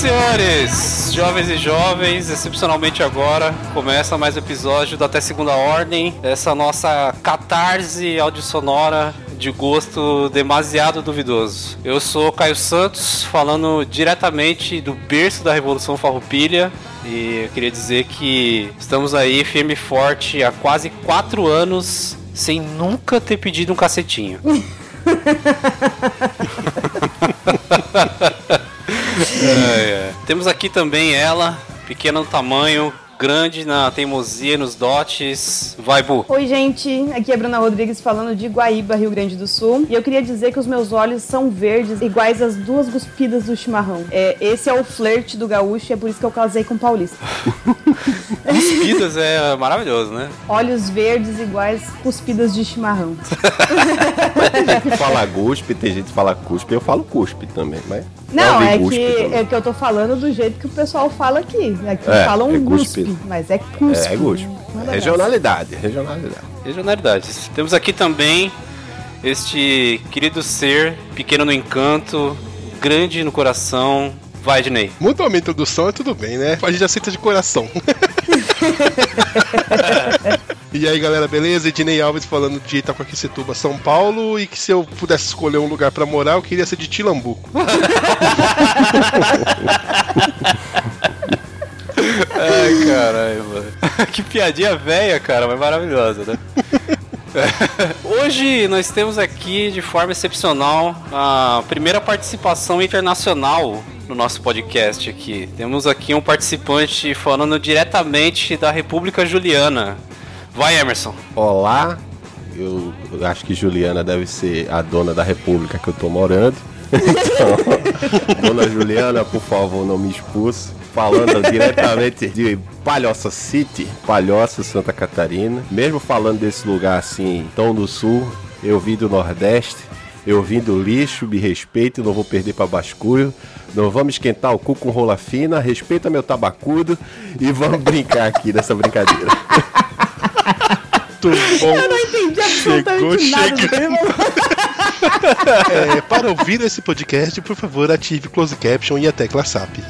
Senhores, jovens e jovens, excepcionalmente agora, começa mais um episódio do Até Segunda Ordem, essa nossa catarse audiosonora de gosto demasiado duvidoso. Eu sou Caio Santos, falando diretamente do berço da Revolução Farroupilha, e eu queria dizer que estamos aí firme e forte há quase quatro anos sem nunca ter pedido um cacetinho. é. Temos aqui também ela, pequena no tamanho, grande na teimosia, nos dotes. Vai, Bu. Oi, gente. Aqui é a Bruna Rodrigues falando de Guaíba, Rio Grande do Sul. E eu queria dizer que os meus olhos são verdes, iguais às duas cuspidas do chimarrão. É, esse é o flerte do gaúcho e é por isso que eu casei com o paulista. cuspidas é maravilhoso, né? Olhos verdes iguais cuspidas de chimarrão. tem gente que fala guspe, tem gente que fala cuspe. Eu falo cuspe também, mas... Não, é que, é que eu tô falando do jeito que o pessoal fala aqui. Aqui é, falam é guspe, mas é cuspe. É, é guspe. Regionalidade, regionalidade. Regionalidade. Temos aqui também este querido ser, pequeno no encanto, grande no coração. Vai, Dinei. Muito a minha introdução é tudo bem, né? A gente aceita de coração. e aí galera, beleza? Ednei Alves falando de Itacoaquecetuba, São Paulo e que se eu pudesse escolher um lugar para morar, eu queria ser de Tilambuco. Ai, caralho, mano. Que piadinha velha, cara, mas maravilhosa, né? Hoje nós temos aqui de forma excepcional a primeira participação internacional no nosso podcast aqui. Temos aqui um participante falando diretamente da República Juliana. Vai, Emerson. Olá, eu acho que Juliana deve ser a dona da república que eu tô morando. Então, dona Juliana, por favor, não me expulse. Falando diretamente de Palhoça City, Palhoça, Santa Catarina. Mesmo falando desse lugar assim, tão do sul, eu vim do Nordeste, eu vim do lixo, me respeito, não vou perder para basculho. Não vamos esquentar o cu com rola fina, respeita meu tabacudo e vamos brincar aqui nessa brincadeira. Muito bom. Eu não entendi absolutamente Chegou, nada é, para ouvir esse podcast, por favor, ative Close Caption e a tecla SAP.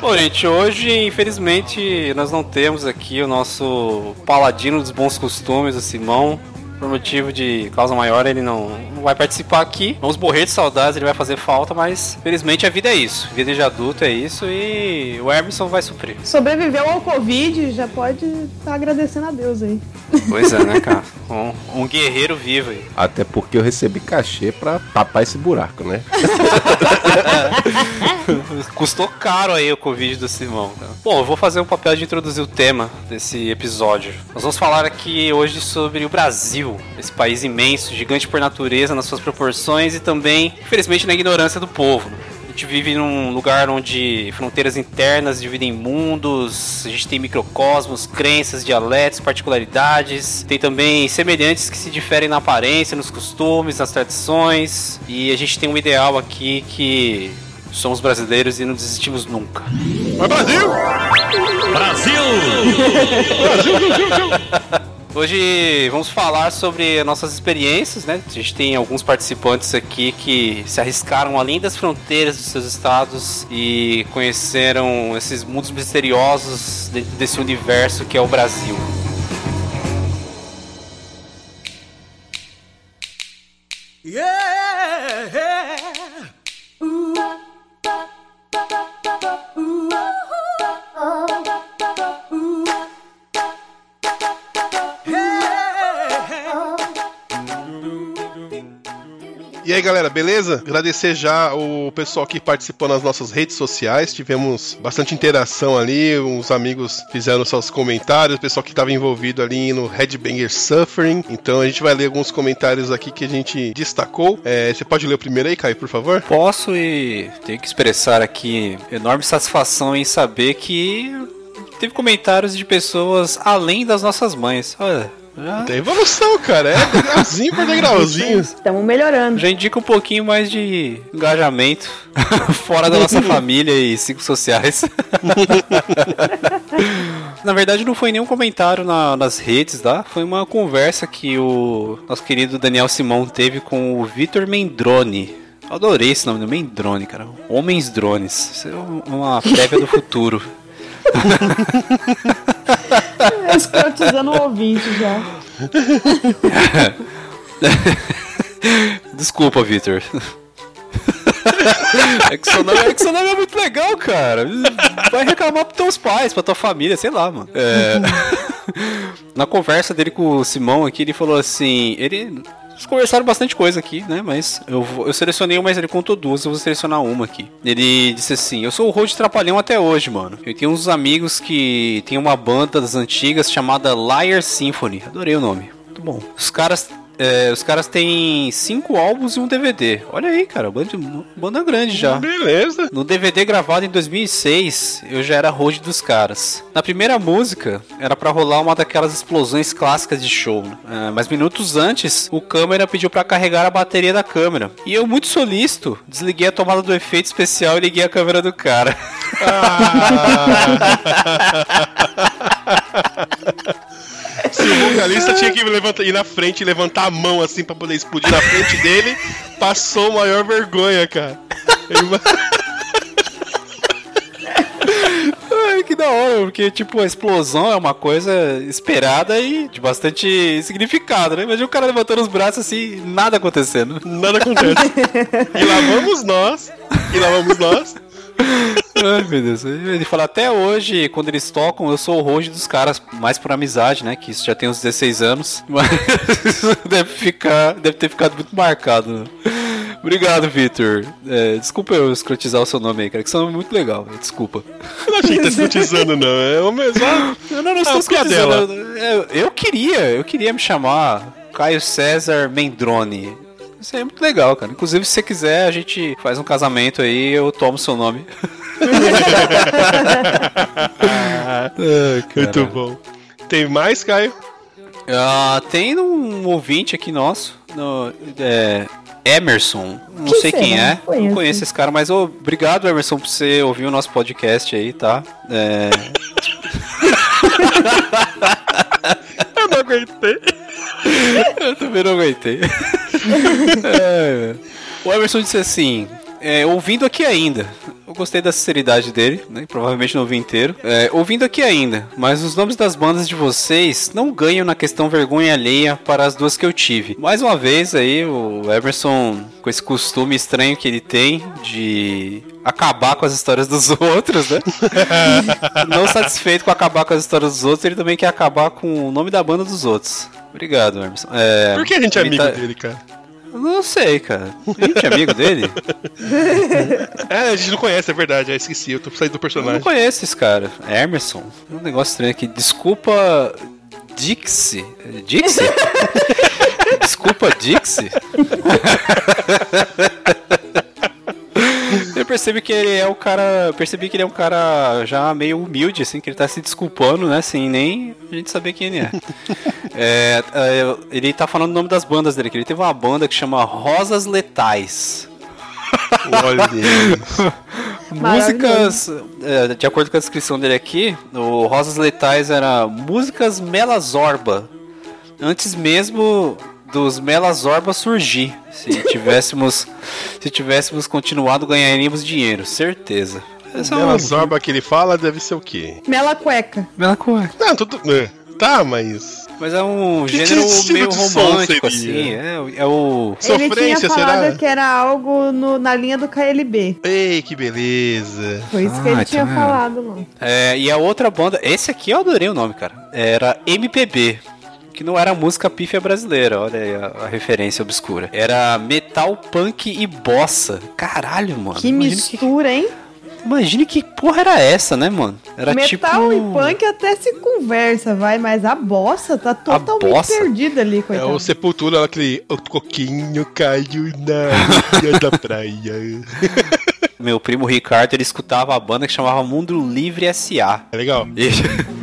Bom, gente, hoje, infelizmente, nós não temos aqui o nosso paladino dos bons costumes, o Simão por motivo de causa maior, ele não, não vai participar aqui. Vamos morrer de saudades, ele vai fazer falta, mas felizmente a vida é isso. Vida de adulto é isso e o Emerson vai suprir. Sobreviveu ao Covid, já pode estar tá agradecendo a Deus aí. Pois é, né, cara? Um, um, guerreiro vivo aí. Até porque eu recebi cachê pra tapar esse buraco, né? Custou caro aí o Covid do Simão. Cara. Bom, eu vou fazer o um papel de introduzir o tema desse episódio. Nós vamos falar aqui hoje sobre o Brasil Brasil, esse país imenso, gigante por natureza nas suas proporções e também, infelizmente, na ignorância do povo. A gente vive num lugar onde fronteiras internas dividem mundos, a gente tem microcosmos, crenças, dialetos, particularidades, tem também semelhantes que se diferem na aparência, nos costumes, nas tradições, e a gente tem um ideal aqui que somos brasileiros e não desistimos nunca. Mas Brasil! Brasil! Brasil, Brasil, Brasil! Hoje vamos falar sobre nossas experiências, né? A gente tem alguns participantes aqui que se arriscaram além das fronteiras dos seus estados e conheceram esses mundos misteriosos dentro desse universo que é o Brasil. E aí, galera, beleza? Agradecer já o pessoal que participou nas nossas redes sociais. Tivemos bastante interação ali. Uns amigos fizeram seus comentários. O pessoal que estava envolvido ali no Headbanger Suffering. Então a gente vai ler alguns comentários aqui que a gente destacou. É, você pode ler o primeiro aí, Caio, por favor? Posso e tenho que expressar aqui enorme satisfação em saber que teve comentários de pessoas além das nossas mães. Olha já. Tem evolução, cara. É degrauzinho por degrauzinho. Estamos melhorando. Já indica um pouquinho mais de engajamento fora da nossa família e ciclos sociais. na verdade, não foi nenhum comentário na, nas redes, tá? Foi uma conversa que o nosso querido Daniel Simão teve com o Vitor Mendrone Adorei esse nome, Mendrone, cara. Homens Drones. Isso é uma prévia do futuro. É escrotizando o ouvinte já. Desculpa, Victor. É que, seu nome, é que seu nome é muito legal, cara. Vai reclamar pros teus pais, pra tua família, sei lá, mano. É... Na conversa dele com o Simão aqui, ele falou assim: ele eles conversaram bastante coisa aqui, né? Mas eu, eu selecionei uma, mas ele contou duas, eu vou selecionar uma aqui. Ele disse assim: Eu sou o Road Trapalhão até hoje, mano. Eu tenho uns amigos que tem uma banda das antigas chamada Liar Symphony. Adorei o nome. Muito bom. Os caras é, os caras têm cinco álbuns e um DVD. Olha aí, cara, banda, banda grande já. Beleza. No DVD gravado em 2006, eu já era host dos caras. Na primeira música, era para rolar uma daquelas explosões clássicas de show. É, mas minutos antes, o câmera pediu para carregar a bateria da câmera. E eu, muito solícito, desliguei a tomada do efeito especial e liguei a câmera do cara. Ah. Se o vocalista tinha que levantar, ir na frente e levantar a mão assim pra poder explodir na frente dele, passou maior vergonha, cara. Ai, que da hora, porque, tipo, a explosão é uma coisa esperada e de bastante significado, né? Imagina o cara levantando os braços assim, nada acontecendo. Nada acontece. E lá vamos nós, e lá vamos nós, Ai, meu Deus. Ele fala, até hoje, quando eles tocam, eu sou o host dos caras, mais por amizade, né? Que isso já tem uns 16 anos. Mas deve, ficar, deve ter ficado muito marcado. Né? Obrigado, Victor. É, desculpa eu escrotizar o seu nome aí, cara, que seu nome é muito legal. Desculpa. Eu não achei que tá escrotizando, não. É o mesmo. Eu não, não estou ah, escrotizando. Eu, eu queria, eu queria me chamar Caio César Mendrone. Isso aí é muito legal, cara. Inclusive, se você quiser, a gente faz um casamento aí eu tomo seu nome. ah, muito bom. Tem mais, Caio? Uh, tem um ouvinte aqui nosso, no, é, Emerson. Não que sei quem é. Conheço. Não conheço esse cara, mas oh, obrigado, Emerson, por você ouvir o nosso podcast aí, tá? É... Eu não aguentei. Eu também não aguentei. é, o Emerson disse assim: é, ouvindo aqui ainda. Eu gostei da sinceridade dele, né? Provavelmente não ouvi inteiro. É, ouvindo aqui ainda, mas os nomes das bandas de vocês não ganham na questão vergonha alheia para as duas que eu tive. Mais uma vez aí, o Emerson, com esse costume estranho que ele tem de acabar com as histórias dos outros, né? não satisfeito com acabar com as histórias dos outros, ele também quer acabar com o nome da banda dos outros. Obrigado, Emerson. É, Por que a gente é amigo tá... dele, cara? Não sei, cara. Gente é amigo dele? é, a gente não conhece, é verdade. Eu esqueci, eu tô saindo do personagem. Eu não conheço esse cara. Emerson. Um negócio estranho aqui. Desculpa. Dixie. Dixie? Desculpa, Dixie? Eu percebi que ele é o cara. Percebi que ele é um cara já meio humilde, assim, que ele tá se desculpando, né? Sem nem a gente saber quem ele é. é, é ele tá falando o nome das bandas dele, que ele teve uma banda que chama Rosas Letais. Olha Músicas, é, de acordo com a descrição dele aqui, o Rosas Letais era músicas Melazorba. Antes mesmo dos Melazorba surgir. Se tivéssemos, se tivéssemos continuado, ganharíamos dinheiro, certeza. Essa é Melazorba que ele fala deve ser o quê? Mela cueca. Mela cueca. Não, tudo. É, tá, mas. Mas é um gênero que meio romântico, assim. É, é o. Ele tinha falado será? que era algo no, na linha do KLB. Ei, que beleza. Foi isso ah, que ele então tinha é. falado, mano. É, e a outra banda. Esse aqui eu adorei o nome, cara. Era MPB que não era música pífia brasileira, olha aí a, a, referência obscura. Era metal, punk e bossa. Caralho, mano. Que mistura, que... hein? Imagine que porra era essa, né, mano? Era Metal tipo... e punk até se conversa, vai, mas a bossa tá totalmente bossa? perdida ali, coitado. É o Sepultura, aquele o coquinho caiu na ilha da praia. Meu primo Ricardo, ele escutava a banda que chamava Mundo Livre S.A. É legal. E...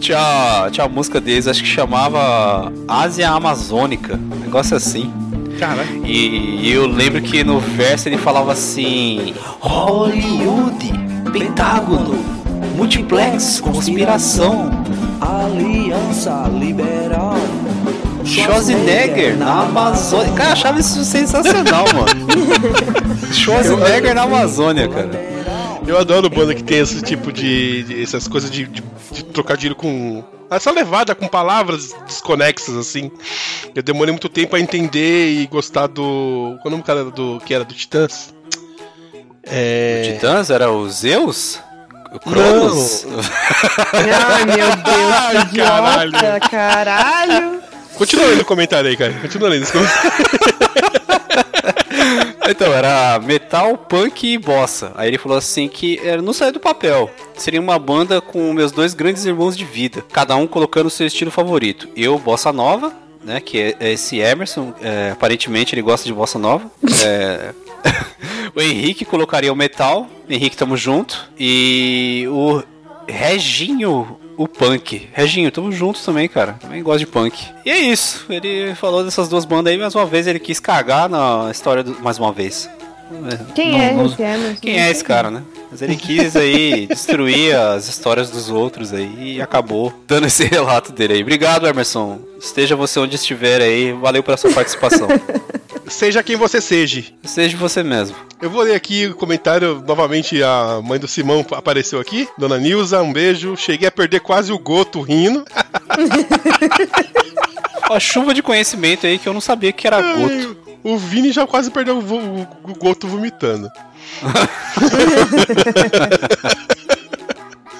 tinha, tinha a música deles, acho que chamava Ásia Amazônica, um negócio assim. Caralho. E, e eu lembro que no verso ele falava assim: Hollywood, Pentágono, Multiplex, Conspiração, Aliança Liberal, Schwarzenegger na Amazônia. Cara, eu achava isso sensacional, mano. Schwarzenegger na Amazônia, cara. Eu adoro banda que tem esse tipo de. de- essas coisas de, de, de trocadilho com. Essa levada com palavras desconexas, assim. Eu demorei muito tempo a entender e gostar do. Qual é o nome cara do, que era do Titãs? É. Titãs era o Zeus? O Cronos? Ai, meu Deus, que caralho. idiota, caralho. Continua lendo o comentário aí, cara. Continua lendo esse comentário. Então, era metal, punk e bossa. Aí ele falou assim que não saiu do papel. Seria uma banda com meus dois grandes irmãos de vida, cada um colocando seu estilo favorito. Eu, bossa nova, né, que é é esse Emerson, é, aparentemente ele gosta de bossa nova. É, o Henrique colocaria o metal, Henrique tamo junto. E o Reginho, o punk. Reginho, tamo juntos também, cara. Também gosto de punk. E é isso. Ele falou dessas duas bandas aí, mais uma vez ele quis cagar na história do... mais uma vez. Quem Não- é não- esse Emerson? Quem é esse cara, né? Mas ele quis aí destruir as histórias dos outros aí e acabou dando esse relato dele aí. Obrigado, Emerson. Esteja você onde estiver aí. Valeu pela sua participação. Seja quem você seja. Seja você mesmo. Eu vou ler aqui o comentário. Novamente, a mãe do Simão apareceu aqui. Dona Nilza, um beijo. Cheguei a perder quase o goto rindo. Ó, chuva de conhecimento aí que eu não sabia que era goto. O Vini já quase perdeu o, o- o goto vomitando.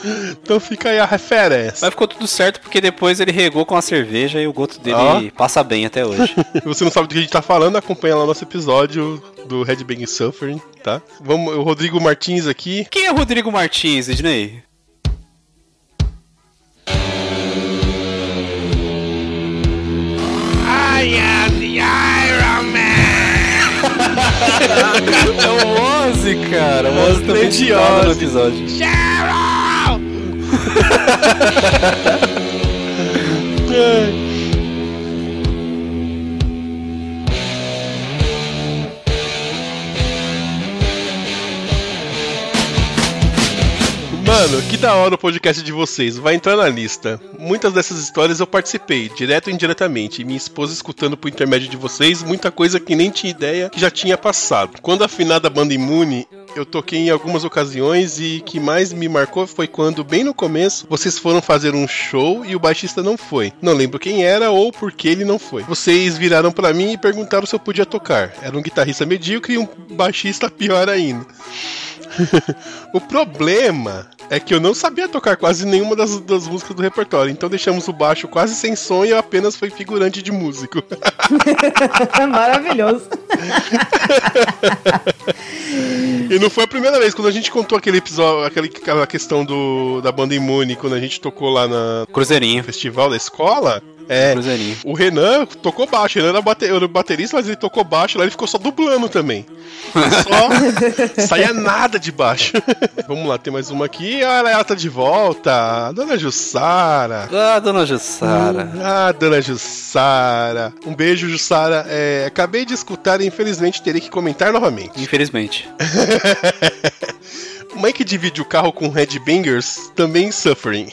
então fica aí a referência. Mas ficou tudo certo porque depois ele regou com a cerveja e o goto dele Ó. passa bem até hoje. Se você não sabe do que a gente tá falando, acompanha lá o nosso episódio do Headbang Suffering, tá? Vamos, o Rodrigo Martins aqui. Quem é Rodrigo Martins, Ednei? É o Ozzy, cara. O Ozzy também estava no Ozzy. Mano, que da hora o podcast de vocês. Vai entrar na lista. Muitas dessas histórias eu participei, direto ou indiretamente. E minha esposa escutando por intermédio de vocês, muita coisa que nem tinha ideia que já tinha passado. Quando a finada banda Imune, eu toquei em algumas ocasiões e que mais me marcou foi quando, bem no começo, vocês foram fazer um show e o baixista não foi. Não lembro quem era ou por que ele não foi. Vocês viraram pra mim e perguntaram se eu podia tocar. Era um guitarrista medíocre e um baixista pior ainda. o problema é que eu não sabia tocar quase nenhuma das, das músicas do repertório, então deixamos o baixo quase sem som e eu apenas fui figurante de músico. Maravilhoso. e não foi a primeira vez, quando a gente contou aquele episódio, aquele, aquela questão do, da banda Imune, quando a gente tocou lá na- Cruzeirinho. no festival da escola. É, Cruzeirinho. o Renan tocou baixo, o Renan era, bate- era baterista, mas ele tocou baixo lá, ele ficou só dublando também. Só saía nada de baixo. Vamos lá, tem mais uma aqui. Ah, ela tá de volta. Dona Jussara. Ah, dona Jussara. Ah, Dona Jussara. Um beijo, Jussara. É, acabei de escutar e infelizmente terei que comentar novamente. Infelizmente. Mãe que divide o carro com headbangers também suffering.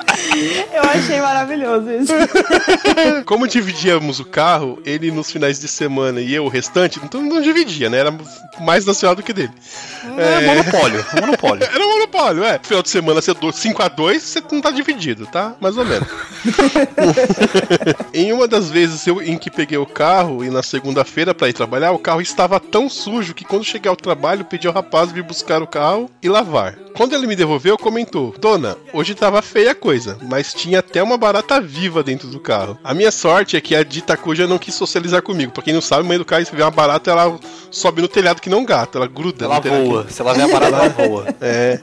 Eu achei maravilhoso isso. Como dividíamos o carro, ele nos finais de semana e eu o restante, então não dividia, né? Era mais nacional do que dele. É, monopólio. é monopólio. Era um monopólio, é. Final de semana você 5x2, você não tá dividido, tá? Mais ou menos. em uma das vezes eu, em que peguei o carro e na segunda-feira pra ir trabalhar, o carro estava tão sujo que quando cheguei ao trabalho pedi ao rapaz vir buscar o carro e lavar. Quando ele me devolveu, comentou: Dona, hoje tava feia a coisa, mas tinha até uma barata viva dentro do carro. A minha sorte é que a dita cuja não quis socializar comigo. Pra quem não sabe, meio do carro, se vê uma barata, ela sobe no telhado que não gato, ela gruda Ela voa. Se ela vê a parada, ela voa. É.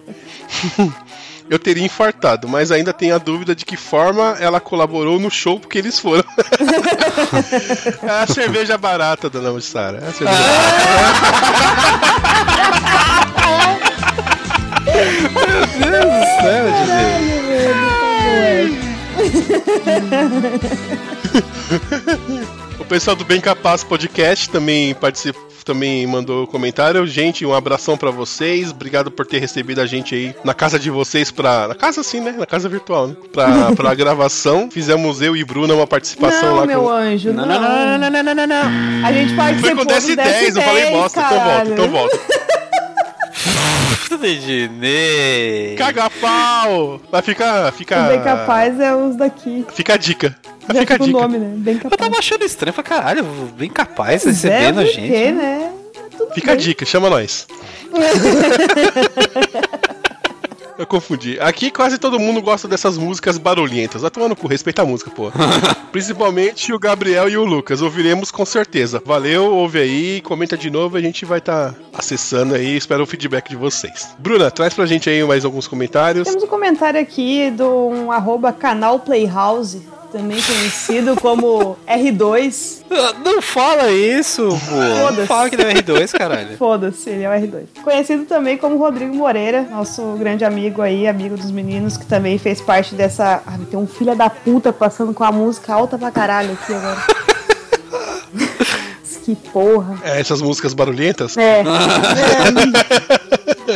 Eu teria infartado, mas ainda tenho a dúvida de que forma ela colaborou no show porque eles foram. É a cerveja barata, dona Mussara. É a cerveja Sério, O pessoal do Bem Capaz Podcast também participa, também mandou comentário. Gente, um abração pra vocês. Obrigado por ter recebido a gente aí na casa de vocês pra. Na casa sim, né? Na casa virtual, né? Pra, pra gravação. Fizemos eu e Bruna uma participação Não, lá meu com. anjo, não. Não, não, não, não, não, não, não. A gente Foi participou com do 10 e 10, eu falei bosta, então volta, então volta. Dedinei. Caga pau! Mas fica. O fica bem capaz é os daqui. Fica a dica. Mas fica a dica. nome, né? Bem Eu capaz. tava achando estranho, falei, caralho, bem capaz Pois é, recebendo a gente. quê, né? Tudo Fica a bem. dica, chama nós. Eu confundi. Aqui quase todo mundo gosta dessas músicas barulhentas. Vai tomando cu, respeita a música, pô. Principalmente o Gabriel e o Lucas. Ouviremos com certeza. Valeu, ouve aí, comenta de novo, a gente vai estar acessando aí. Espero o feedback de vocês. Bruna, traz pra gente aí mais alguns comentários. Temos um comentário aqui do um arroba canal Playhouse, também conhecido como R2. Ah, Não fala isso, pô. Não Foda-se. fala que deu R2, caralho. Foda-se, ele é o R2. Conhecido também como Rodrigo Moreira, nosso grande amigo aí, amigo dos meninos, que também fez parte dessa. Ah, tem um filho da puta passando com a música alta pra caralho aqui agora. que porra. É, essas músicas barulhentas. É. é.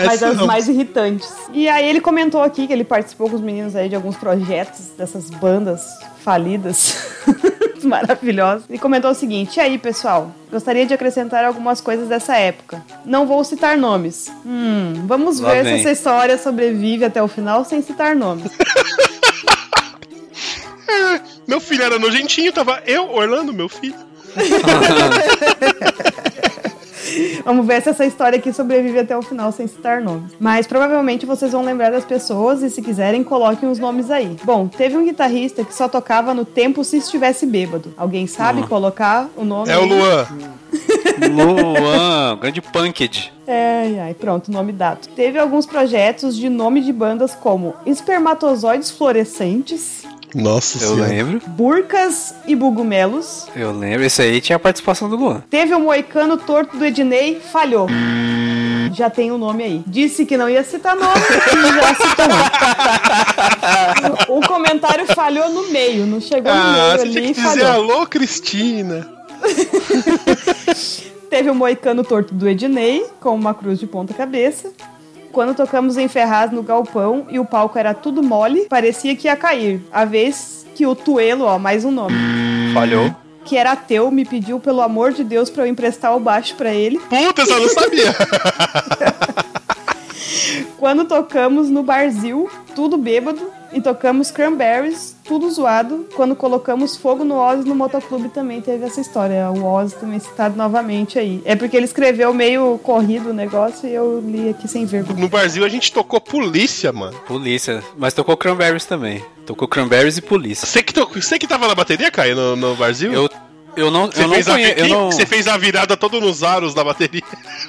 Mas as mais irritantes. E aí ele comentou aqui que ele participou com os meninos aí de alguns projetos dessas bandas falidas. Maravilhosas. E comentou o seguinte: E aí, pessoal? Gostaria de acrescentar algumas coisas dessa época. Não vou citar nomes. Hum, vamos Lá ver vem. se essa história sobrevive até o final sem citar nomes. Meu filho era nojentinho, tava eu, Orlando, meu filho. Vamos ver se essa história aqui sobrevive até o final sem citar nomes. Mas provavelmente vocês vão lembrar das pessoas e se quiserem, coloquem os nomes aí. Bom, teve um guitarrista que só tocava no tempo se estivesse bêbado. Alguém sabe colocar o nome? É o? Luan. Luan, grande punked. Ai, ai, pronto, nome dado. Teve alguns projetos de nome de bandas como Espermatozoides Fluorescentes, Nossa Eu senhora. lembro, Burcas e Bugumelos. eu lembro. Esse aí tinha a participação do Luan. Teve o Moicano Torto do Ednei, falhou. Já tem o nome aí. Disse que não ia citar nome e já citou nome. O comentário falhou no meio, não chegou no Ah, meio você ali tinha que dizer falhou. alô, Cristina. Teve o Moicano Torto do Ednei, com uma cruz de ponta cabeça. Quando tocamos em Ferraz no galpão e o palco era tudo mole, parecia que ia cair. A vez que o Tuelo, ó, mais um nome, Falhou. que era ateu, me pediu pelo amor de Deus pra eu emprestar o baixo pra ele. Puta, eu não sabia. Quando tocamos no Barzil, tudo bêbado, e tocamos Cranberries, tudo zoado. Quando colocamos fogo no Oz no motoclube também teve essa história. O Oz também citado novamente aí. É porque ele escreveu meio corrido o negócio e eu li aqui sem vergonha. No Brasil a gente tocou polícia, mano. Polícia. Mas tocou Cranberries também. Tocou Cranberries e polícia. Você que, to... Você que tava na bateria, Caio, no, no Brasil? Eu, eu não, Você eu não fez, a... conheço. Eu não, Você fez a virada todo nos aros da bateria.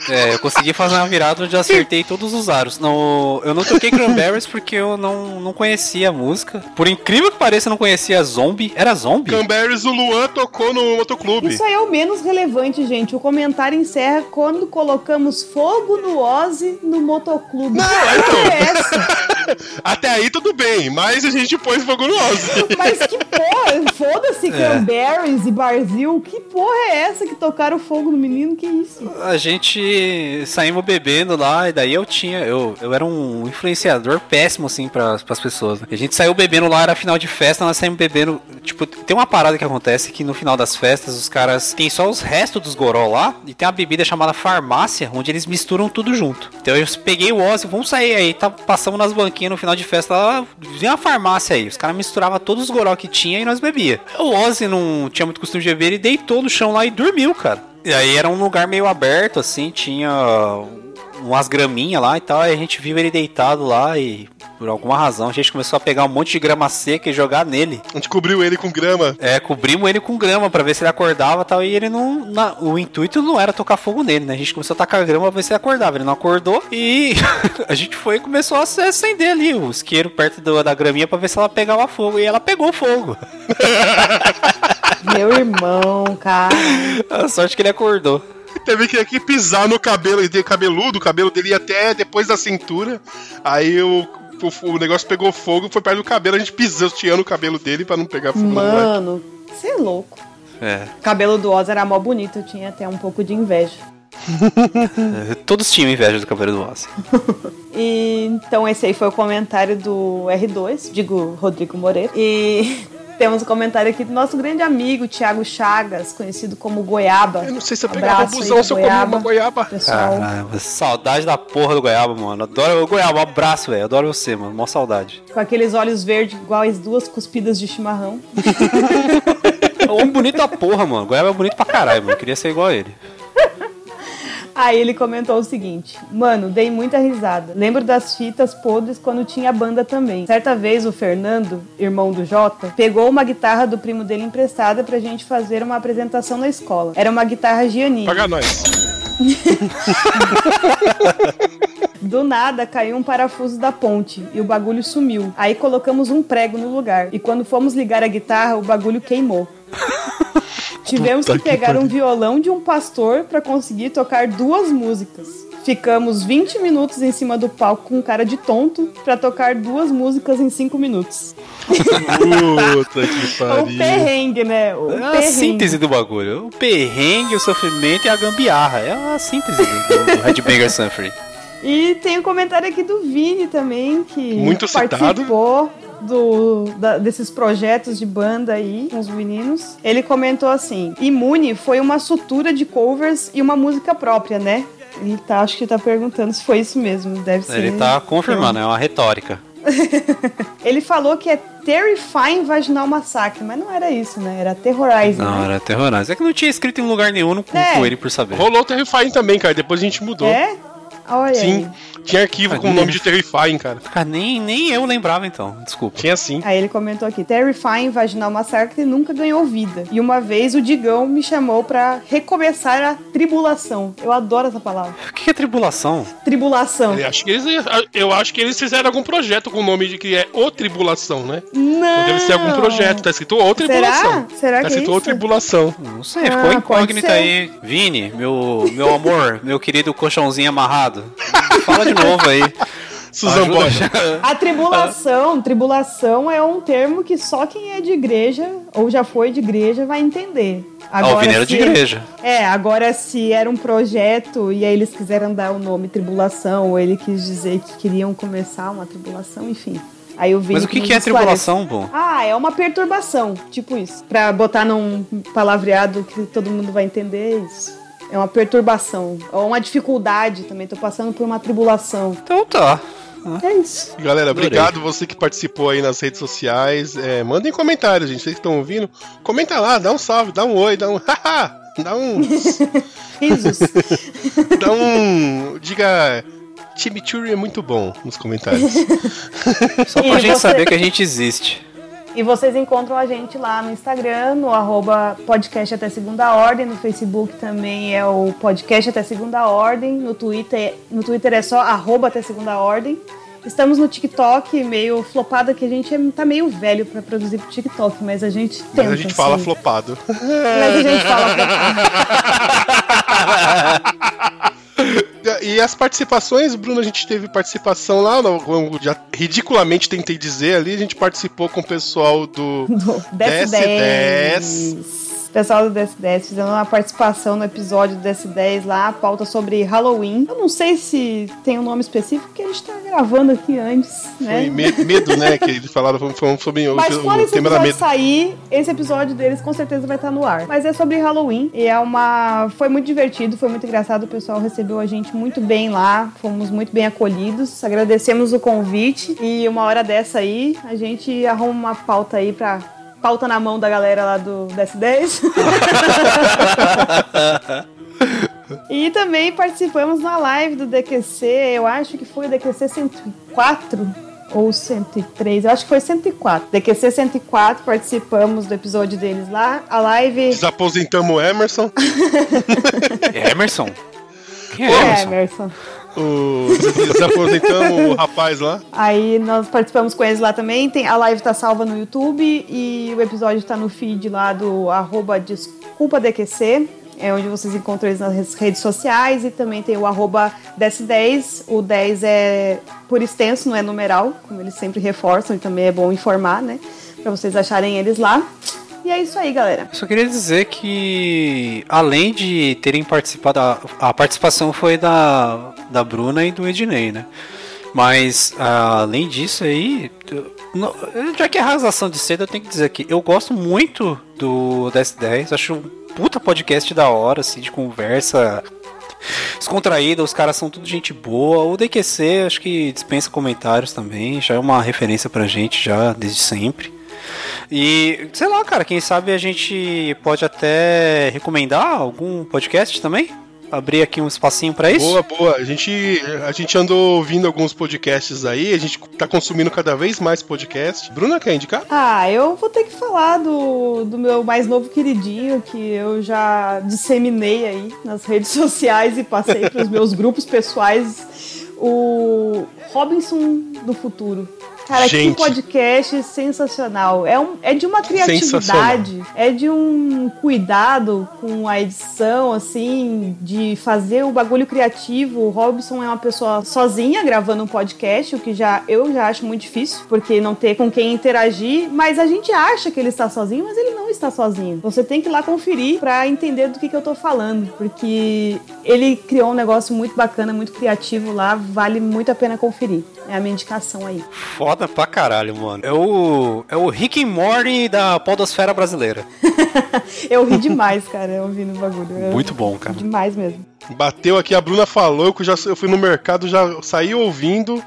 é, eu consegui fazer uma virada onde eu acertei todos os aros. No, eu não toquei Cranberries porque eu não, não conhecia a música. Por incrível que pareça, eu não conhecia Zombie. Era Zombie? Cranberries, o Luan tocou no motoclube. Isso aí é o menos relevante, gente. O comentário encerra quando colocamos fogo no Ozzy no motoclube. Não, que então. é essa? Até aí tudo bem, mas a gente pôs fogo no Ozzy. Mas que porra? Foda-se, Cranberries e Barzil. Que porra é essa que tocaram fogo no menino? Que isso? A gente saímos bebendo lá, e daí eu tinha. Eu, eu era um influenciador péssimo, assim, para as pessoas. né? A gente saiu bebendo lá, era final de festa, nós saímos bebendo. Tipo, tem uma parada que acontece que no final das festas os caras tem só os restos dos goró lá, e tem uma bebida chamada farmácia, onde eles misturam tudo junto. Então eu peguei o Ozzy, vamos sair aí, tá, passamos nas banquinhas no final de festa lá, vinha uma farmácia aí. Os caras misturavam todos os goró que tinha e nós bebia. O Ozzy não tinha muito costume de beber, ele deitou no chão lá e dormiu, cara. E aí era um lugar meio aberto, assim, tinha umas graminhas lá e tal. Aí a gente viu ele deitado lá e por alguma razão a gente começou a pegar um monte de grama seca e jogar nele. A gente cobriu ele com grama. É, cobrimos ele com grama pra ver se ele acordava e tal. E ele não. na- o intuito não era tocar fogo nele, né? A gente começou a tacar grama pra ver se ele acordava. Ele não acordou e a gente foi e começou a acender ali o isqueiro perto do- da graminha pra ver se ela pegava fogo. E ela pegou fogo. Meu irmão, cara. A sorte que ele acordou. Teve que aqui pisar no cabelo, tem cabeludo, o cabelo dele ia até depois da cintura. Aí o, o, o negócio pegou fogo, foi perto do cabelo, a gente pisoteando o cabelo dele pra não pegar fogo. moleque. Mano, você é louco. É. O cabelo do Oz era mó bonito, eu tinha até um pouco de inveja. Todos tinham inveja do Cavaleiro do Rossi. E, então esse aí foi o comentário do R2, digo Rodrigo Moreira. E temos um comentário aqui do nosso grande amigo Thiago Chagas, conhecido como Goiaba. Eu não sei se eu pegava Abraço busão se eu comia uma goiaba. Pessoal, Caramba, saudade da porra do Goiaba, mano. Adoro o Goiaba, um abraço, velho. Adoro você, mano. Mó saudade. com aqueles olhos verdes igual as duas cuspidas de chimarrão. É um homem bonito da porra, mano. Goiaba é bonito pra caralho, mano. Queria ser igual a ele. Aí ele comentou o seguinte: Mano, dei muita risada. Lembro das fitas podres quando tinha banda também. Certa vez o Fernando, irmão do Jota, pegou uma guitarra do primo dele emprestada pra gente fazer uma apresentação na escola. Era uma guitarra Giannini. Paga nós. Do nada caiu um parafuso da ponte e o bagulho sumiu. Aí colocamos um prego no lugar. E quando fomos ligar a guitarra, o bagulho queimou. Tivemos Puta que que pegar pariu. um violão de um pastor pra conseguir tocar duas músicas. Ficamos 20 minutos em cima do palco com cara de tonto pra tocar duas músicas em 5 minutos. Puta que O pariu. perrengue, né? O É a perrengue. síntese do bagulho. O perrengue, o sofrimento e a gambiarra. É a síntese do, do, Headbanger Sunfree. E tem um comentário aqui do Vini também, que Muito citado. Do, da- desses projetos de banda aí com os meninos. Ele comentou assim: Imune foi uma sutura de covers e uma música própria, né? Ele tá, acho que tá perguntando se foi isso mesmo. Deve ser. Ele tá confirmando, é uma retórica. Ele falou que é Terrifying Vaginal Massacre, mas não era isso, né? Era Terrorizing. Não, né? era terrorizante. É que não tinha escrito em lugar nenhum, não culpo É. ele por saber. Rolou Terrifying também, cara. Depois a gente mudou. É? Olha Sim. aí. Tinha arquivo com o nome de Terrifying, cara. Cara, nem, nem eu lembrava então, desculpa. Tinha sim. Aí ele comentou aqui: Terrifying Vaginal Massacre nunca ganhou vida. E uma vez o Digão me chamou pra recomeçar a tribulação. Eu adoro essa palavra. O que é tribulação? Tribulação. Eu acho, que eles, eu acho que eles fizeram algum projeto com o nome de que é O Tribulação, né? Não. Então deve ser algum projeto. Tá escrito O Tribulação. Será Tá que é escrito O isso? Tribulação. Não sei, Ah, ficou incógnita aí. Vini, meu, meu amor, meu querido colchãozinho amarrado. Fala de novo aí. Susan Ajuda- Boyle. A tribulação, tribulação é um termo que só quem é de igreja ou já foi de igreja vai entender. Ah, o Vini era de igreja. É, agora se era um projeto e aí eles quiseram dar o nome tribulação, ou ele quis dizer que queriam começar uma tribulação, enfim. Aí o Vini Mas o que, que é tribulação, pô? Ah, é uma perturbação, tipo isso. Pra botar num palavreado que todo mundo vai entender, é isso. É uma perturbação. Ou uma dificuldade também. Tô passando por uma tribulação. Então tá. É isso. Galera, Adorei. obrigado você que participou aí nas redes sociais. É, mandem comentários, gente. Vocês que estão ouvindo, comenta lá, dá um salve, dá um oi, dá um haha, dá um. Risos. dá um. Diga. Chimichurri é muito bom nos comentários. Só pra E gente você- saber que a gente existe. E vocês encontram a gente lá no Instagram, no arroba podcast até segunda ordem, no Facebook também é o podcast até segunda ordem, no Twitter, no Twitter é só arroba até segunda ordem. Estamos no TikTok, meio flopada, que a gente é- tá meio velho pra produzir pro TikTok, mas a gente tenta. Mas a gente fala sim. flopado. Mas a gente fala flopado. E as participações, Bruno, a gente teve participação lá, no- já ridiculamente tentei dizer ali, a gente participou com o pessoal do do DS10. Pessoal do DS10 fizendo uma participação no episódio do DS10 lá, pauta sobre Halloween. Eu não sei se tem um nome específico, porque a gente tá gravando aqui antes, né? Foi me- medo, né? Que eles falaram foi- foi sobre o, Mas quando o esse tema da episódio medo. sair, esse episódio deles com certeza vai estar no ar. Mas é sobre Halloween. E é uma. Foi muito divertido, foi muito engraçado. O pessoal recebeu a gente muito bem lá. Fomos muito bem acolhidos. Agradecemos o convite. E uma hora dessa aí, a gente arruma uma pauta aí pra. Pauta na mão da galera lá do DS10. E também participamos na live do DQC, eu acho que foi o DQC 104 ou 103, eu acho que foi 104. DQC 104, participamos do episódio deles lá. A live Desaposentamos o Emerson. Emerson? Quem é é, Emerson? Emerson. O... Desaposentamos o rapaz lá. Aí nós participamos com eles lá também. Tem, a live tá salva no YouTube e o episódio tá no feed lá do arroba DesculpaDQC. É onde vocês encontram eles nas redes sociais e também tem o arroba 1010. O 10 é por extenso, não é numeral, como eles sempre reforçam e também é bom informar, né? Pra vocês acharem eles lá. E é isso aí, galera. Eu só queria dizer que, além de terem participado, a, a participação foi da, da Bruna e do Ednei, né? Mas, além disso aí, já que é rasação de cedo, eu tenho que dizer que eu gosto muito do DS10, acho um puta podcast da hora, assim, de conversa descontraída, os caras são tudo gente boa. O DQC acho que dispensa comentários também, já é uma referência pra gente já desde sempre. E, sei lá, cara, quem sabe a gente pode até recomendar algum podcast também? abrir aqui um espacinho para isso? Boa, boa. A gente, a gente andou ouvindo alguns podcasts aí, a gente tá consumindo cada vez mais podcast. Bruna, quer indicar? Ah, eu vou ter que falar do, do meu mais novo queridinho, que eu já disseminei aí nas redes sociais e passei para os meus grupos pessoais, o Robinson do Futuro. Cara, Gente. que podcast sensacional. É, um, é de uma criatividade, é de um cuidado com a edição, assim, de fazer o bagulho criativo. O Robson é uma pessoa sozinha gravando um podcast, o que já eu já acho muito difícil, porque não ter com quem interagir, mas a gente acha que ele está sozinho, mas ele não está sozinho. Você tem que ir lá conferir para entender do que, que eu tô falando, porque ele criou um negócio muito bacana, muito criativo lá, vale muito a pena conferir. É a minha indicação aí. Foda foda pra caralho, mano. É o, é o Rick and Morty da podosfera brasileira. eu ri demais, cara, ouvindo o bagulho. Eu Muito bom, cara. Demais mesmo. Bateu aqui, a Bruna falou que eu, já, eu fui no mercado, já saí ouvindo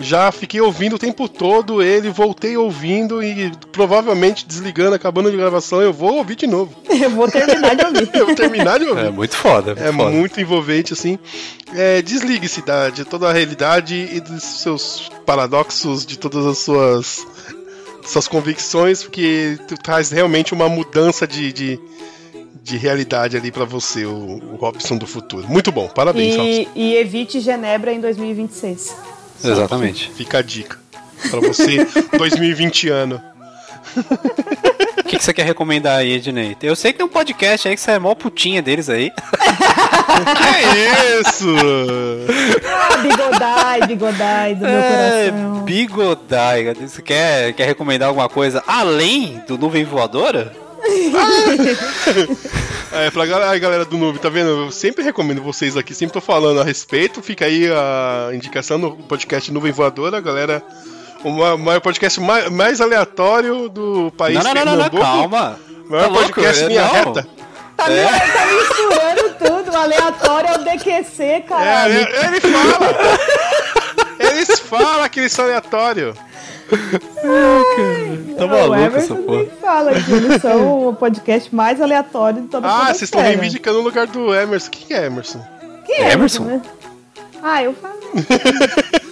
já fiquei ouvindo o tempo todo ele, voltei ouvindo e provavelmente desligando, acabando de gravação, eu vou ouvir de novo. Eu vou terminar de ouvir. eu vou terminar de ouvir. É muito foda. Muito é foda. muito envolvente, assim. É, Desligue-se de toda a realidade e dos seus paradoxos, de todas as suas, suas convicções, porque tu traz realmente uma mudança de, de de realidade ali para você, o, o, Robson do futuro. Muito bom, parabéns, e, Robson. E evite Genebra em 2026. Exatamente. Fica a dica. Pra você, 2020 ano. O que, que, você quer recomendar aí, Ednei? Eu sei que tem um podcast aí que você é mó putinha deles aí. que isso? Bigodai, bigodai do meu é, coração. Bigodai. Você quer, quer recomendar alguma coisa além do Nuvem Voadora? é, pra galera, galera do Noob, tá vendo? Eu sempre recomendo vocês aqui, sempre tô falando a respeito. Fica aí a indicação no podcast Nuvem Voadora, galera. O maior podcast mais, mais aleatório do país. Não, não, não, não, calma. O maior tá podcast louco? linha não. reta. Tá, é. tá misturando tudo. O aleatório é o DQC, cara. É, é, ele fala. eles falam que eles são aleatórios. Ai, tá maluco essa porra. fala que eles são o podcast mais aleatório de toda a Ah, vocês estão reivindicando o lugar do Emerson. Quem é Emerson? Quem é Emerson? Né? Ah, eu falo.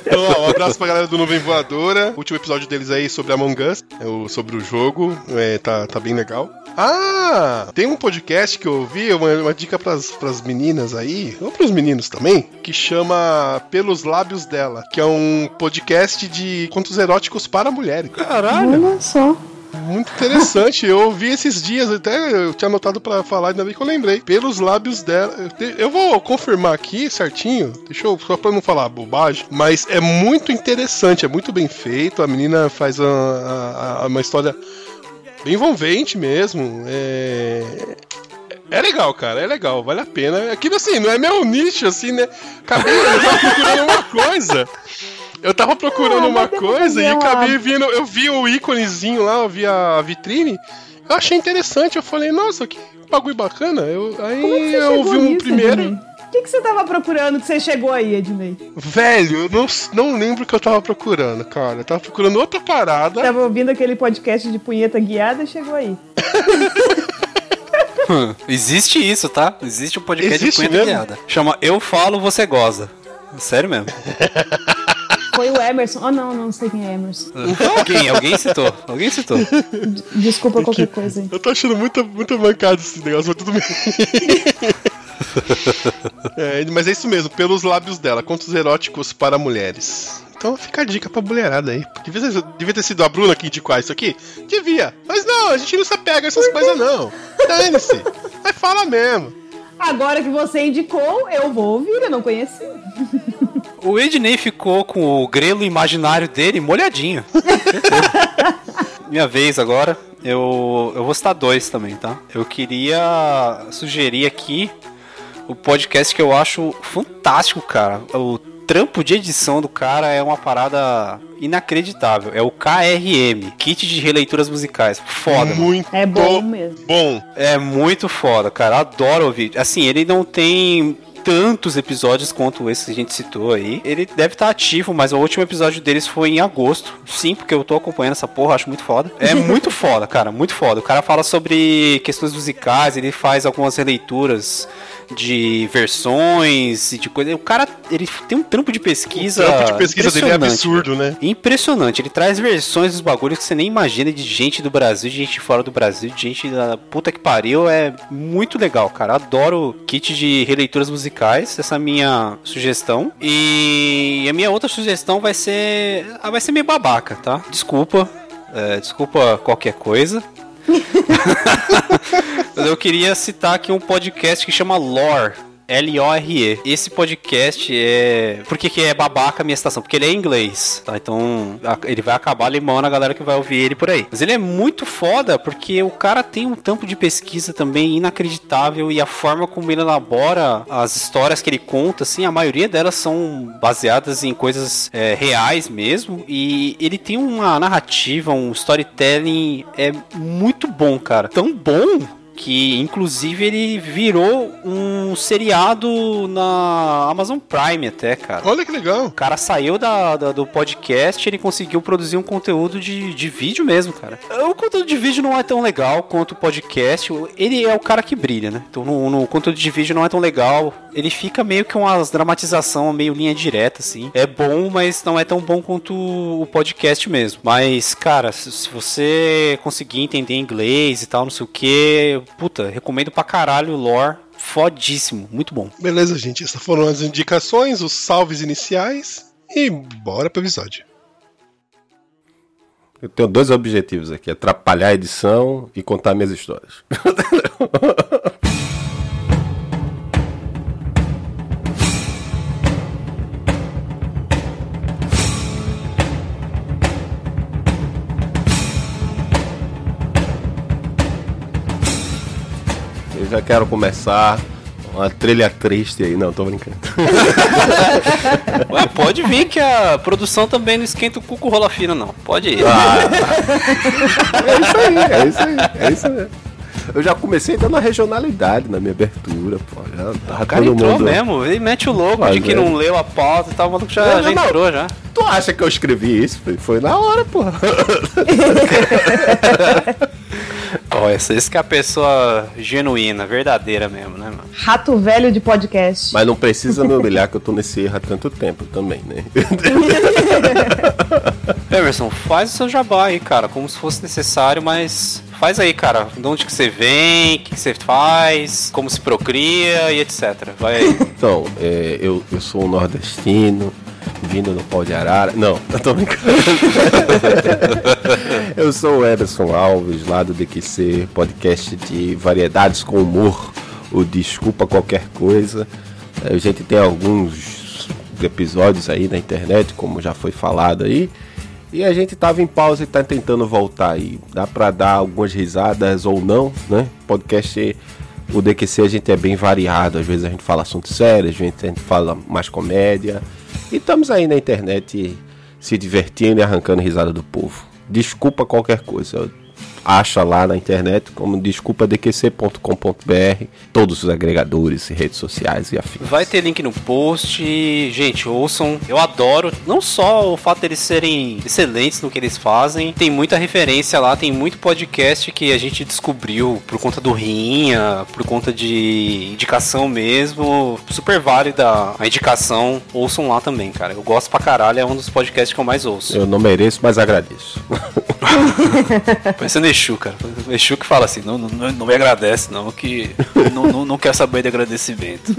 Então, ó, um abraço pra galera do Nuvem Voadora. O último episódio deles aí sobre Among Us, é o, sobre o jogo. É, tá, tá bem legal. Ah, tem um podcast que eu ouvi, uma, uma dica pras, pras meninas aí, ou pros meninos também, que chama Pelos Lábios Dela, que é um podcast de contos eróticos para mulheres. Caralho! Olha só. Muito interessante. Eu ouvi esses dias, até eu tinha anotado para falar, ainda bem que eu lembrei. Pelos lábios dela. Eu vou confirmar aqui certinho, deixa eu, só pra não falar bobagem, mas é muito interessante, é muito bem feito. A menina faz uma, uma história bem envolvente mesmo. É. É legal, cara, é legal, vale a pena. Aquilo assim, não é meu nicho, assim, né? Acabei procurando uma coisa. Eu tava procurando ah, uma coisa e acabei vindo. Eu vi o íconezinho lá, eu vi a vitrine. Eu achei interessante. Eu falei, nossa, que bagulho bacana. Eu, aí eu ouvi um nisso, primeiro. O que, que você tava procurando que você chegou aí, Ednei? Velho, eu não, não lembro o que eu tava procurando, cara. Eu tava procurando outra parada. Tava ouvindo aquele podcast de punheta guiada e chegou aí. Existe isso, tá? Existe um podcast Existe de punheta mesmo? guiada. Chama Eu Falo, Você Goza. Sério mesmo. Foi o Emerson. Oh, não, não sei quem é Emerson. alguém, alguém citou. Alguém citou. Desculpa qualquer coisa. Eu tô achando muito, muito mancado esse negócio, mas tudo bem. é, mas é isso mesmo, pelos lábios dela, contos eróticos para mulheres. Então fica a dica pra mulherada aí. Devia ter, devia ter sido a Bruna que indicou isso aqui? Devia. Mas não, a gente não se apega a essas coisas, não. Dane-se. Aí fala mesmo. Agora que você indicou, eu vou ouvir, eu não conheci. O Ednei ficou com o grelo imaginário dele molhadinho. minha vez agora. Eu, eu vou citar dois também, tá? Eu queria sugerir aqui o podcast que eu acho fantástico, cara. O trampo de edição do cara é uma parada inacreditável. É o KRM, Kit de Releituras Musicais. Foda. Muito É bom mesmo. bom. É muito foda, cara. Adoro ouvir. Assim, ele não tem tantos episódios quanto esse que a gente citou aí. Ele deve estar ativo, mas o último episódio deles foi em agosto. Sim, porque eu tô acompanhando essa porra, acho muito foda. É muito foda, cara, muito foda. O cara fala sobre questões musicais, ele faz algumas releituras de versões e de coisa. O cara, ele tem um trampo de pesquisa. O trampo de pesquisa dele é impressionante, absurdo, né? Impressionante, ele traz versões dos bagulhos que você nem imagina de gente do Brasil, de gente fora do Brasil, de gente da puta que pariu. É muito legal, cara. Adoro kit de releituras musicais, essa é a minha sugestão. E a minha outra sugestão vai ser. ah, Vai ser meio babaca, tá? Desculpa. é, desculpa qualquer coisa. Mas eu queria citar aqui um podcast que chama Lore. L-O-R-E. Esse podcast é. Por que, que é babaca a minha estação? Porque ele é em inglês, tá? Então ele vai acabar limando a galera que vai ouvir ele por aí. Mas ele é muito foda porque o cara tem um tampo de pesquisa também inacreditável e a forma como ele elabora as histórias que ele conta, assim, a maioria delas são baseadas em coisas é, reais mesmo. E ele tem uma narrativa, um storytelling é muito bom, cara. Tão bom que inclusive ele virou um seriado na Amazon Prime até, cara. Olha que legal. O cara saiu da, da- do podcast, ele conseguiu produzir um conteúdo de, de vídeo mesmo, cara. O conteúdo de vídeo não é tão legal quanto o podcast. Ele é o cara que brilha, né? Então no, no conteúdo de vídeo não é tão legal. Ele fica meio que umas dramatização, meio linha direta, assim. É bom, mas não é tão bom quanto o podcast mesmo. Mas, cara, se, se você conseguir entender inglês e tal, não sei o que, puta, recomendo pra caralho o lore. Fodíssimo, muito bom. Beleza, gente. Essas foram as indicações, os salves iniciais. E bora pro episódio. Eu tenho dois objetivos aqui: atrapalhar a edição e contar minhas histórias. já quero começar uma trilha triste aí. Não, tô brincando. Ué, pode vir que a produção também não esquenta o cu com rola fina, não. Pode ir. É isso aí, é isso aí, é isso aí. Eu já comecei dando a regionalidade na minha abertura, pô. Já tava o cara todo entrou mundo. mesmo, ele mete o louco Mas de que é. não leu a pauta e tal, o maluco já, Não, já não, entrou já. Tu acha que eu escrevi isso? Foi, foi na hora, pô. Ó, essa, esse que é a pessoa genuína, verdadeira mesmo, né, mano? Rato velho de podcast. Mas não precisa me humilhar que eu tô nesse erro há tanto tempo também, né? Emerson, faz o seu jabá aí, cara, como se fosse necessário, mas faz aí, cara. De onde que você vem, o que, que você faz, como se procria e etc. Vai aí. Então, é, eu, eu sou um nordestino, vindo no pau de arara. Não, eu tô brincando. eu sou o Emerson Alves, lá do DQC, podcast de variedades com humor, o Desculpa Qualquer Coisa. A gente tem alguns episódios aí na internet, como já foi falado aí. E a gente tava em pausa e tá tentando voltar aí. Dá pra dar algumas risadas ou não, né? Podcast, o DQC a gente é bem variado. Às vezes a gente fala assunto sério, às vezes a gente fala mais comédia. E estamos aí na internet se divertindo e arrancando risada do povo. Desculpa qualquer coisa. Acha lá na internet como desculpadqc.com.br, todos os agregadores e redes sociais e afins. Vai ter link no post. Gente, ouçam. Eu adoro não só o fato deles serem excelentes no que eles fazem, tem muita referência lá, tem muito podcast que a gente descobriu por conta do Rinha, por conta de indicação mesmo. Super válida a indicação. Ouçam lá também, cara. Eu gosto pra caralho, é um dos podcasts que eu mais ouço. Eu não mereço, mas agradeço. Parecendo Exu, cara. O Exu que fala assim, não, não, não me agradece, não, que não, não, não quer saber de agradecimento.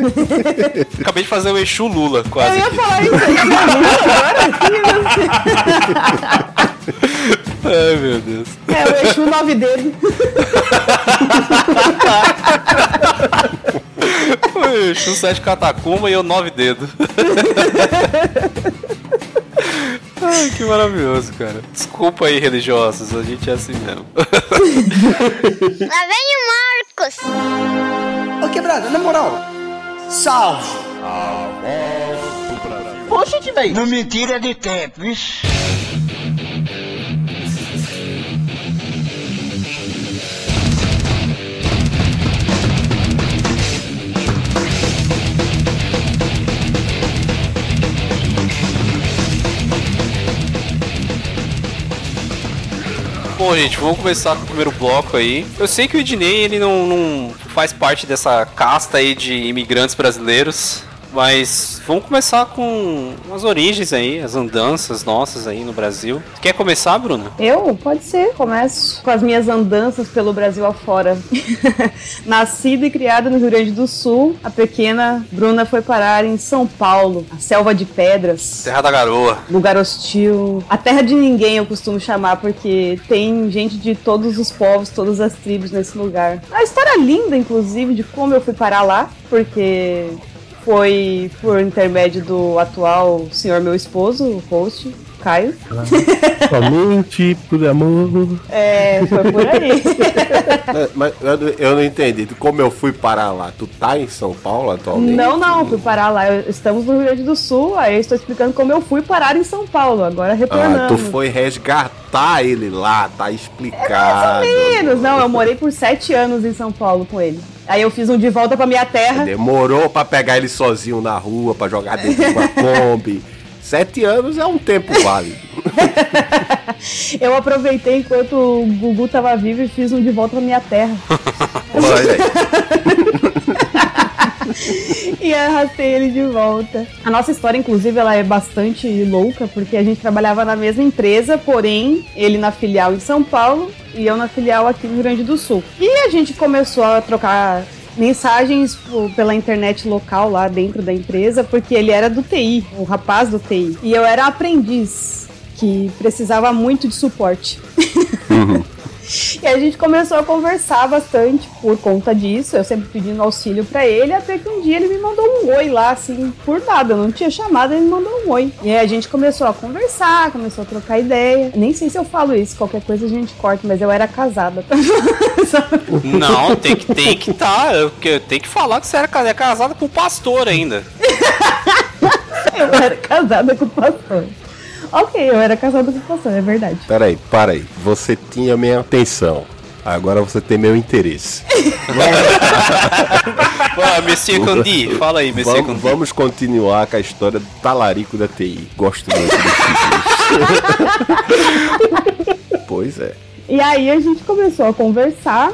Acabei de fazer o Exu Lula, Eu quase ia aqui. falar isso agora. Ai, meu Deus. É o Exu nove dele. O Exu sete catacumba e eu nove dedos. Ai, que maravilhoso, cara. Desculpa aí, religiosos, a gente é assim mesmo. Lá vem o Marcos. Ô quebrada, na moral. Salve. Poxa, velho. Não me tira de tempo, isso. Bom, gente, vamos começar com o primeiro bloco aí. Eu sei que o Ednei, ele não, não faz parte dessa casta aí de imigrantes brasileiros. Mas vamos começar com as origens aí, as andanças nossas aí no Brasil. Quer começar, Bruna? Eu? Pode ser. Começo com as minhas andanças pelo Brasil afora. Nascida e criada no Rio Grande do Sul, a pequena Bruna foi parar em São Paulo, a selva de pedras. Terra da Garoa. Lugar hostil. A terra de ninguém eu costumo chamar, porque tem gente de todos os povos, todas as tribos nesse lugar. A história linda, inclusive, de como eu fui parar lá, porque foi por intermédio do atual senhor meu esposo, o host, Caio. Somente por amor. É, foi por aí. É, Mas eu, não- eu não entendi. Como eu fui parar lá? Tu tá em São Paulo atualmente? Não, não, fui parar lá. Estamos no Rio Grande do Sul, aí eu estou explicando como eu fui parar em São Paulo, agora retornando. Ah, tu foi resgatar ele lá, tá explicado. Menos, não, eu morei por sete anos em São Paulo com ele. Aí eu fiz um de volta pra minha terra. Demorou pra pegar ele sozinho na rua, pra jogar dentro de uma Kombi. Sete anos é um tempo válido. Eu aproveitei enquanto o Gugu tava vivo e fiz um de volta pra minha terra. Olha aí. e arrastei ele de volta. A nossa história, inclusive, ela é bastante louca, porque a gente trabalhava na mesma empresa, porém, ele na filial em São Paulo e eu na filial aqui no Rio Grande do Sul. E a gente começou a trocar mensagens pela internet local lá dentro da empresa, porque ele era do TI, o rapaz do TI. E eu era aprendiz, que precisava muito de suporte. E a gente começou a conversar bastante por conta disso, eu sempre pedindo auxílio pra ele, até que um dia ele me mandou um oi lá, assim, por nada, eu não tinha chamado, ele me mandou um oi. E aí a gente começou a conversar, começou a trocar ideia. Nem sei se eu falo isso, qualquer coisa a gente corta, mas eu era casada. Não, tem que tem que tá. Eu, que- eu tenho que falar que você era casada, é casada com o pastor ainda. eu era casada com o pastor. Ok, eu era casada com o pastor, é verdade. Peraí, para aí. Você tinha minha atenção. Agora você tem meu interesse. Pô, Monsieur Candi, fala aí, Monsieur Vamos, Candi. vamos continuar com a história do talarico da TI. Gosto muito desse Pois é. E aí a gente começou a conversar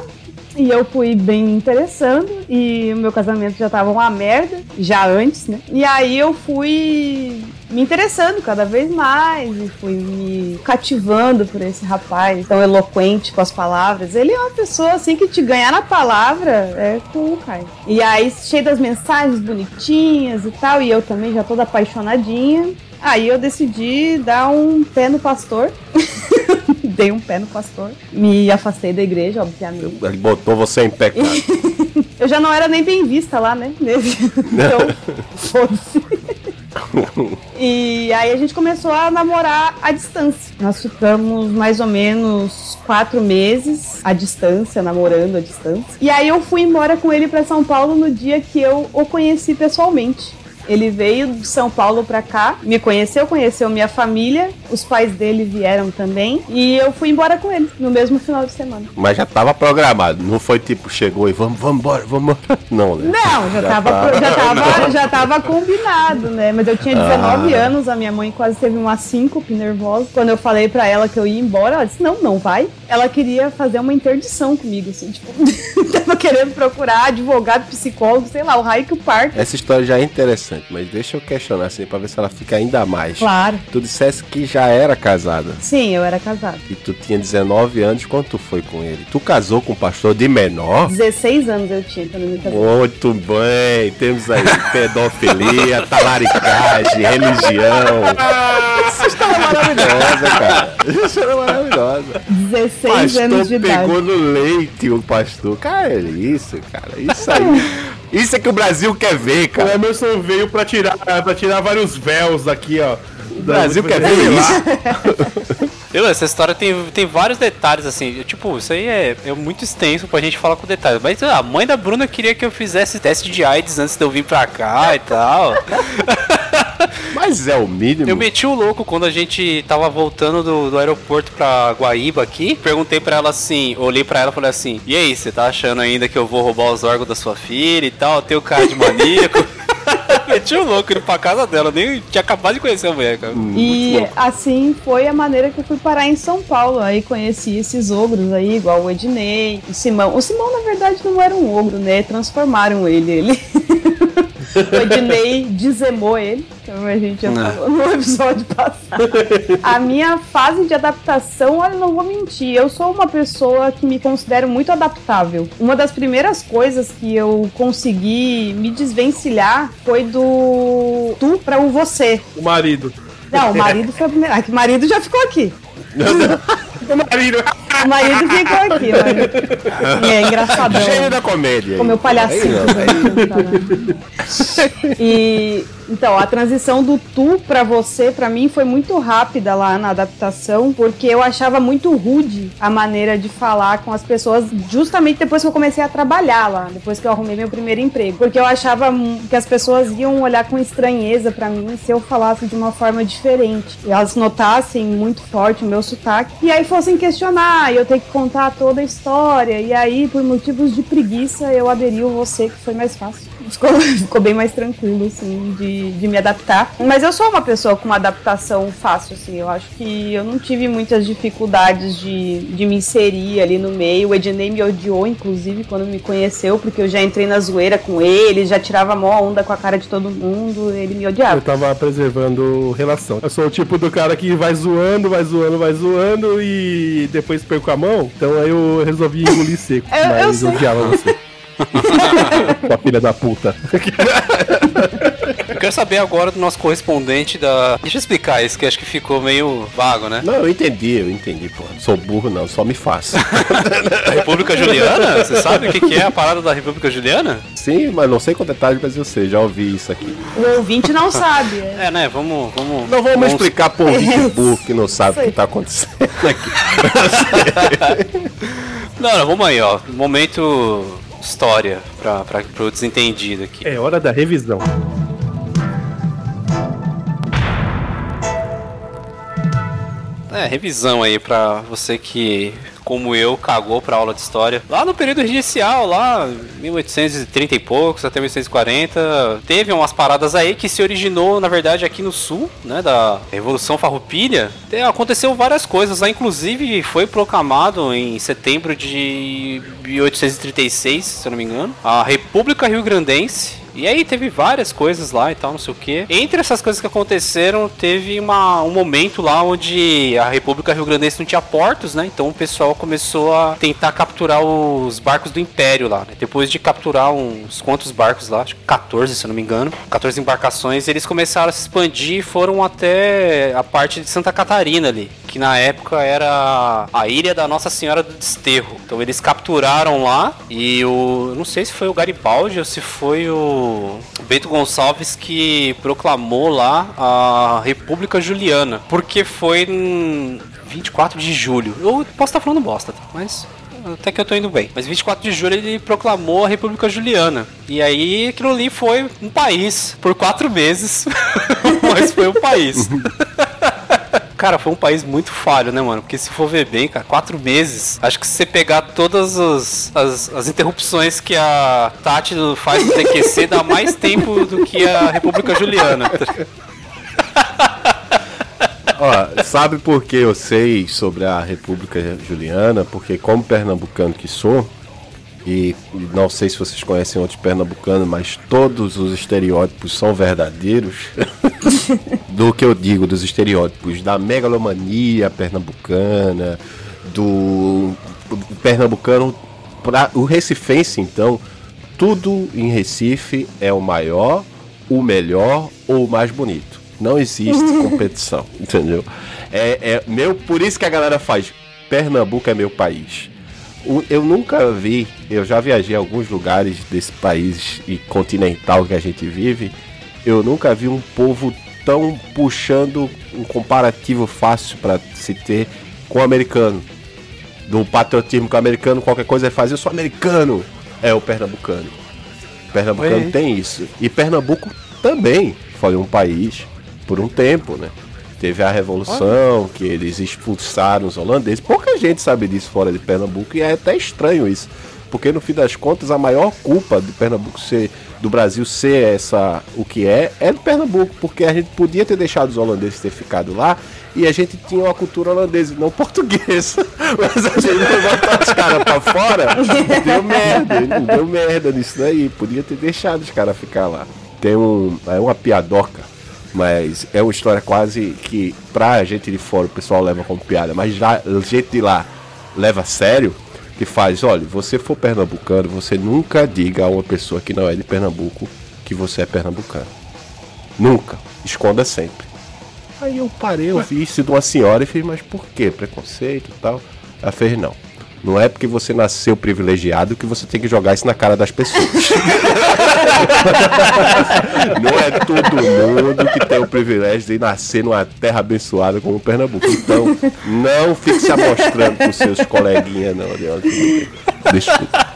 e eu fui bem interessando e o meu casamento já tava uma merda, já antes, né? E aí eu fui me interessando cada vez mais e fui me cativando por esse rapaz tão eloquente com as palavras. Ele é uma pessoa assim que te ganhar na palavra é com o. E aí cheio das mensagens bonitinhas e tal, e eu também já toda apaixonadinha. Aí eu decidi dar um pé no pastor. Dei um pé no pastor. Me afastei da igreja, obviamente. Ele botou você em pecado. Eu já não era nem bem vista lá, né? Então, foda-se. E aí a gente começou a namorar à distância. Nós ficamos mais ou menos quatro meses à distância, namorando à distância. E aí eu fui embora com ele pra São Paulo no dia que eu o conheci pessoalmente. Ele veio de São Paulo pra cá, me conheceu, conheceu minha família, os pais dele vieram também, e eu fui embora com ele no mesmo final de semana. Mas já tava programado. Não foi tipo, chegou e vamos, vamos embora, vamos embora. Não, né? Não, já, tava, tá. já, tava, já tava combinado, né? Mas eu tinha 19 Ah. anos, a minha mãe quase teve uma síncope nervosa. Quando eu falei pra ela que eu ia embora, ela disse: Não, não vai. Ela queria fazer uma interdição comigo, assim, tipo, tava querendo procurar advogado, psicólogo, sei lá, o raio que o parto. Essa história já é interessante, mas deixa eu questionar assim pra ver se ela fica ainda mais. Claro. Tu dissesse que já era casada Sim, eu era casada. e tu tinha 19 anos quando tu foi com ele. Tu casou com um pastor de menor? 16 anos eu tinha quando eu me casei. Muito bem, temos aí pedofilia, talaricagem, religião. Essa história é maravilhosa, cara. Essa história é maravilhosa. 16 anos de Pastor idade. pegou no leite o pastor. Cara, é isso, cara. Isso aí. Isso é que o Brasil quer ver, O cara. Emerson veio pra tirar, pra tirar vários véus aqui, ó. Brasil muito quer ver isso? Eu, essa história tem, tem vários detalhes, assim. eu, Tipo, isso aí é, é muito extenso pra gente falar com detalhes. Mas a mãe da Bruna queria que eu fizesse teste de AIDS antes de eu vir pra cá e tal. É o mínimo. Eu meti o louco quando a gente tava voltando do, do aeroporto pra Guaíba aqui. Perguntei pra ela assim, olhei pra ela e falei assim: E aí, você tá achando ainda que eu vou roubar os órgãos da sua filha e tal? Ter o cara de maníaco? meti o louco indo pra casa dela, nem tinha acabado de conhecer a mulher, cara. E assim foi a maneira que eu fui parar em São Paulo. Aí conheci esses ogros aí, igual o Ednei, o Simão. O Simão, na verdade, não era um ogro, né? Transformaram ele. ele... o Ednei dizemou ele, como a gente já Não. falou no episódio passado. A minha fase de adaptação, olha, não vou mentir, eu sou uma pessoa que me considero muito adaptável. Uma das primeiras coisas que eu consegui me desvencilhar foi do tu para o você. O marido. Não, o marido foi a primeira. Ah, que o marido já ficou aqui. O marido. O marido ficou aqui. O marido. É engraçadão. Gênio da comédia. Com meu palhacinho. Aí não, E então, a transição do tu pra você, pra mim, foi muito rápida lá na adaptação, porque eu achava muito rude a maneira de falar com as pessoas, justamente depois que eu comecei a trabalhar lá, depois que eu arrumei meu primeiro emprego. Porque eu achava hum, que as pessoas iam olhar com estranheza pra mim se eu falasse de uma forma diferente. E elas notassem muito forte o meu sotaque, e aí fossem questionar, e eu ter que contar toda a história, e aí, por motivos de preguiça, eu aderi ao você, que foi mais fácil ficou, ficou bem mais tranquilo, assim, de, de me adaptar. Mas eu sou uma pessoa com uma adaptação fácil, assim. Eu acho que eu não tive muitas dificuldades de, de me inserir ali no meio. O Ednei me odiou, inclusive, quando me conheceu, porque eu já entrei na zoeira com ele, já tirava mó onda com a cara de todo mundo, ele me Eu odiava. tava preservando relação. Eu sou o tipo do cara que vai zoando, vai zoando, vai zoando e depois perco a mão. Então aí eu resolvi engolir seco. Eu- eu mas eu, odiava você. Sua filha da puta. Eu quero saber agora do nosso correspondente da. Deixa eu explicar isso, que acho que ficou meio vago, né? Não, eu entendi, eu entendi, pô. Sou burro não, só me faço. A República Juliana? Você sabe o que é a parada da República Juliana? Sim, mas não sei com detalhes, mas eu sei, já ouvi isso aqui. O ouvinte não sabe. é. É, né? Vamos. vamos Não vamos explicar pro ouvinte burro que não sabe o que tá acontecendo aqui. Não, não, vamos aí, ó. Momento história pra, pro desentendido aqui. É hora da revisão. É, revisão aí pra você que, como eu, cagou pra aula de história. Lá no período regencial, lá 1830 e poucos, até 1840, teve umas paradas aí que se originou, na verdade, aqui no sul, né, da Revolução Farroupilha. Te- Aconteceu várias coisas lá, inclusive foi proclamado em setembro de 1836, se eu não me engano, a República Rio Grandense. E aí teve várias coisas lá e tal, não sei o que. Entre essas coisas que aconteceram, teve uma, um momento lá onde a República Rio Grandense não tinha portos, né? Então o pessoal começou a tentar capturar os barcos do Império lá. Né? Depois de capturar uns quantos barcos lá, acho que 14, se eu não me engano, 14 embarcações, eles começaram a se expandir e foram até a parte de Santa Catarina ali, que na época era a ilha da Nossa Senhora do Desterro. Então eles capturaram lá e o. Não sei se foi o Garibaldi ou se foi o Bento Gonçalves que proclamou lá a República Juliana. Porque foi em 24 de julho. Eu posso estar falando bosta, tá? Mas. Até que eu tô indo bem. Mas 24 de julho ele proclamou a República Juliana. E aí aquilo ali foi um país por quatro meses. Mas foi um país. Cara, foi um país muito falho, né, mano? Porque se for ver bem, cara, quatro meses. Acho que se você pegar todas as, as, as interrupções que a Tati faz no TQC, dá mais tempo do que a República Juliana. Ó, sabe por que eu sei sobre a República Juliana? Porque como pernambucano que sou, e não sei se vocês conhecem outros pernambucanos, mas todos os estereótipos são verdadeiros. do que eu digo dos estereótipos da megalomania pernambucana, do pernambucano, pra, o recifense então, tudo em Recife é o maior, o melhor ou o mais bonito. Não existe competição, entendeu? É, é meu, por isso que a galera faz. Pernambuco é meu país. Eu nunca vi, eu já viajei a alguns lugares desse país e continental que a gente vive. Eu nunca vi um povo estão puxando um comparativo fácil para se ter com o americano. Do patriotismo com o americano, qualquer coisa ele faz, eu sou americano. É o pernambucano. O pernambucano Oi. tem isso. E Pernambuco também foi um país por um tempo, né? Teve a revolução, que eles expulsaram os holandeses. Pouca gente sabe disso fora de Pernambuco e é até estranho isso. Porque no fim das contas a maior culpa de Pernambuco ser do Brasil ser essa o que é é do Pernambuco, porque a gente podia ter deixado os holandeses ter ficado lá e a gente tinha uma cultura holandesa não portuguesa. Mas a gente botar os caras pra fora, deu merda, deu merda nisso daí. Podia ter deixado os caras ficar lá. Tem um, é uma piadoca, mas é uma história quase que pra gente de fora o pessoal leva como piada, mas lá, a gente de lá leva a sério que faz, olha, você for pernambucano, você nunca diga a uma pessoa que não é de Pernambuco que você é pernambucano. Nunca. Esconda sempre. Aí eu parei, eu vi isso de uma senhora e fiz, mas por que? Preconceito e tal. Ela fez, não. Não é porque você nasceu privilegiado que você tem que jogar isso na cara das pessoas. não é todo mundo que tem o privilégio de nascer numa terra abençoada como Pernambuco. Então, não fique se amostrando com seus coleguinhas, não. Desculpa.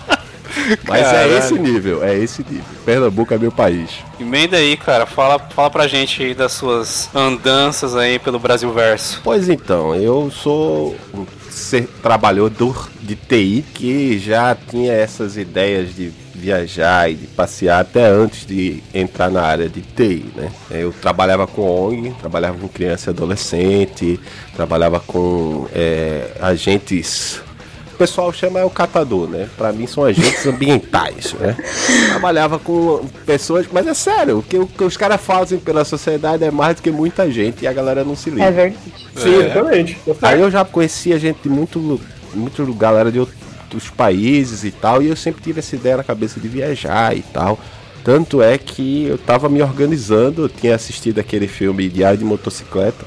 Mas Caralho. é esse nível, é esse nível. Pernambuco é meu país. Emenda aí, cara. Fala, fala pra gente aí das suas andanças aí pelo Brasil Verso. Pois então, eu sou ser trabalhador de TI que já tinha essas ideias de viajar e de passear até antes de entrar na área de TI, né? Eu trabalhava com ONG, trabalhava com criança e adolescente, trabalhava com é, agentes pessoal chama é o catador, né? Pra mim são agentes ambientais, né? Trabalhava com pessoas, mas é sério, o que, o que os caras fazem pela sociedade é mais do que muita gente e a galera não se liga. É verdade. Sim, exatamente. Aí eu já conhecia gente de muito, muito galera de outros países e tal, e eu sempre tive essa ideia na cabeça de viajar e tal. Tanto é que eu tava me organizando, eu tinha assistido aquele filme Diário de Motocicleta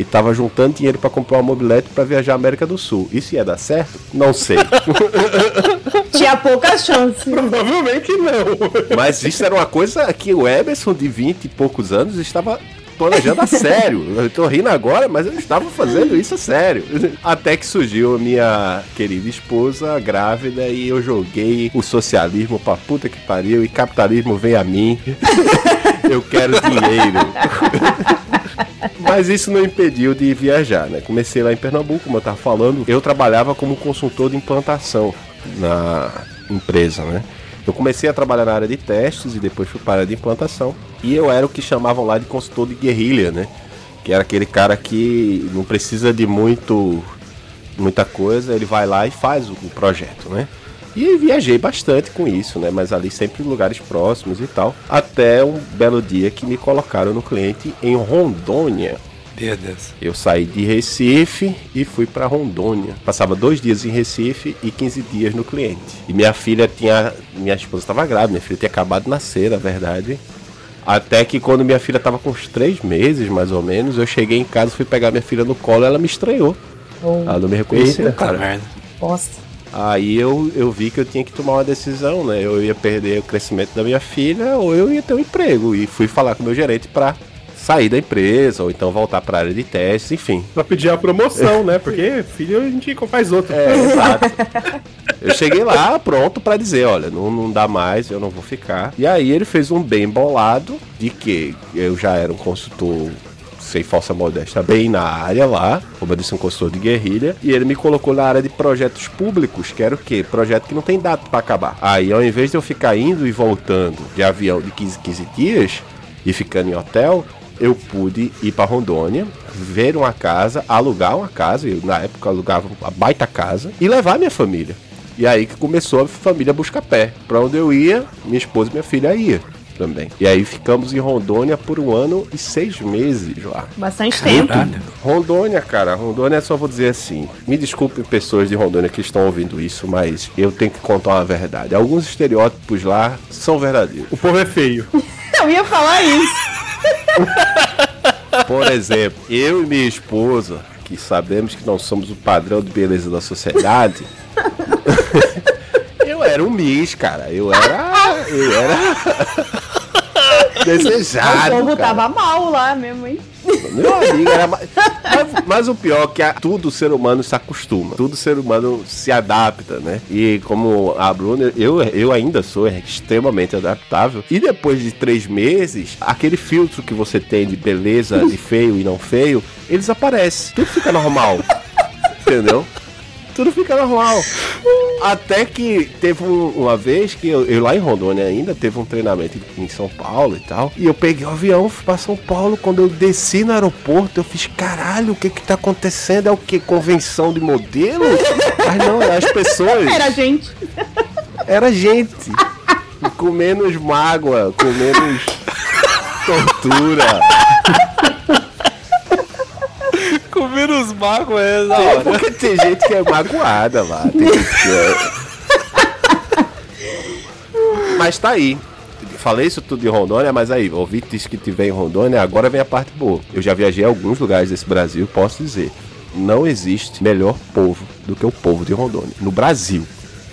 e tava juntando dinheiro para comprar uma mobilete para viajar à América do Sul. Isso ia dar certo? Não sei. Tinha poucas chances. Provavelmente não. Mas isso era uma coisa que o Emerson, de 20 e poucos anos, estava planejando a sério. Eu tô rindo agora, mas eu estava fazendo isso a sério. Até que surgiu a minha querida esposa grávida e eu joguei o socialismo pra puta que pariu e capitalismo vem a mim. Eu quero dinheiro. Mas isso não impediu de viajar, né? Comecei lá em Pernambuco, como eu tava falando. Eu trabalhava como consultor de implantação na empresa, né? Eu comecei a trabalhar na área de testes e depois fui para a área de implantação. E eu era o que chamavam lá de consultor de guerrilha, né? Que era aquele cara que não precisa de muito muita coisa, ele vai lá e faz o, o projeto, né? E viajei bastante com isso, né? Mas ali sempre em lugares próximos e tal. Até um belo dia que me colocaram no cliente em Rondônia. Meu Deus. Eu saí de Recife e fui para Rondônia. Passava dois dias em Recife e 15 dias no cliente. E minha filha tinha. Minha esposa estava grávida, minha filha tinha acabado de nascer, na verdade. Até que quando minha filha estava com uns três meses, mais ou menos, eu cheguei em casa, fui pegar minha filha no colo ela me estranhou. Ela não me reconheceu, Eita, cara. Merda. Aí eu, eu vi que eu tinha que tomar uma decisão, né? Eu ia perder o crescimento da minha filha ou eu ia ter um emprego. E fui falar com o meu gerente pra sair da empresa ou então voltar pra área de testes, enfim. Pra pedir a promoção, né? Porque filho a gente faz outro. É, exato. Eu cheguei lá pronto pra dizer, olha, não, não dá mais, eu não vou ficar. E aí ele fez um bem bolado de que eu já era um consultor sem falsa modéstia, bem na área lá, como eu disse, um consultor de guerrilha, e ele me colocou na área de projetos públicos, que era o quê? Projeto que não tem data pra acabar. Aí, ao invés de eu ficar indo e voltando de avião de 15 15 dias e ficando em hotel, eu pude ir para Rondônia, ver uma casa, alugar uma casa, eu na época alugava uma baita casa, e levar minha família. E aí que começou a família buscar pé. Pra onde eu ia, minha esposa e minha filha ia também. E aí ficamos em Rondônia por um ano e seis meses lá. Bastante tempo. Rondônia, cara, Rondônia só vou dizer assim. Me desculpem pessoas de Rondônia que estão ouvindo isso, mas eu tenho que contar uma verdade. Alguns estereótipos lá são verdadeiros. O povo é feio. Eu ia falar isso. Por exemplo, eu e minha esposa, que sabemos que não somos o padrão de beleza da sociedade, eu era um Miss, cara. Eu era. Eu era. Desejado. o povo cara. tava mal lá mesmo, hein? Meu amigo, era mais... mas, mas o pior é que a- tudo o ser humano se acostuma, tudo o ser humano se adapta, né? E como a Bruna, eu, eu ainda sou extremamente adaptável. E depois de três meses, aquele filtro que você tem de beleza, de feio e não feio, ele desaparece. Tudo fica normal. Entendeu? Tudo fica normal. Até que teve um- uma vez que eu, eu lá em Rondônia ainda, teve um treinamento em São Paulo e tal. E eu peguei o avião, fui pra São Paulo. Quando eu desci no aeroporto, eu fiz, caralho, o que que tá acontecendo? É o que? Convenção de modelo? Mas não, é as pessoas. Era gente. Era gente. Com menos mágoa, com menos tortura. Com menos mago é É hora. porque tem gente que é magoada lá. Tem gente que é... Mas tá aí. Falei isso tudo de Rondônia, mas aí, ouvintes que tiver em Rondônia, agora vem a parte boa. Eu já viajei a alguns lugares desse Brasil, posso dizer. Não existe melhor povo do que o povo de Rondônia. No Brasil.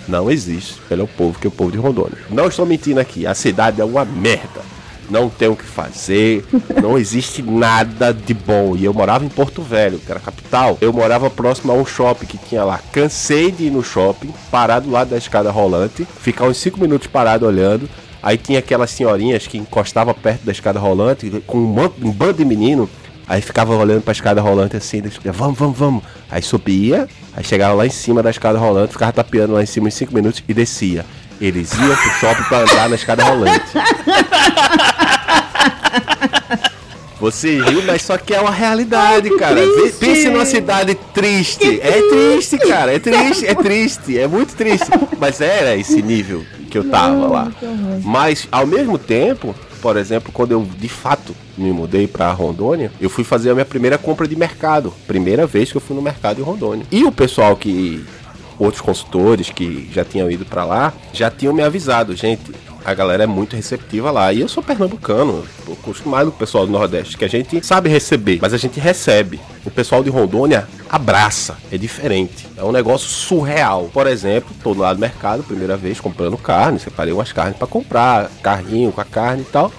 Não existe melhor povo que o povo de Rondônia. Não estou mentindo aqui. A cidade é uma merda. Não tem o que fazer. Não existe nada de bom. E eu morava em Porto Velho, que era a capital. Eu morava próximo a um shopping que tinha lá. Cansei de ir no shopping, parar do lado da escada rolante, ficar uns 5 minutos parado olhando. Aí tinha aquelas senhorinhas que encostavam perto da escada rolante com um, um bando de menino. Aí ficava olhando pra escada rolante assim, vamos, vamos, vamos. Aí subia, aí chegava lá em cima da escada rolante, ficava tapeando lá em cima em 5 minutos e descia. Eles iam pro shopping pra andar na escada rolante. Você riu, mas só que é uma realidade, cara. Vê- triste. Pense numa cidade triste. É triste, cara. É triste, é triste, é muito triste. Mas era esse nível que eu tava lá. Mas ao mesmo tempo, por exemplo, quando eu de fato me mudei pra Rondônia, eu fui fazer a minha primeira compra de mercado. Primeira vez que eu fui no mercado em Rondônia. E o pessoal que outros consultores que já tinham ido pra lá já tinham me avisado, gente. A galera é muito receptiva lá. E eu sou pernambucano, acostumado com o pessoal do Nordeste, que a gente sabe receber, mas a gente recebe. O pessoal de Rondônia abraça, é diferente. É um negócio surreal. Por exemplo, tô lá no mercado, primeira vez, comprando carne, separei umas carnes pra comprar, carrinho com a carne e tal.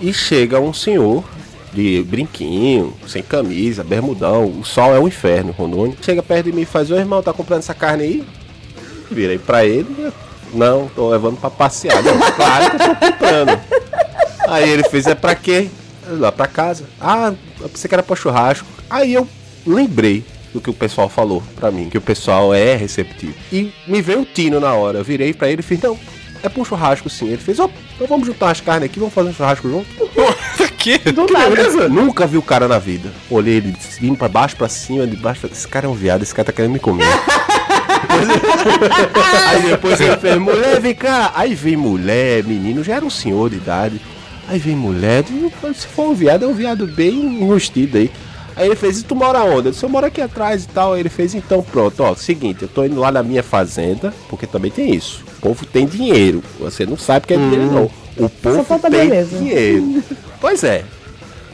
E chega um senhor de brinquinho, sem camisa, bermudão. O sol é um inferno, Rondônia. Chega perto de mim e faz: Ô irmão, tá comprando essa carne aí? Virei pra ele: Não, tô levando pra passear. Não, claro que eu tô comprando. Aí ele fez: É pra quê? Eu, Lá pra casa. Ah, eu pensei que era pra churrasco. Aí eu lembrei do que o pessoal falou pra mim, que o pessoal é receptivo. E me veio o tino na hora. Eu virei pra ele e fiz: Não, é pra um churrasco sim. Ele fez: Ó, então vamos juntar as carnes aqui, vamos fazer um churrasco junto. que? Do Que nada. beleza? Nunca vi o cara na vida. Olhei ele cima pra baixo, pra cima, de baixo. Esse cara é um viado, esse cara tá querendo me comer. Aí depois ele fez, mulher, vem cá. Aí vem mulher, menino, já era um senhor de idade. Aí vem mulher, se for um viado, é um viado bem enrustido aí. Aí ele fez, e tu mora onde? Eu disse, eu moro aqui atrás e tal. Aí ele fez, então pronto, ó, seguinte, eu tô indo lá na minha fazenda, porque também tem isso. O povo tem dinheiro. Você não sabe que é dinheiro, não. O povo falta tem beleza. dinheiro. Pois é.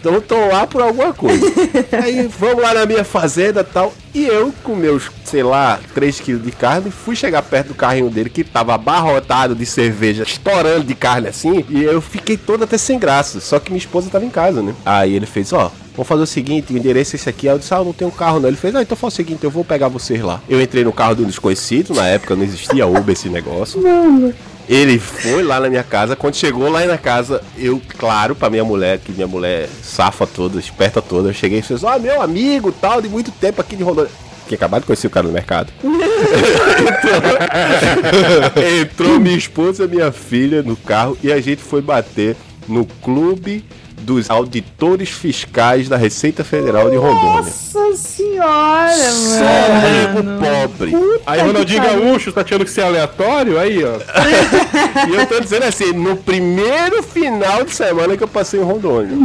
Então tô lá por alguma coisa. Aí vamos lá na minha fazenda e tal. E eu, com meus, sei lá, 3 quilos de carne, fui chegar perto do carrinho dele que tava abarrotado de cerveja, estourando de carne assim. E eu fiquei todo até sem graça. Só que minha esposa tava em casa, né? Aí ele fez, ó. Vamos fazer o seguinte, o endereço é esse aqui. Aí eu disse, ah, eu não tenho carro não. Ele fez, ah, então faz o seguinte, eu vou pegar vocês lá. Eu entrei no carro de um desconhecido, na época não existia Uber esse negócio. Ele foi lá na minha casa. Quando chegou lá na casa, eu, claro, pra minha mulher, que minha mulher safa toda, esperta toda, eu cheguei e disse: Ó, meu amigo, tal, de muito tempo aqui de Rondônia. Que acabado de conhecer o cara no mercado. entrou, entrou minha esposa e minha filha no carro e a gente foi bater no clube dos auditores fiscais da Receita Federal de Rondônia. Nossa senhora, Só nego mano. pobre. Aí Ronaldinho. Gaúcho tá achando que você é aleatório? Aí, ó. E eu tô dizendo assim, no primeiro final de semana que eu passei em Rondônia.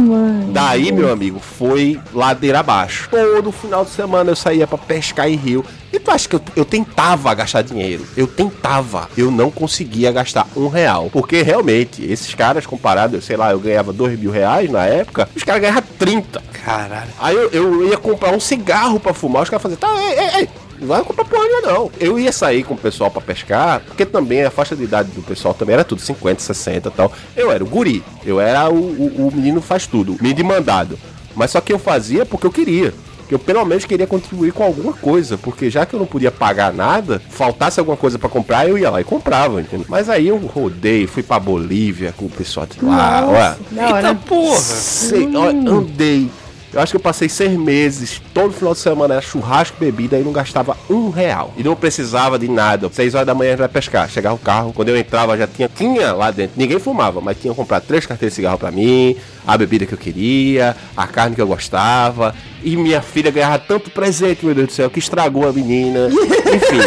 Daí, meu amigo, foi ladeira abaixo. Todo final de semana eu saía pra pescar em rio. E tu acha que eu, eu tentava gastar dinheiro? Eu tentava. Eu não conseguia gastar um real. Porque realmente, esses caras comparados, sei lá, eu ganhava dois mil reais na época, os caras ganhavam 30. Caralho. Aí eu, eu ia comprar um cigarro pra fumar, os caras faziam, tá, ei, ei, ei, Não vai comprar porra nenhuma, não. Eu ia sair com o pessoal pra pescar, porque também a faixa de idade do pessoal também era tudo 50, 60 e tal. Eu era o guri. Eu era o, o, o menino faz tudo, o menino de mandado. Mas só que eu fazia porque eu queria. Que eu pelo menos queria contribuir com alguma coisa, porque já que eu não podia pagar nada, faltasse alguma coisa pra comprar, eu ia lá e comprava, entendeu? Mas aí eu rodei, fui pra Bolívia com o pessoal de lá, Nossa, ó. da hora. porra! Sei, ó, andei. Eu acho que eu passei seis meses, todo final de semana era churrasco, bebida e não gastava um real. E não precisava de nada. Seis horas da manhã vai pescar. Chegava o carro, quando eu entrava já tinha, tinha lá dentro. Ninguém fumava, mas tinha comprado três carteiras de cigarro pra mim, a bebida que eu queria, a carne que eu gostava. E minha filha ganhava tanto presente, meu Deus do céu, que estragou a menina. Enfim.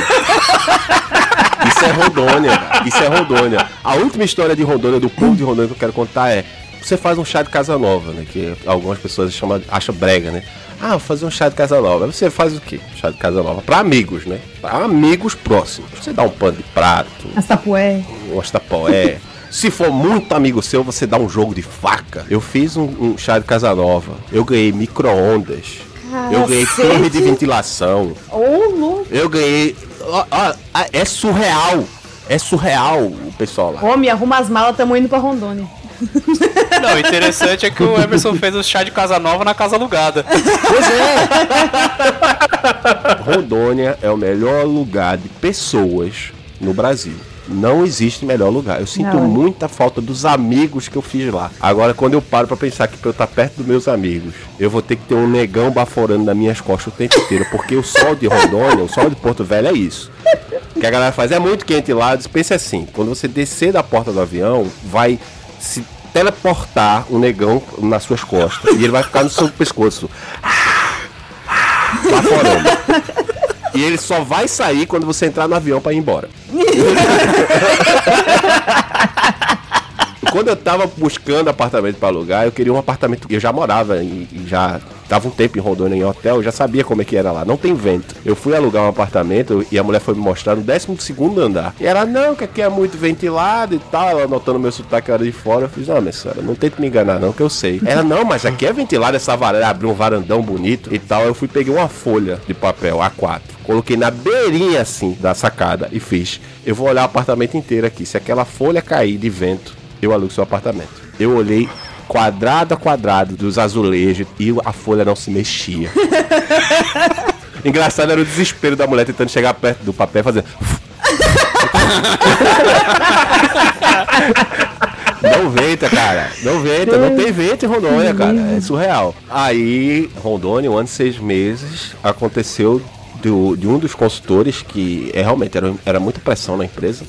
Isso é Rondônia, cara. Isso é Rondônia. A última história de Rondônia, do povo de Rondônia que eu quero contar é. Você faz um chá de casa nova, né? Que algumas pessoas chamam, acham brega, né? Ah, vou fazer um chá de casa nova. Aí Você faz o quê? Chá de casa nova. Pra amigos, né? Pra amigos próximos. Você dá um pano de prato, Astapué. um astapoé. Se for muito amigo seu, você dá um jogo de faca. Eu fiz um, um chá de casa nova. Eu ganhei micro-ondas. Eu ganhei Cacete. torre de ventilação. Ô, louco. Eu ganhei. ó, ó, é surreal. É surreal o pessoal lá. Homem, arruma as malas, tamo indo pra Rondônia. Não, o interessante é que o Emerson fez o chá de casa nova na casa alugada. Pois é. Rondônia é o melhor lugar de pessoas no Brasil. Não existe melhor lugar. Eu sinto Não. muita falta dos amigos que eu fiz lá. Agora, quando eu paro pra pensar que pra eu estar perto dos meus amigos, eu vou ter que ter um negão baforando nas minhas costas o tempo inteiro. Porque o sol de Rondônia, o sol de Porto Velho é isso. O que a galera faz é muito quente lá. Pense assim: quando você descer da porta do avião, vai se teleportar um negão nas suas costas. E ele vai ficar no seu pescoço. E ele só vai sair quando você entrar no avião pra ir embora. Quando eu tava buscando apartamento pra alugar, eu queria um apartamento. Eu já morava e já tava um tempo em Rondônia em hotel, já sabia como é que era lá. Não tem vento. Eu fui alugar um apartamento e a mulher foi me mostrar no 12 andar. E ela, não, que aqui é muito ventilado e tal. Ela notando meu sotaque era de fora. Eu fiz, não, minha senhora, não tente me enganar, não, que eu sei. Ela, não, mas aqui é ventilado essa varanda, abriu um varandão bonito e tal. Eu fui peguei uma folha de papel A4. Coloquei na beirinha assim da sacada e fiz. Eu vou olhar o apartamento inteiro aqui. Se aquela folha cair de vento, eu alugo seu apartamento. Eu olhei quadrado a quadrado dos azulejos e a folha não se mexia. Engraçado era o desespero da mulher tentando chegar perto do papel e fazer. Não venta, cara. Não venta, não tem vento em Rondônia, cara. É surreal. Aí, Rondônia, um ano e seis meses, aconteceu do- de um dos consultores que é, realmente era, era muita pressão na empresa.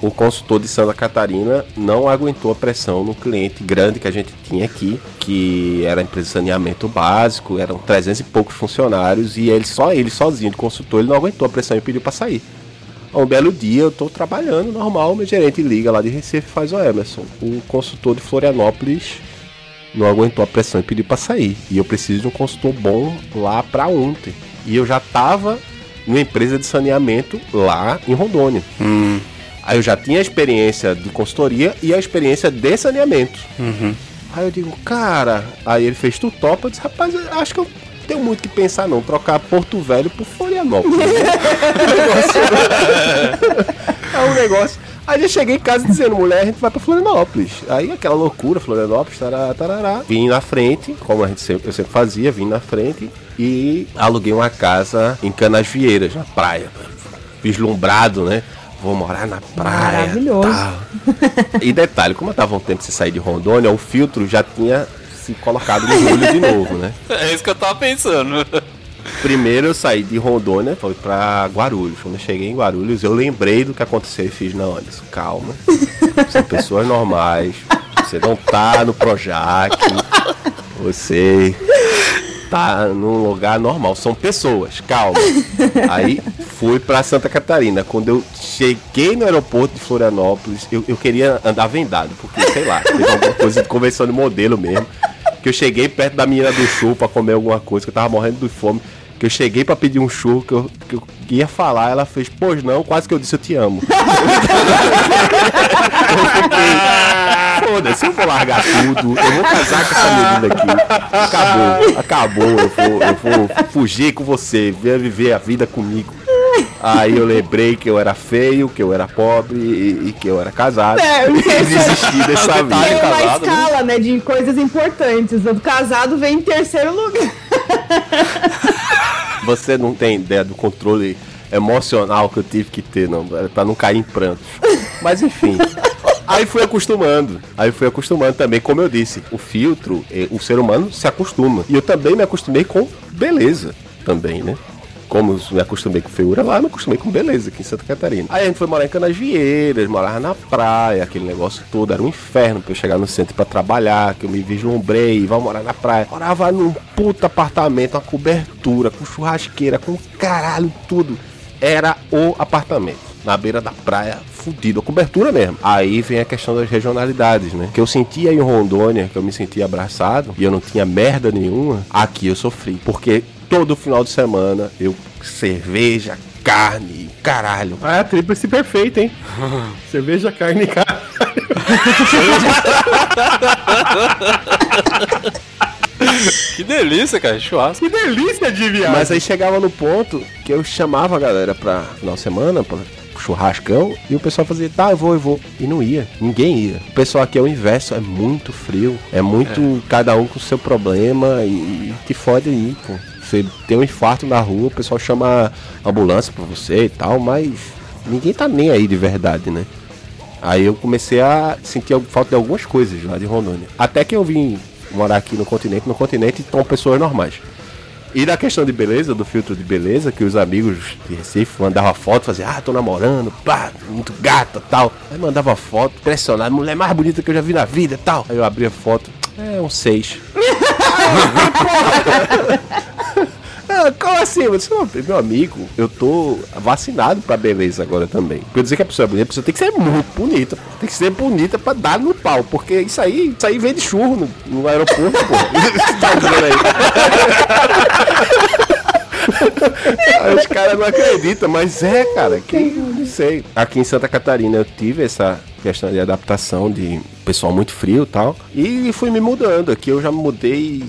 O consultor de Santa Catarina não aguentou a pressão no cliente grande que a gente tinha aqui, que era a empresa de saneamento básico, eram 300 e poucos funcionários, e ele só ele sozinho de consultor, ele não aguentou a pressão e pediu para sair. Um belo dia, eu tô trabalhando normal, meu gerente liga lá de Recife e faz, ó Emerson, o consultor de Florianópolis não aguentou a pressão e pediu pra sair. E eu preciso de um consultor bom lá pra ontem. E eu já tava numa empresa de saneamento lá em Rondônia. Aí eu já tinha a experiência de consultoria e a experiência de saneamento. Aí eu digo, cara, aí ele fez tu topa, eu disse, rapaz, eu acho que eu tenho muito o que pensar não, trocar Porto Velho por Florianópolis. É um negócio. Aí eu cheguei em casa dizendo, mulher, a gente vai pra Florianópolis. Aí aquela loucura, Florianópolis, tarará, tarará. Vim na frente, como a gente sempre, eu sempre fazia, vim na frente e aluguei uma casa em Canasvieiras, na praia. Vislumbrado, né? Vou morar na praia. Maravilhoso. tal. E detalhe, como eu tava um tempo sem sair de Rondônia, o filtro já tinha se colocado no olho de novo, né? É isso que eu tava pensando. Primeiro eu saí de Rondônia, fui pra Guarulhos. Quando eu cheguei em Guarulhos, eu lembrei do que aconteceu e fiz, não, Anderson, calma. São pessoas normais. Você não tá no Projac. Você tá num lugar normal. São pessoas, calma. Aí fui pra Santa Catarina. Quando eu cheguei no aeroporto de Florianópolis, eu, eu queria andar vendado, porque, sei lá, teve alguma coisa de convenção de modelo mesmo. Que eu cheguei perto da menina do show pra comer alguma coisa, que eu tava morrendo de fome. Que eu cheguei pra pedir um churro, que eu, que eu ia falar, ela fez, pois não, quase que eu disse eu te amo. eu fiquei, foda-se, eu vou largar tudo, eu vou casar com essa menina aqui. Acabou, acabou, eu vou, eu vou fugir com você, venha viver a vida comigo. Aí eu lembrei que eu era feio, que eu era pobre e, e que eu era casado. É, e desisti dessa vida. Tem uma casado, né? escala, né, de coisas importantes. O casado vem em terceiro lugar. Você não tem ideia do controle emocional que eu tive que ter, não, pra não cair em prantos. Mas enfim. Aí fui acostumando. Aí fui acostumando também, como eu disse, o filtro, eh, o ser humano se acostuma. E eu também me acostumei com beleza também, né? Como me acostumei com feiura lá, me acostumei com beleza aqui em Santa Catarina. Aí a gente foi morar em Canasvieiras, morava na praia, aquele negócio todo, era um inferno pra eu chegar no centro pra trabalhar, que eu me vislumbrei, vai morar na praia. Morava num puta apartamento, uma cobertura, com churrasqueira, com caralho, tudo. Era o apartamento. Na beira da praia, fudido, a cobertura mesmo. Aí vem a questão das regionalidades, né? Que eu sentia em Rondônia, que eu me sentia abraçado e eu não tinha merda nenhuma. Aqui eu sofri. Porque todo final de semana eu cerveja, carne, caralho. Ah, é a tríplice perfeita, hein? Cerveja, carne e carne. Que delícia, cara, churrasco. Que delícia de viagem. Mas aí chegava no ponto que eu chamava a galera pra final de semana, pra churrascão, e o pessoal fazia, tá, eu vou, eu vou. E não ia, ninguém ia. O pessoal aqui é o inverso, é muito frio, é muito cada um com o seu problema e, e te fode aí, pô. Você tem um infarto na rua, o pessoal chama ambulância pra você e tal, mas ninguém tá nem aí de verdade, né? Aí eu comecei a sentir falta de algumas coisas lá de Rondônia. Até que eu vim morar aqui no continente, no continente estão pessoas normais. E da questão de beleza, do filtro de beleza, que os amigos de Recife mandavam foto, faziam, ah, tô namorando, pá, muito gata tal. Aí mandava foto, impressionado, mulher mais bonita que eu já vi na vida tal. Aí eu abria foto, é um 6. Ah, Como é assim? Meu amigo, eu tô vacinado pra beleza agora também. Quer dizer que a pessoa é bonita, a pessoa tem que ser muito bonita. Tem que ser bonita pra dar no pau, porque isso aí, isso aí vem de churro no, no aeroporto, pô. tá dizendo aí. Aí os caras não acreditam, mas é, cara, que não sei. Aqui em Santa Catarina eu tive essa questão de adaptação de pessoal muito frio e tal. E fui me mudando. Aqui eu já mudei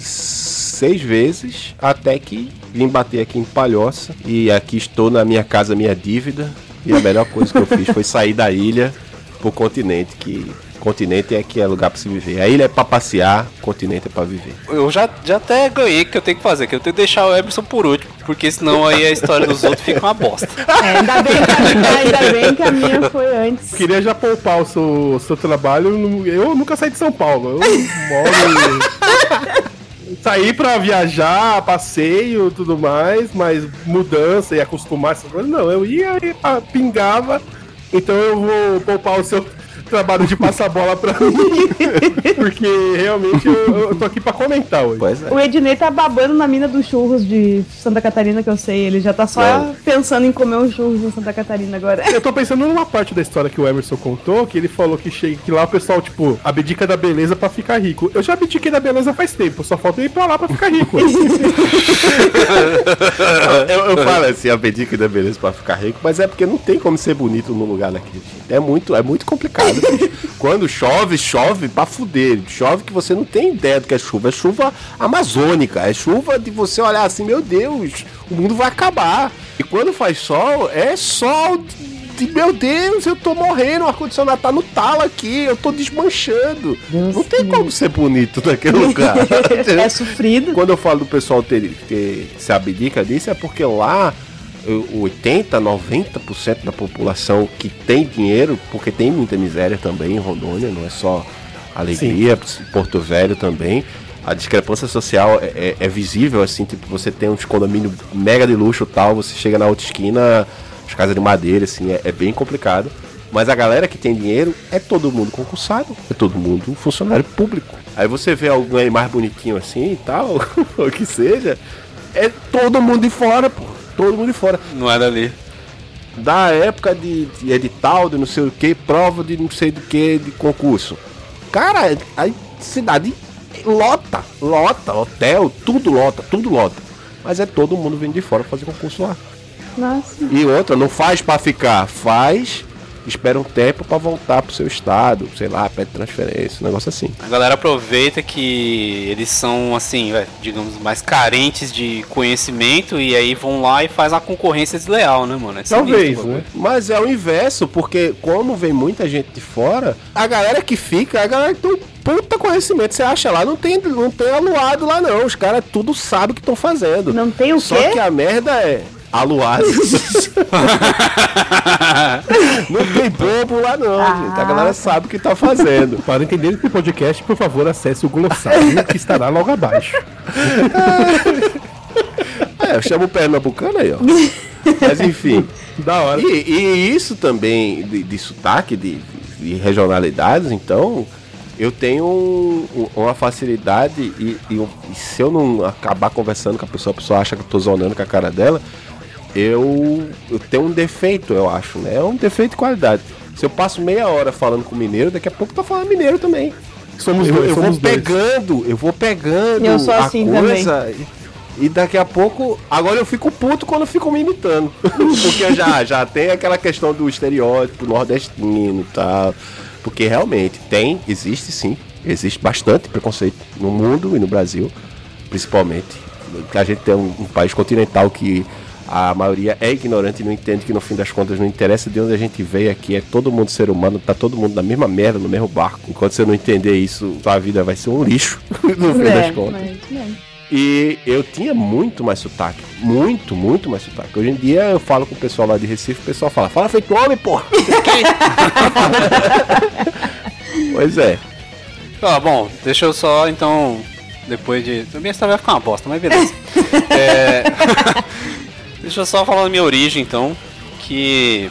seis vezes até que vim bater aqui em Palhoça. E aqui estou na minha casa, minha dívida. E a melhor coisa que eu fiz foi sair da ilha pro continente, que continente é que é lugar pra se viver. A ilha é pra passear, o continente é pra viver. Eu já, já até ganhei o que eu tenho que fazer, que eu tenho que deixar o Emerson por último, porque senão aí a história dos outros fica uma bosta. É, ainda, bem que a minha, ainda bem que a minha foi antes. Queria já poupar o seu, o seu trabalho. Eu nunca saí de São Paulo. Eu moro. Saí pra viajar, passeio tudo mais, mas mudança e acostumar essas coisas. Não, eu ia e ah, pingava. Então eu vou poupar o seu trabalho de passar bola pra mim. Porque realmente eu, eu tô aqui pra comentar hoje. Pois é. O Ednei tá babando na mina dos churros de Santa Catarina, que eu sei. Ele já tá só É. pensando em comer uns churros em Santa Catarina agora. Eu tô pensando numa parte da história que o Emerson contou, que ele falou que chega que lá o pessoal, tipo, abdica da beleza pra ficar rico. Eu já abdiquei da beleza faz tempo, só falta ir pra lá pra ficar rico. eu, eu falo assim, a pedica da beleza pra ficar rico, mas é porque não tem como ser bonito num lugar daquele. É muito, é muito complicado. Quando chove, chove pra fuder. Chove que você não tem ideia do que é chuva. É chuva amazônica. É chuva de você olhar assim, meu Deus, o mundo vai acabar. E quando faz sol, é sol meu Deus, eu tô morrendo, o ar-condicionado tá no talo aqui, eu tô desmanchando. Deus não tem como ser bonito naquele lugar. é sofrido. Quando eu falo do pessoal ter, ter se abdica disso, é porque lá 80, 90% da população que tem dinheiro, porque tem muita miséria também em Rondônia, não é só alegria, Porto Velho também. A discrepância social é, é- é visível, assim, tipo, você tem uns condomínios mega de luxo e tal, você chega na outra esquina, as casas de madeira, assim, é, é bem complicado. Mas a galera que tem dinheiro é todo mundo concursado, é todo mundo funcionário público. Aí você vê alguém mais bonitinho assim e tal, o que seja, é todo mundo de fora, pô. Todo mundo de fora. Não é dali. Da época de, de edital, de não sei o que, prova de não sei do que, de concurso. Cara, a cidade lota, lota, hotel, tudo lota, tudo lota. Mas é todo mundo vindo de fora fazer concurso lá. Nossa. E outra, não faz pra ficar, faz espera um tempo pra voltar pro seu estado, sei lá, pede transferência, um negócio assim. A galera aproveita que eles são, assim, velho, digamos, mais carentes de conhecimento e aí vão lá e faz uma concorrência desleal, né, mano? É Talvez, né? Mas é o inverso, porque como vem muita gente de fora, a galera que fica, é a galera que tem um puta conhecimento. Você acha lá, não tem, não tem aluado lá não. Os caras tudo sabem o que estão fazendo. Não tem o Só quê? que a merda é aluado. não tem bobo lá não, Ah. gente. A galera sabe o que tá fazendo. Para entender esse podcast, por favor, acesse o glossário que estará logo abaixo. É, eu chamo o pernambucano aí, ó. Mas enfim. Da hora. E, e isso também de, de sotaque, de, de regionalidades, então eu tenho um- um- uma facilidade e, e e se eu não acabar conversando com a pessoa, a pessoa acha que eu tô zonando com a cara dela, eu, eu tenho um defeito, eu acho, né? É um defeito de qualidade. Se eu passo meia hora falando com mineiro, daqui a pouco eu tô falando mineiro também. Somos eu, dois, eu vou somos dois. pegando, eu vou pegando Eu sou assim a coisa e, e daqui a pouco, agora eu fico puto quando ficam me imitando. Porque já já tem aquela questão do estereótipo nordestino e tal. Porque realmente tem, existe sim, existe bastante preconceito no mundo e no Brasil, principalmente. Que a gente tem um, um país continental que a maioria é ignorante e não entende que no fim das contas não interessa de onde a gente veio aqui, é todo mundo ser humano, tá todo mundo na mesma merda, no mesmo barco. Enquanto você não entender isso, sua vida vai ser um lixo, no fim É, das contas. mas. E eu tinha muito mais sotaque. Muito, muito mais sotaque. Hoje em dia eu falo com o pessoal lá de Recife, o pessoal fala, fala feito homem, pô! pois é. Ah, bom, deixa eu só então. Depois de. Minha história vai ficar uma bosta, mas beleza. É, deixa eu só falar da minha origem então. Que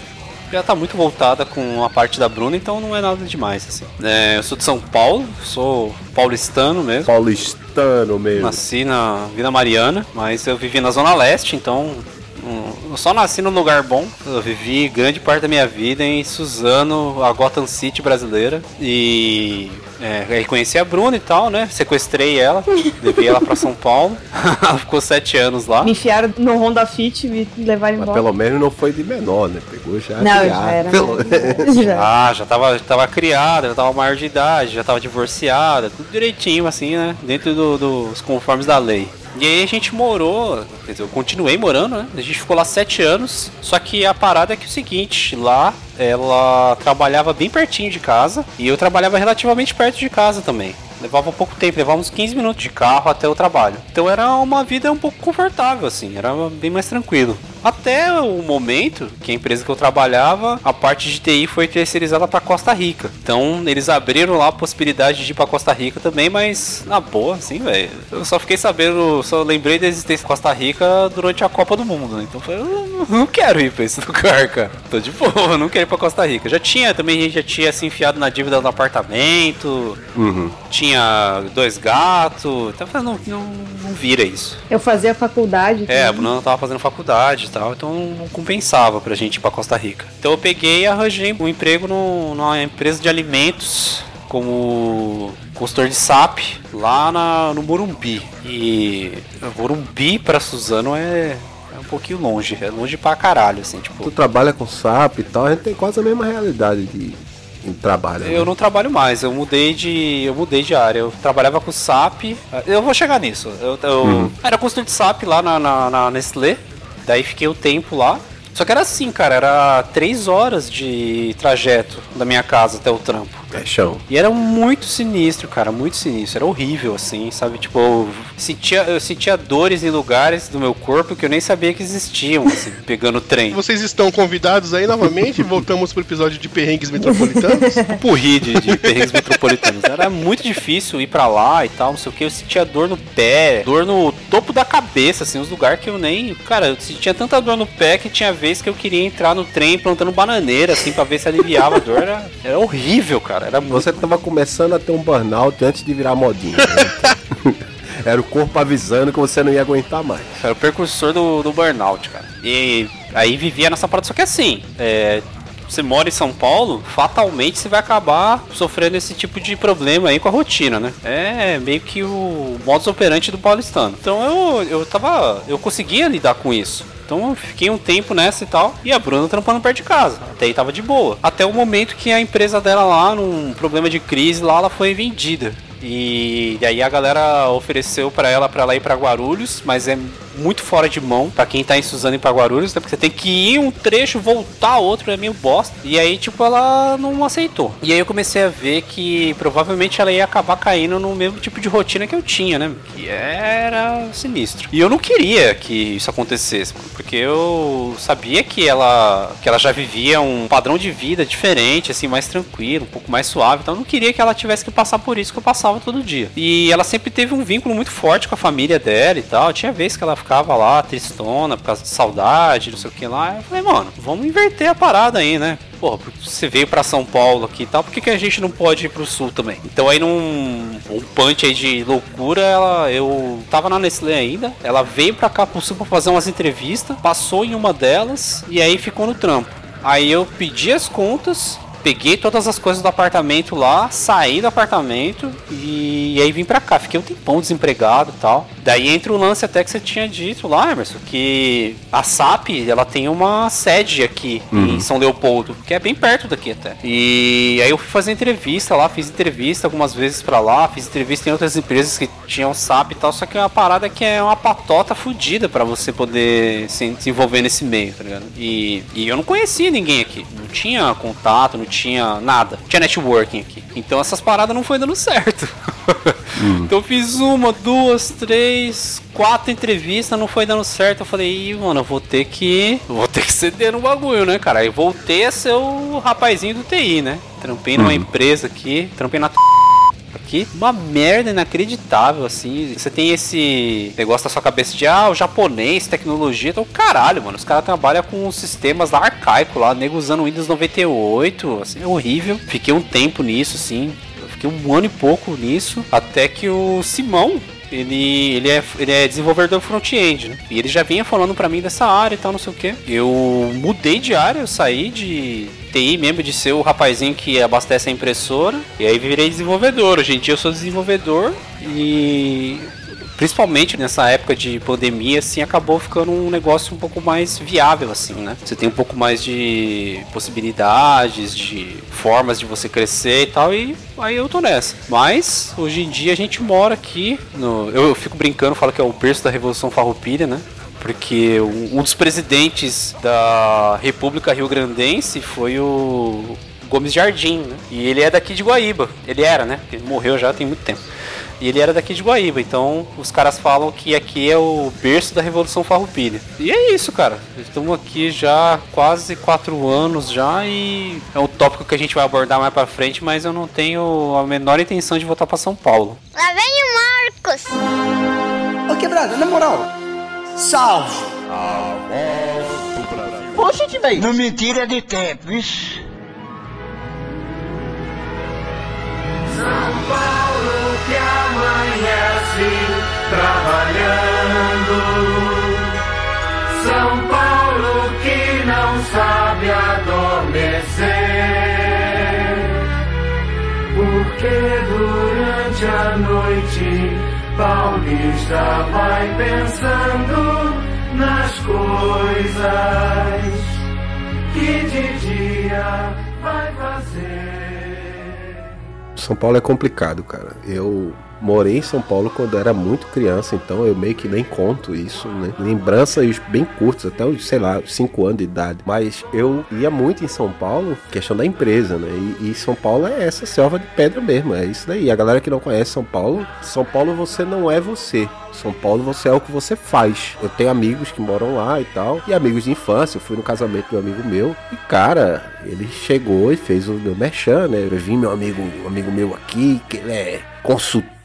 já tá muito voltada com a parte da Bruna, então não é nada demais, assim. É, eu sou de São Paulo, sou paulistano mesmo. Paulistano mesmo. Nasci na Vila Mariana, mas eu vivi na Zona Leste, então hum, eu só nasci num lugar bom. Eu vivi grande parte da minha vida em Suzano, a Gotham City brasileira. E é, aí conheci a Bruna e tal, né? Sequestrei ela, levei ela pra São Paulo. ela ficou sete anos lá. Me enfiaram no Honda Fit e me levaram Mas embora. pelo menos não foi de menor, né? Pegou já. Não, criado. já era. Pelo- Já. Ah, já tava, já tava criada, já tava maior de idade, já tava divorciada, tudo direitinho, assim, né? Dentro do- dos conformes da lei. E aí a gente morou, quer dizer, eu continuei morando, né? A gente ficou lá sete anos. Só que a parada é que é o seguinte, lá ela trabalhava bem pertinho de casa e eu trabalhava relativamente perto de casa também. Levava pouco tempo, levava uns 15 minutos de carro até o trabalho. Então era uma vida um pouco confortável, assim, era bem mais tranquilo. Até o momento que a empresa que eu trabalhava, a parte de TI foi terceirizada para Costa Rica. Então eles abriram lá a possibilidade de ir para Costa Rica também, mas na boa, assim, velho. Eu só fiquei sabendo, só lembrei da existência de Costa Rica durante a Copa do Mundo, né? Então eu falei, eu não quero ir pra esse lugar, cara. Tô de boa, eu não quero ir pra Costa Rica. Já tinha, também a gente já tinha se enfiado na dívida do apartamento, Uhum. tinha dois gatos, então eu falei, não, não, não vira isso. Eu fazia faculdade. É, a. Bruna tava fazendo faculdade e tal, então não compensava pra gente ir pra Costa Rica. Então eu peguei e arranjei um emprego no- numa empresa de alimentos como consultor de SAP lá na- no Morumbi. E Morumbi pra Suzano é, é um pouquinho longe, é longe pra caralho, assim, tipo. Tu trabalha com SAP e tal, a gente tem quase a mesma realidade de, trabalho. né? Eu não trabalho mais, eu mudei de. Eu mudei de área. Eu trabalhava com SAP. Eu vou chegar nisso. Eu, eu era consultor de SAP lá na, na, na Nestlé. Daí fiquei o tempo lá. Só que era assim, cara, era três horas de trajeto da minha casa até o trampo. É chão. E era muito sinistro, cara, muito sinistro. Era horrível, assim, sabe? Tipo, eu sentia, eu sentia dores em lugares do meu corpo que eu nem sabia que existiam, assim, pegando trem. Vocês estão convidados aí novamente. Voltamos pro episódio de perrengues metropolitanos. purri de, de perrengues metropolitanos. Era muito difícil ir pra lá e tal, não sei o que. Eu sentia dor no pé, dor no topo da cabeça, assim, os lugares que eu nem. Cara, eu sentia tanta dor no pé que tinha vez que eu queria entrar no trem plantando bananeira, assim, pra ver se aliviava a dor. Era, era horrível, cara. Era muito. Você tava começando a ter um burnout antes de virar modinha. né? Era o corpo avisando que você não ia aguentar mais. Era o precursor do, do burnout, cara. E aí vivia nessa parada, só que assim, é, você mora em São Paulo, fatalmente você vai acabar sofrendo esse tipo de problema aí com a rotina, né? É meio que o modus operandi do paulistano. Então eu, eu tava. Eu conseguia lidar com isso. Então eu fiquei um tempo nessa e tal. E a Bruna trampando perto de casa. Até aí tava de boa. Até o momento que a empresa dela lá, num problema de crise lá, ela foi vendida. E aí a galera ofereceu para ela para ela ir para Guarulhos, mas é muito fora de mão para quem tá em Suzano e pra Guarulhos, né? porque você tem que ir um trecho, voltar outro, é meio bosta. E aí, tipo, ela não aceitou. E aí eu comecei a ver que provavelmente ela ia acabar caindo no mesmo tipo de rotina que eu tinha, né? Que era sinistro. E eu não queria que isso acontecesse, porque eu sabia que ela que ela já vivia um padrão de vida diferente, assim, mais tranquilo, um pouco mais suave. Então eu não queria que ela tivesse que passar por isso que eu passava todo dia. E ela sempre teve um vínculo muito forte com a família dela e tal. Tinha vezes que ela ficava lá tristona por causa de saudade, não sei o que lá. Eu falei, mano, vamos inverter a parada aí, né? Porra, você veio para São Paulo aqui e tal, por que, que a gente não pode ir pro sul também? Então aí num um punch aí de loucura, ela, eu tava na Nestlé ainda, ela veio pra cá pro sul pra fazer umas entrevistas, passou em uma delas e aí ficou no trampo. Aí eu pedi as contas, peguei todas as coisas do apartamento lá, saí do apartamento e, e aí vim pra cá. Fiquei um tempão desempregado e tal. Daí entra o lance até que você tinha dito lá, Emerson, que a SAP, ela tem uma sede aqui Uhum. em São Leopoldo, que é bem perto daqui até. E aí eu fui fazer entrevista lá, fiz entrevista algumas vezes pra lá, fiz entrevista em outras empresas que tinham SAP e tal, só que é uma parada que é uma patota fodida pra você poder se desenvolver nesse meio, tá ligado? E, e eu não conhecia ninguém aqui, não tinha contato, não tinha nada, não tinha networking aqui. Então essas paradas não foi dando certo. Então eu fiz uma, duas, três, quatro entrevistas, não foi dando certo. Eu falei, Ih, mano, eu vou ter que. Vou ter que ceder no bagulho, né, cara? Aí voltei a ser o rapazinho do TI, né? Trampei numa empresa aqui, trampei na aqui. Uma merda inacreditável, assim. Você tem esse negócio na sua cabeça de, ah, o japonês, tecnologia. Então, caralho, mano. Os caras trabalham com sistemas lá arcaicos lá, nego usando Windows 98, assim, é horrível. Fiquei um tempo nisso, assim. Fiquei um ano e pouco nisso. Até que o Simão, ele, ele, é, ele é desenvolvedor front-end, né? E ele já vinha falando pra mim dessa área e tal, não sei o que. Eu mudei de área, eu saí de TI mesmo, de ser o rapazinho que abastece a impressora. E aí virei desenvolvedor. Hoje em dia eu sou desenvolvedor e principalmente nessa época de pandemia, assim, acabou ficando um negócio um pouco mais viável, assim, né? Você tem um pouco mais de possibilidades, de formas de você crescer e tal, e aí eu tô nessa. Mas, hoje em dia a gente mora aqui, no, eu, eu fico brincando, falo que é o berço da Revolução Farroupilha, né? Porque um dos presidentes da República Rio Grandense foi o Gomes Jardim, né? E ele é daqui de Guaíba. Ele era, né? Ele morreu já tem muito tempo. E ele era daqui de Guaíba, então os caras falam que aqui é o berço da Revolução Farroupilha. E é isso, cara. Estamos aqui já há quase quatro anos já e é um tópico que a gente vai abordar mais pra frente, mas eu não tenho a menor intenção de voltar pra São Paulo. Lá vem o Marcos. Ô quebrada, na moral. Salve. Oxe, velho. Não me tira de tempo, isso. São Paulo que não sabe adormecer. Porque durante a noite Paulista vai pensando nas coisas que de dia vai fazer. São Paulo é complicado, cara. Eu morei em São Paulo quando era muito criança, então eu meio que nem conto isso, né? Lembranças bem curtas, até os, sei lá, 5 anos de idade. Mas eu ia muito em São Paulo, questão da empresa, né? E, e São Paulo é essa selva de pedra mesmo, é isso daí. A galera que não conhece São Paulo, São Paulo você não é você. São Paulo você é o que você faz. Eu tenho amigos que moram lá e tal, e amigos de infância. Eu fui no casamento de um amigo meu, e cara, ele chegou e fez o meu merchan, né? Eu vi meu amigo, um amigo meu aqui, que ele é consultor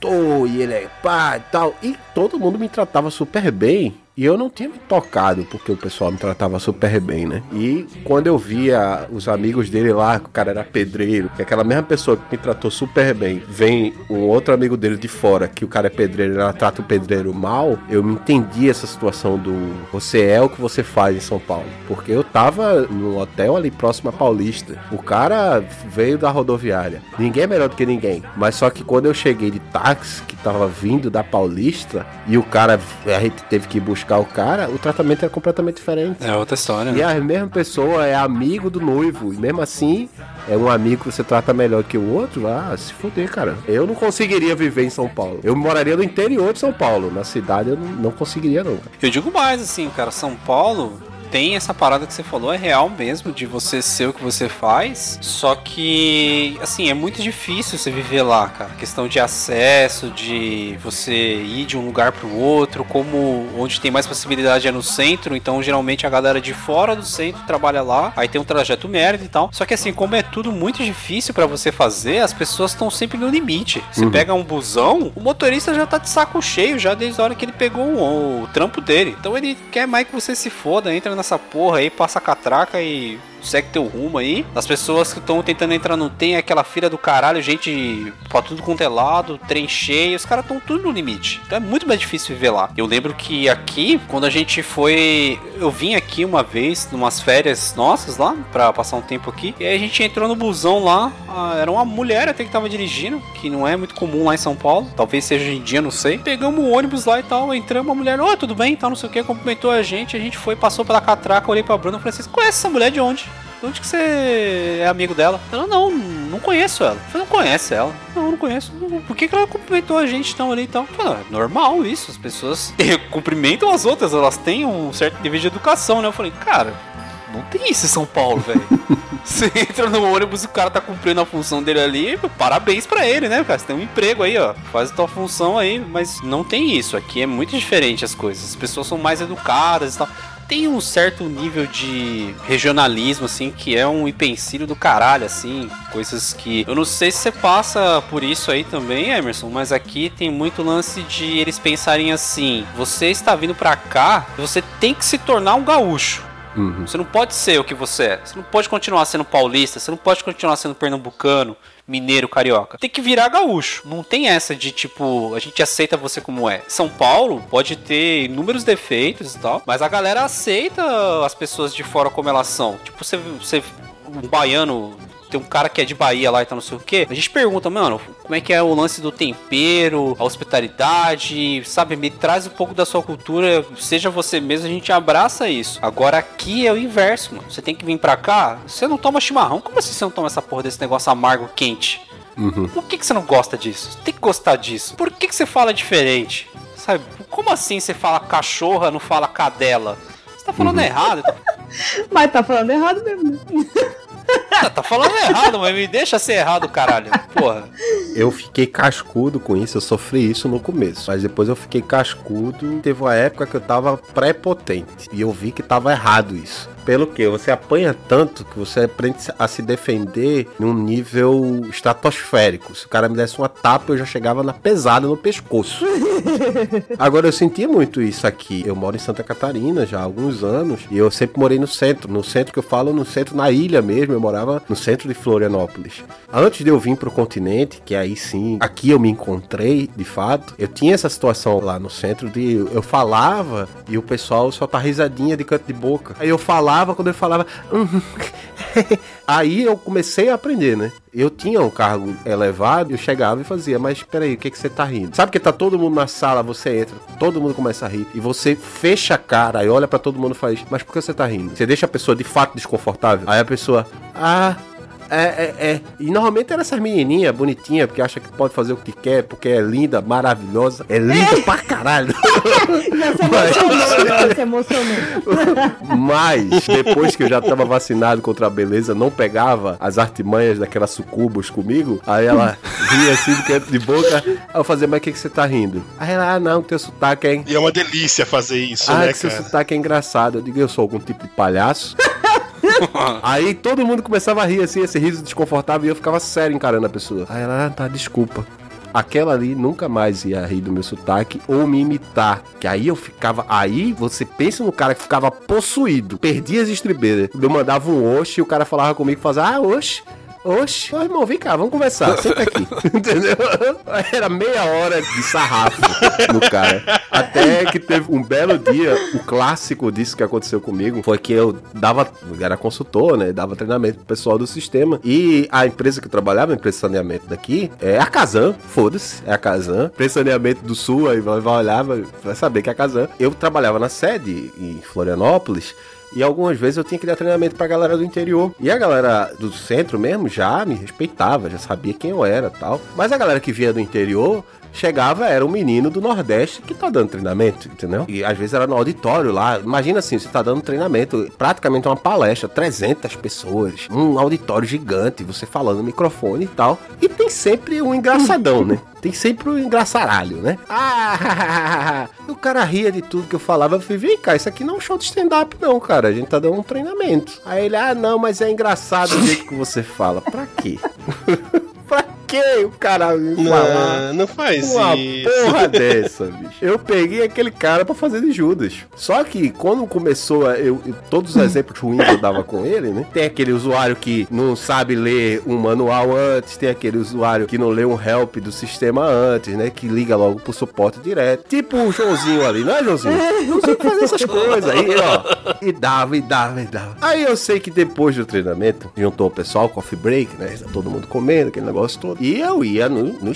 e ele é pá e tal. E todo mundo me tratava super bem. E eu não tinha me tocado, porque o pessoal me tratava super bem, né? E quando eu via os amigos dele lá, que o cara era pedreiro, que aquela mesma pessoa que me tratou super bem, vem um outro amigo dele de fora, que o cara é pedreiro, ela trata o pedreiro mal, eu me entendi essa situação do você é o que você faz em São Paulo. Porque eu tava no hotel ali próximo a Paulista. O cara veio da rodoviária. Ninguém é melhor do que ninguém. Mas só que quando eu cheguei de táxi, que tava vindo da Paulista, e o cara, a gente teve que buscar o cara, o tratamento era completamente diferente. É outra história. E Né? a mesma pessoa é amigo do noivo. E mesmo assim, é um amigo que você trata melhor que o outro. Ah, se fuder, cara. Eu não conseguiria viver em São Paulo. Eu moraria no interior de São Paulo. Na cidade eu não, não conseguiria, não. Eu digo mais, assim, cara, São Paulo tem essa parada que você falou, é real mesmo, de você ser o que você faz. Só que, assim, é muito difícil você viver lá, cara. Questão de acesso, de você ir de um lugar pro outro, como onde tem mais possibilidade é no centro. Então, geralmente a galera de fora do centro trabalha lá. Aí tem um trajeto merda e tal. Só que, assim, como é tudo muito difícil para você fazer, as pessoas estão sempre no limite. Você Uhum. pega um busão, o motorista já tá de saco cheio já desde a hora que ele pegou o, o trampo dele. Então ele quer mais que você se foda, entra nessa porra aí, passa a catraca e segue teu rumo aí. As pessoas que estão tentando entrar não tem aquela fila do caralho, gente pra tudo quanto é lado, trem cheio, os caras estão tudo no limite. Então é muito mais difícil viver lá. Eu lembro que aqui, quando a gente foi. Eu vim aqui uma vez, numas férias nossas lá, pra passar um tempo aqui, e aí a gente entrou no busão lá, ah, era uma mulher até que tava dirigindo, que não é muito comum lá em São Paulo, talvez seja hoje em dia, não sei. Pegamos o ônibus lá e tal, entramos, a mulher, oi, tudo bem, tal, não sei o que, cumprimentou a gente, a gente foi, passou pela catraca, olhei pra Bruna e falei, você conhece essa mulher de onde? De onde que você é amigo dela? Ela, não, não conheço ela. Eu falei, não conhece ela? Não, não conheço. Por que, que ela cumprimentou a gente tão ali e tal? Falei, "Ah, é normal isso, as pessoas cumprimentam as outras, elas têm um certo nível de educação, né? Eu falei, cara, não tem isso em São Paulo, velho. Você entra no ônibus e o cara tá cumprindo a função dele ali, parabéns pra ele, né, cara? Você tem um emprego aí, ó. Faz a tua função aí, mas não tem isso. Aqui é muito diferente as coisas. As pessoas são mais educadas e tal. Tem um certo nível de regionalismo, assim, que é um empecilho do caralho, assim. Coisas que. Eu não sei se você passa por isso aí também, Emerson, mas aqui tem muito lance de eles pensarem assim: você está vindo pra cá, você tem que se tornar um gaúcho. Uhum. Você não pode ser o que você é. Você não pode continuar sendo paulista, você não pode continuar sendo pernambucano, mineiro, carioca. Tem que virar gaúcho. Não tem essa de tipo, a gente aceita você como é. São Paulo pode ter inúmeros defeitos e tal, mas a galera aceita as pessoas de fora como elas são. Tipo, você, você um baiano tem um cara que é de Bahia lá e tá não sei o que. A gente pergunta, mano, como é que é o lance do tempero, a hospitalidade, sabe? Me traz um pouco da sua cultura, seja você mesmo, a gente abraça isso. Agora aqui é o inverso, mano. Você tem que vir pra cá, você não toma chimarrão. Como assim você não toma essa porra desse negócio amargo quente? Uhum. Por que, que você não gosta disso? Você tem que gostar disso. Por que, que você fala diferente? Sabe? Como assim você fala cachorra, não fala cadela? Você tá falando errado. Mas tá falando errado mesmo, tá falando errado, mas me deixa ser errado, caralho. Porra. Eu fiquei cascudo com isso, eu sofri isso no começo. Mas depois eu fiquei cascudo. Teve uma época que eu tava prepotente. E eu vi que tava errado isso. Pelo que? Você apanha tanto que você aprende a se defender num nível estratosférico. Se o cara me desse uma tapa, eu já chegava na pesada no pescoço. Agora eu sentia muito isso aqui. Eu moro em Santa Catarina já há alguns anos. E eu sempre morei no centro. No centro que eu falo, no centro, na ilha mesmo. Eu morava no centro de Florianópolis. Antes de eu vir pro continente, que aí sim, aqui eu me encontrei, de fato, eu tinha essa situação lá no centro de eu falava e o pessoal só tá risadinha de canto de boca. Aí eu falava, quando eu falava. "Uhum." aí eu comecei a aprender, né? Eu tinha um cargo elevado, eu chegava e fazia, mas peraí, o que, que você tá rindo? Sabe que tá todo mundo na sala, você entra, todo mundo começa a rir, e você fecha a cara e olha pra todo mundo e faz, mas por que você tá rindo? Você deixa a pessoa de fato desconfortável? Aí a pessoa, ah, é, é, é. E normalmente era essas menininhas bonitinhas, porque acha que pode fazer o que quer, porque é linda, maravilhosa. É linda pra caralho. Já se emocionou, já se emocionou. Mas, depois que eu já tava vacinado contra a beleza, não pegava as artimanhas daquela sucubus comigo, aí ela ria assim de canto de boca. Aí eu fazia, mas o que, que você tá rindo? Aí ela, ah, não, teu sotaque é. E é uma delícia fazer isso, Ah, né, que seu cara? sotaque é engraçado. Eu digo, eu sou algum tipo de palhaço. Aí todo mundo começava a rir assim, esse riso desconfortável, e eu ficava sério encarando a pessoa. Aí ela, ah, tá, desculpa. aquela ali nunca mais ia rir do meu sotaque ou me imitar. Que aí eu ficava. Aí você pensa no cara que ficava possuído, perdia as estribeiras. Eu mandava um oxe e o cara falava comigo e fazia, ah, oxe. Oxe, ô irmão, vem cá, vamos conversar. Senta aqui. Entendeu? Era meia hora de sarrafo no cara. Até que teve um belo dia, o clássico disso que aconteceu comigo foi que eu dava, era consultor, né? Dava treinamento pro pessoal do sistema. E a empresa que eu trabalhava, a empresa de saneamento daqui, é a Kazan, foda-se, é a Kazan. Empresa de saneamento do Sul, aí vai, vai olhar, vai, vai saber que é a Kazan. Eu trabalhava na sede em Florianópolis. E algumas vezes eu tinha que dar treinamento pra galera do interior. E a galera do centro mesmo já me respeitava, já sabia quem eu era tal. Mas a galera que vinha do interior chegava, era um menino do Nordeste que tá dando treinamento, entendeu? E às vezes era no auditório lá. Imagina assim, você tá dando treinamento, praticamente uma palestra, 300 pessoas, um auditório gigante, você falando no microfone e tal. E tem sempre um engraçadão, né? Tem sempre um engraçaralho, né? Ah, o cara ria de tudo que eu falava. Eu falei, vem cá, isso aqui não é um show de stand-up, não, cara. A gente tá dando um treinamento. Aí ele, ah, não, mas é engraçado o jeito que você fala. Pra quê? que o cara me Não, não faz uma isso. porra dessa, bicho? Eu peguei aquele cara pra fazer de Judas. Só que quando começou, a, eu, todos os exemplos ruins eu dava com ele, né? Tem aquele usuário que não sabe ler um manual antes, tem aquele usuário que não lê um help do sistema antes, né? Que liga logo pro suporte direto. Tipo o Joãozinho ali, não é, Joãozinho? Não sei fazer essas coisas aí, ó. E dava, e dava, e dava. Aí eu sei que depois do treinamento, juntou o pessoal, coffee break, né? Todo mundo comendo, aquele negócio todo. E eu ia no, no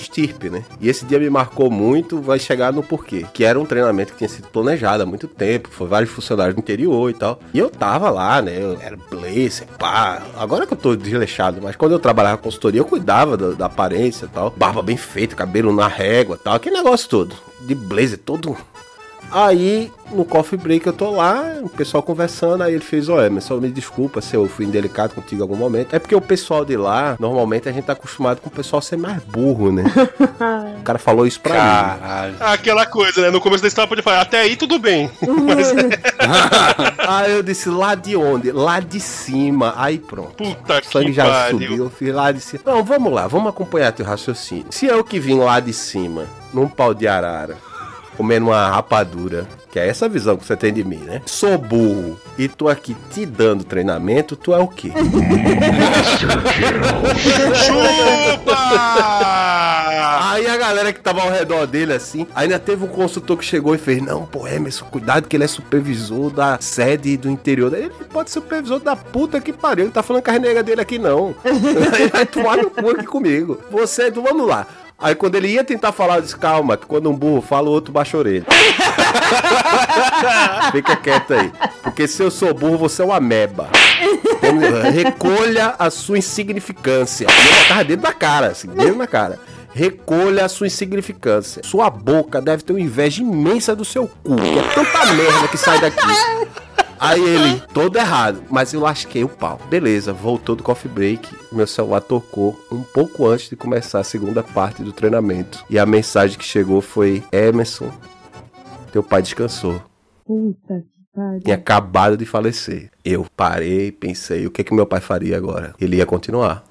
né? E esse dia me marcou muito, vai chegar no porquê. Que era um treinamento que tinha sido planejado há muito tempo, foi vários funcionários do interior e tal. E eu tava lá, né? Eu era blazer, pá. Agora que eu tô desleixado, mas quando eu trabalhava consultoria, eu cuidava da, da aparência e tal. Barba bem feita, cabelo na régua e tal. Aquele negócio todo. De blazer, todo Aí, no coffee break, eu tô lá, o pessoal conversando, aí ele fez, ó, Emerson, me desculpa se eu fui indelicado contigo em algum momento. É porque o pessoal de lá, normalmente a gente tá acostumado com o pessoal ser mais burro, né? o cara falou isso pra mim. Caralho. Aquela coisa, né? No começo da história pode falar, até aí tudo bem. Mas Aí eu disse, lá de onde? Lá de cima. Aí pronto. puta O sangue que já pariu. subiu, eu fiz lá de cima. Não, vamos lá, vamos acompanhar teu raciocínio. Se eu que vim lá de cima, num pau de arara, comendo uma rapadura, que é essa visão que você tem de mim, né? Sou burro e tô aqui te dando treinamento, tu é o quê? Chupa! Aí a galera que tava ao redor dele, assim, ainda teve um consultor que chegou e fez: Não, pô, Emerson, cuidado que ele é supervisor da sede do interior. Ele pode ser supervisor da puta que pariu. Ele tá falando com a nega dele aqui, não. Ele vai tomar no cu aqui comigo. Você, vamos lá. Aí quando ele ia tentar falar, eu disse, calma, que quando um burro fala, o outro baixa a orelha. Fica quieto aí. Porque se eu sou burro, você é uma meba. Lá. Recolha a sua insignificância. Eu botava dentro da cara, assim, dentro da cara. Recolha a sua insignificância. Sua boca deve ter uma inveja imensa do seu cu. É tanta merda que sai daqui. Aí ele, todo errado, mas eu lasquei o pau. Beleza, voltou do coffee break. Meu celular tocou um pouco antes de começar a segunda parte do treinamento. E a mensagem que chegou foi: Emerson, teu pai descansou. Puta que pariu. Tinha acabado de falecer. Eu parei, pensei, o que que meu pai faria agora? Ele ia continuar.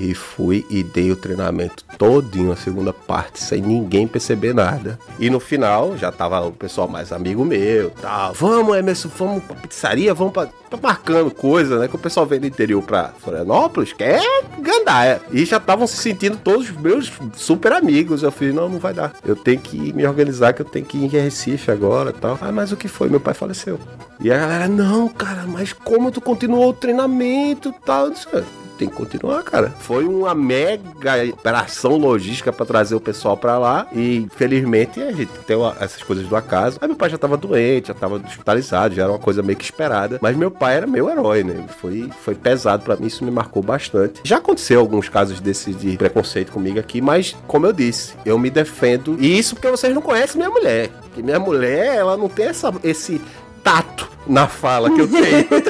E fui e dei o treinamento todinho, a segunda parte, sem ninguém perceber nada. E no final, já tava o pessoal mais amigo meu, tal. Vamos, Emerson, vamos pra pizzaria, vamos pra... Tá marcando coisa, né? Que o pessoal vem do interior pra Florianópolis, quer gandaia. E já estavam se sentindo todos meus super amigos. Eu falei, não, não vai dar. Eu tenho que me organizar, que eu tenho que ir em Recife agora tal. Ah, mas o que foi? Meu pai faleceu. E a galera, não, cara, mas como tu continuou o treinamento e tal? Eu disse, "Ah, tem que continuar, cara. Foi uma mega operação logística pra trazer o pessoal pra lá e felizmente a gente tem essas coisas do acaso. Aí meu pai já tava doente, já tava hospitalizado, já era uma coisa meio que esperada, mas meu pai era meu herói, né? Foi, foi pesado pra mim, isso me marcou bastante. Já aconteceu alguns casos desses de preconceito comigo aqui, mas como eu disse, eu me defendo. E isso porque vocês não conhecem minha mulher. Que minha mulher, ela não tem essa, esse tato na fala que eu tenho.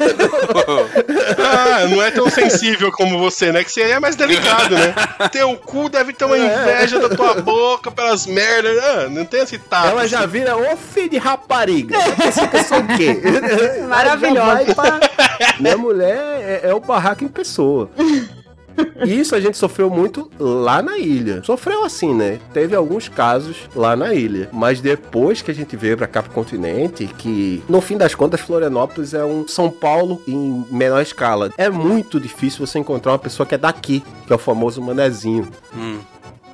Ah, não é tão sensível como você, né? Que você é mais delicado, né? Teu cu deve ter uma É. inveja da tua boca pelas merdas. Ah, não tem esse tato. Ela já vira ô filho de rapariga. Pensa que eu sou o quê? Maravilhosa. Pra- Minha mulher é, é o barraco em pessoa. Isso a gente sofreu muito lá na ilha. Sofreu assim, né? Teve alguns casos lá na ilha. Mas depois que a gente veio pra cá pro continente, que no fim das contas Florianópolis é um São Paulo em menor escala. É muito difícil você encontrar uma pessoa que é daqui, que é o famoso manezinho. Hum.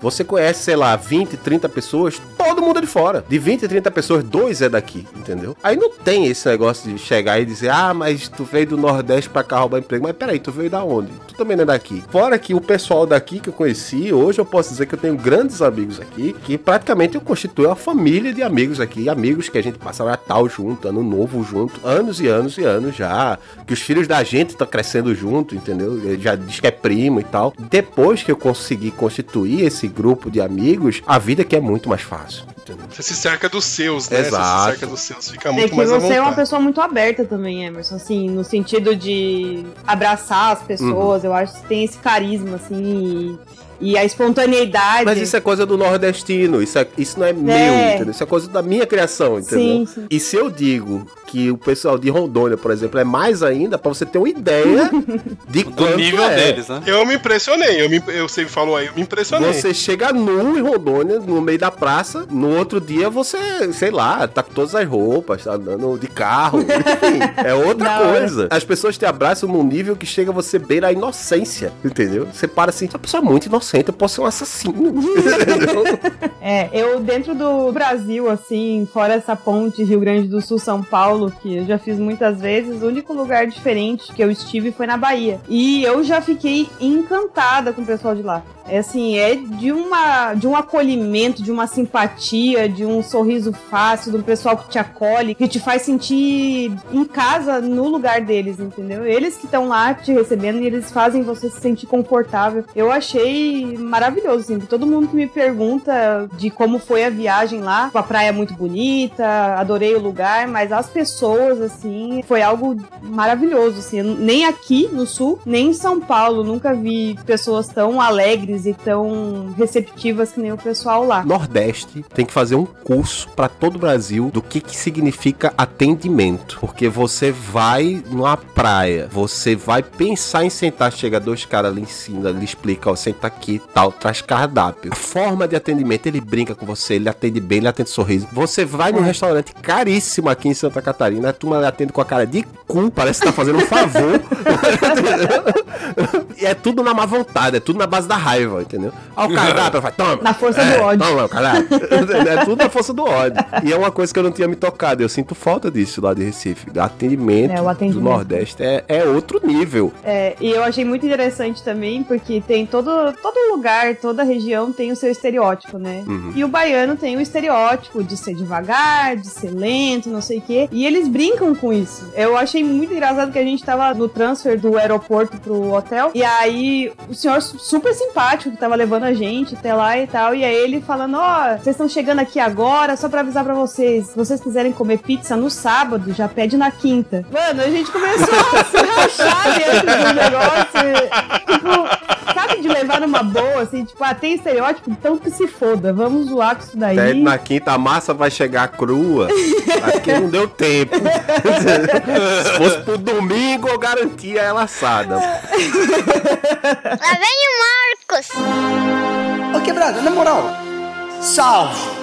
Você conhece, sei lá, 20, 30 pessoas, todo mundo é de fora. De 20, 30 pessoas, dois é daqui, entendeu? Aí não tem esse negócio de chegar e dizer, ah, mas tu veio do Nordeste pra cá roubar emprego. Mas peraí, tu veio da onde? Tu também não é daqui. Fora que o pessoal daqui que eu conheci, hoje eu posso dizer que eu tenho grandes amigos aqui, que praticamente eu constituo uma família de amigos aqui, amigos que a gente passa Natal junto, Ano Novo junto, anos e anos e anos já, que os filhos da gente estão crescendo junto, entendeu? Já diz que é primo e tal. Depois que eu consegui constituir esse grupo de amigos, a vida aqui é muito mais fácil. Você se cerca dos seus, né? Você Exato. se cerca dos seus, fica É muito que mais à você é uma pessoa muito aberta também, Emerson, assim, no sentido de abraçar as pessoas, Uhum. eu acho que tem esse carisma, assim, e, e a espontaneidade. Mas isso é coisa do nordestino, isso, é- isso não é, meu, entendeu? Isso é coisa da minha criação, entendeu? Sim, sim. E se eu digo que o pessoal de Rondônia, por exemplo, é mais ainda, pra você ter uma ideia de Do quanto nível é. deles, né? Eu me impressionei, eu, me, eu sempre falou aí, eu me impressionei. Você chega nu em Rondônia, no meio da praça, no outro dia você, sei lá, tá com todas as roupas, tá andando de carro, enfim, é outra hora. coisa. As pessoas te abraçam num nível que chega você beira a inocência, entendeu? Você para assim, essa pessoa é muito inocente, eu posso ser um assassino? É, eu dentro do Brasil, assim, fora essa ponte Rio Grande do Sul, São Paulo, que eu já fiz muitas vezes, o único lugar diferente que eu estive foi na Bahia. E eu já fiquei encantada com o pessoal de lá. É assim, é de uma de um acolhimento, de uma simpatia, de um sorriso fácil, um pessoal que te acolhe, que te faz sentir em casa no lugar deles, entendeu? Eles que estão lá te recebendo e eles fazem você se sentir confortável. Eu achei maravilhoso, assim. Todo mundo que me pergunta de como foi a viagem lá, a praia é muito bonita, adorei o lugar, mas as pessoas, assim, foi algo maravilhoso, assim. Nem aqui no sul, nem em São Paulo, nunca vi pessoas tão alegres e tão receptivas que nem o pessoal lá. Nordeste tem que fazer um curso pra todo o Brasil do que, que significa atendimento. Porque você vai numa praia, você vai pensar em sentar, chega dois caras ali em cima, ele explica, ó, senta aqui tal, traz cardápio. A forma de atendimento, ele brinca com você, ele atende bem, ele atende sorriso. Você vai num restaurante caríssimo aqui em Santa Catarina, a turma atende com a cara de cu, parece que tá fazendo um favor. e é tudo na má vontade, é tudo na base da raiva, entendeu? Aí o cardápio vai, toma. Na força É, do ódio. Toma, o cardápio. é tudo na força do ódio. E é uma coisa que eu não tinha me tocado. Eu sinto falta disso lá de Recife. Atendimento, É, o atendimento. do Nordeste é, é outro nível. É, e eu achei muito interessante também, porque tem todo, todo lugar, toda região tem o seu estereótipo, né? Uhum. E o baiano tem o estereótipo de ser devagar, de ser lento, não sei o quê. E eles brincam com isso. Eu achei muito engraçado que a gente tava no transfer do aeroporto pro hotel. E aí, o senhor su- super simpático que tava levando a gente até lá e tal. E aí ele falando: Ó, vocês estão chegando aqui agora, só pra avisar pra vocês. Se vocês quiserem comer pizza no sábado, já pede na quinta. Mano, a gente começou a se rachar dentro do negócio. Tipo, sabe de levar numa boa, assim, tipo, ah, tem estereótipo, então que se foda, vamos zoar com isso daí. Daí na quinta a massa vai chegar crua. Aqui não deu tempo. Se fosse pro domingo, eu garantia ela assada. Lá vem o Marcos. Ô quebrada, na moral, salve.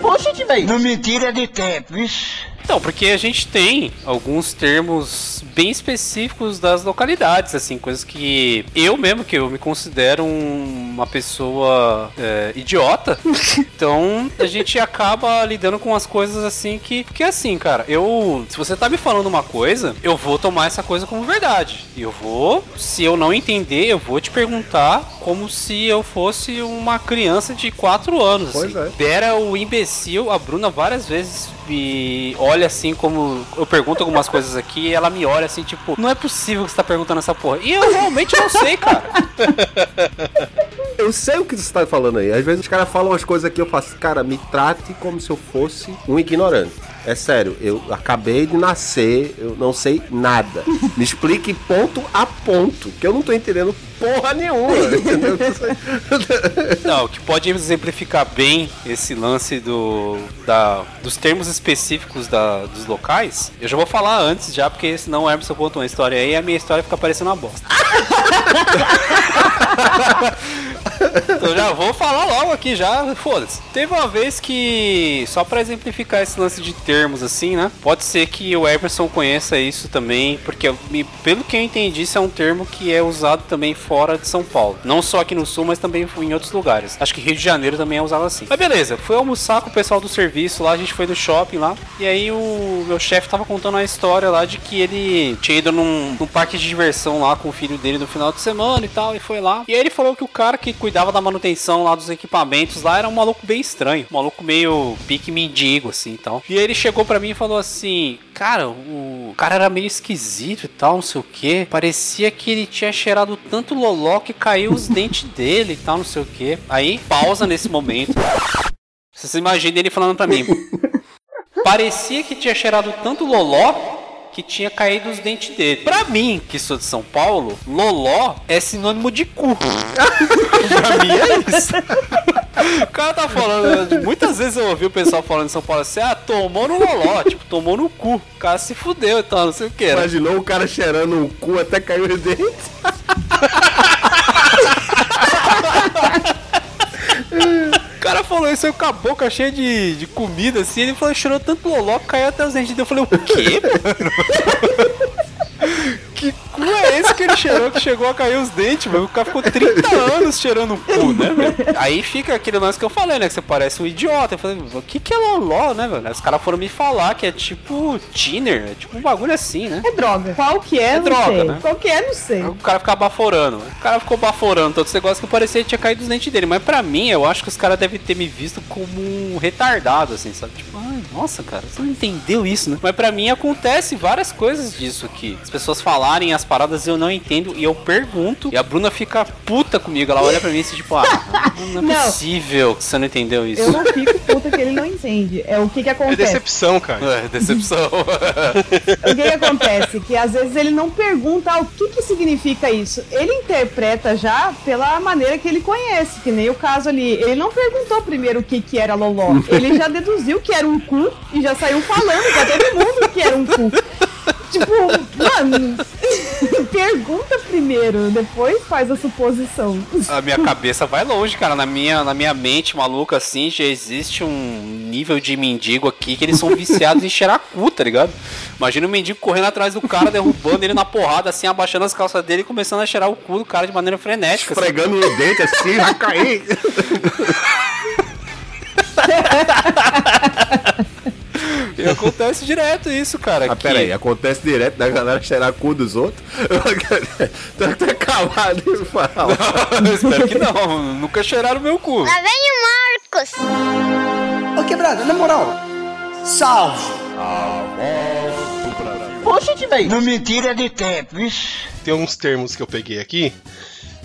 Poxa, velho. Não me tira de tempo, isso. Então, porque a gente tem alguns termos bem específicos das localidades, assim, coisas que eu mesmo, que eu me considero um- uma pessoa é, idiota, então a gente acaba lidando com as coisas assim que. Porque assim, cara, eu. Se você tá me falando uma coisa, eu vou tomar essa coisa como verdade. E eu vou, se eu não entender, eu vou te perguntar como se eu fosse uma criança de 4 anos. Pois assim. é. Dera o imbecil, a Bruna várias vezes me olha assim como eu pergunto algumas coisas aqui e ela me olha assim, tipo, não é possível que você tá perguntando essa porra. E eu realmente não sei, cara. Eu sei o que você tá falando aí. Às vezes os caras falam umas coisas aqui, eu faço, cara, me trate como se eu fosse um ignorante. É sério, eu acabei de nascer, eu não sei nada. Me explique ponto a ponto, que eu não tô entendendo porra nenhuma? Não, o que pode exemplificar bem esse lance do, da, dos termos específicos da, dos locais, eu já vou falar antes já, porque senão o Emerson conta uma história aí e a minha história fica parecendo uma bosta. então já vou falar logo aqui já, foda-se. Teve uma vez que, só pra exemplificar esse lance de termos assim, né? Pode ser que o Emerson conheça isso também, porque pelo que eu entendi, isso é um termo que é usado também fora de São Paulo. Não só aqui no sul, mas também em outros lugares. Acho que Rio de Janeiro também é usado assim. Mas beleza, fui almoçar com o pessoal do serviço lá, a gente foi no shopping lá, e aí o meu chefe tava contando uma história lá de que ele tinha ido num, num parque de diversão lá com o filho dele no final de semana e tal, e foi lá. E aí ele falou que o cara que cuidava da manutenção lá dos equipamentos lá era um maluco bem estranho, um maluco meio pique mendigo assim e tal. E aí ele chegou pra mim e falou assim: Cara, o cara era meio esquisito e tal, não sei o que. Parecia que ele tinha cheirado tanto loló que caiu os dentes dele e tal, não sei o que. Aí, pausa nesse momento. Vocês imaginem ele falando pra mim. Parecia que tinha cheirado tanto loló que tinha caído os dentes dele. Pra mim, que sou de São Paulo, loló é sinônimo de cu. pra mim é isso. O cara tá falando, muitas vezes eu ouvi o pessoal falando em São Paulo assim, ah, tomou no loló, tipo, tomou no cu. O cara se fudeu e tal, não sei o que. Né? Imaginou o cara cheirando o cu até cair os dentes? O cara falou isso aí com a boca cheia de, de comida, assim, ele falou, cheirou tanto loló que caiu até os dentes. Eu falei, o quê, mano? Que cu é esse que ele cheirou que chegou a cair os dentes, mano? O cara ficou 30 anos cheirando o cu, né, velho? Aí fica aquele lance que eu falei, né? Que você parece um idiota. Eu falei, o que que é loló, né, velho? Aí os caras foram me falar que é tipo tiner, é tipo um bagulho assim, né? É droga. Qual que é, É não droga, sei. né? Qual que é, não sei. O cara ficava baforando. O cara ficou baforando todo esse negócio que parecia que tinha caído os dentes dele. Mas pra mim, eu acho que os caras devem ter me visto como um retardado, assim, sabe? Tipo, ai, nossa, cara, você não entendeu isso, né? Mas pra mim acontece várias coisas disso aqui. As pessoas falarem as paradas e eu não entendo e eu pergunto. E a Bruna fica puta comigo. Ela olha pra mim e tipo, ah, não é Não. possível que você não entendeu isso. Eu não fico puta que ele não entende. É o que que É acontece. decepção, cara. É, decepção. O que, que acontece? Que às vezes ele não pergunta ah, o que, que significa isso. Ele interpreta já pela maneira que ele conhece, que nem o caso ali. Ele não perguntou primeiro o que, que era loló. Ele já deduziu que era um cu e já saiu falando pra todo mundo que era um cu. Tipo, mano, pergunta primeiro, depois faz a suposição. A minha cabeça vai longe, cara. Na minha, na minha mente maluca, assim, já existe um nível de mendigo aqui que eles são viciados em cheirar cu, tá ligado? Imagina o mendigo correndo atrás do cara, derrubando ele na porrada, assim, abaixando as calças dele e começando a cheirar o cu do cara de maneira frenética. assim. Pregando no dente assim, vai cair. E acontece direto isso, cara. Ah, que- pera aí, acontece direto da galera cheirar cu dos outros. Tô até calado e fala. Eu espero que não. Nunca cheiraram meu cu. Lá vem o Marcos. Ô quebrada, na moral. Salve. Oxe, velho. Não me tira de tempo, vixe. Tem uns termos que eu peguei aqui.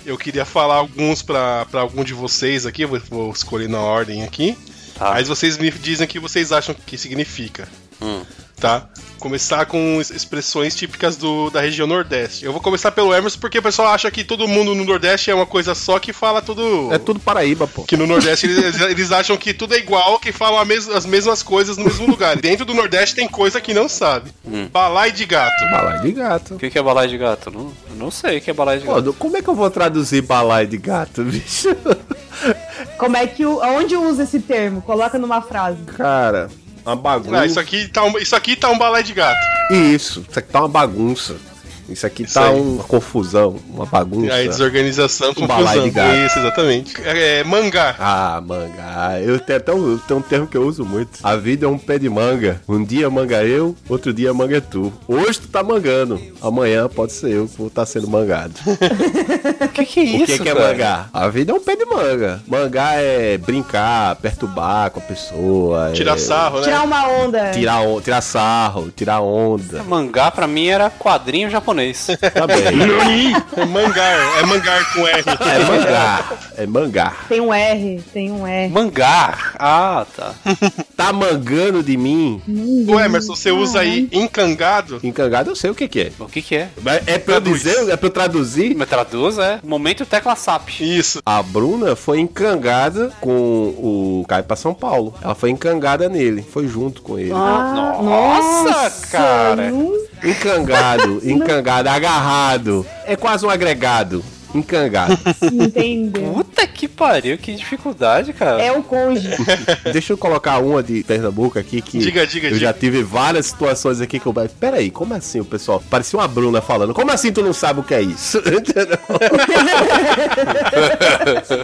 Eu queria falar alguns pra, pra algum de vocês aqui. Vou, vou escolher na ordem aqui. Tá. Aí vocês me dizem o que vocês acham que significa. Hum. Tá? Começar com es- expressões típicas do, da região Nordeste. Eu vou começar pelo Emerson porque o pessoal acha que todo mundo no Nordeste é uma coisa só que fala tudo. É tudo Paraíba, pô. Que no Nordeste eles, eles acham que tudo é igual, que falam mes- as mesmas coisas no mesmo lugar. Dentro do Nordeste tem coisa que não sabe. Hum. Balai de gato. Balai de gato. O que que é balai de gato? Não, eu não sei o que é balai de Pô, gato. como é que eu vou traduzir balai de gato, bicho? Como é que o. Onde usa esse termo? Coloca numa frase. Cara, uma bagunça. Ah, isso aqui tá um, isso aqui tá um balai de gato. Isso, isso aqui tá uma bagunça. Isso aqui Isso tá aí. uma confusão, uma bagunça. Aí, desorganização, Um confusão. de gato. Isso, exatamente. É, é, mangá. Ah, manga. Eu tenho até um, um termo que eu uso muito. A vida é um pé de manga. Um dia manga eu, outro dia manga é tu. Hoje tu tá mangando. Amanhã pode ser eu que vou estar sendo mangado. O que que é o isso, que, que é mangá? A vida é um pé de manga. Mangá é brincar, perturbar com a pessoa. é Tirar sarro, né? Tirar uma onda. Tirar, on- tirar sarro, tirar onda. Mangá pra mim era quadrinho japonês. Japonês. Tá bem. É mangar, é mangar com R. É mangar. É mangar. Tem um R, tem um R. Mangar. Ah, tá. Tá mangando de mim? Ô Emerson, você usa aí encangado? Encangado eu sei o que que é. O que que é? É pra eu dizer, é pra eu traduzir? Me traduz, é. Momento tecla SAP. Isso. A Bruna foi encangada com o Caio pra São Paulo. Ela foi encangada nele, foi junto com ele. Ah, Nossa, cara. não- Encangado, encangado, agarrado. É quase um agregado. Encangado. Entendeu? Puta que pariu, que dificuldade, cara. É o cônjuge. Deixa eu colocar uma de Pernambuco aqui que Diga, diga, eu diga. já tive várias situações aqui que eu. Peraí, como assim o pessoal? Parecia uma Bruna falando. Como assim tu não sabe o que é isso?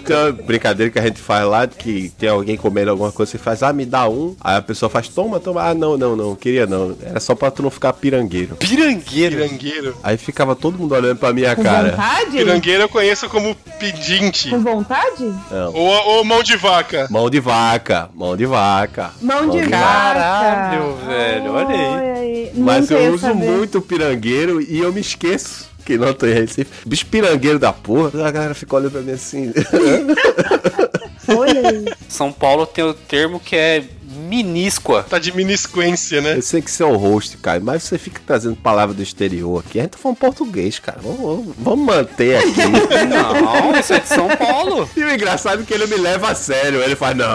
Uma brincadeira que a gente faz lá que tem alguém comendo alguma coisa, você faz, ah, me dá um. Aí a pessoa faz, toma, toma. Ah, não, não, não, queria não. Era só pra tu não ficar pirangueiro. Pirangueiro. Pirangueiro. Aí ficava todo mundo olhando pra minha Com cara. vontade? Pirangueiro eu conheço como pedinte. Com vontade? Não. Ou, ou mão de vaca. Mão de vaca, mão de vaca. Mão de vaca. Caralho, velho, olha aí. Mas eu uso saber. muito pirangueiro e eu me esqueço que não tô em Recife. Bicho pirangueiro da porra, a galera fica olhando pra mim assim. Olha aí. São Paulo tem o termo que é minísqua. Tá de minisquência, né? Eu sei que você é um host, cara, mas você fica trazendo palavra do exterior aqui. A gente tá falando português, cara. Vamos, vamos- manter aqui. Não, isso é de São Paulo. e o engraçado é que ele me leva a sério. Ele faz, não.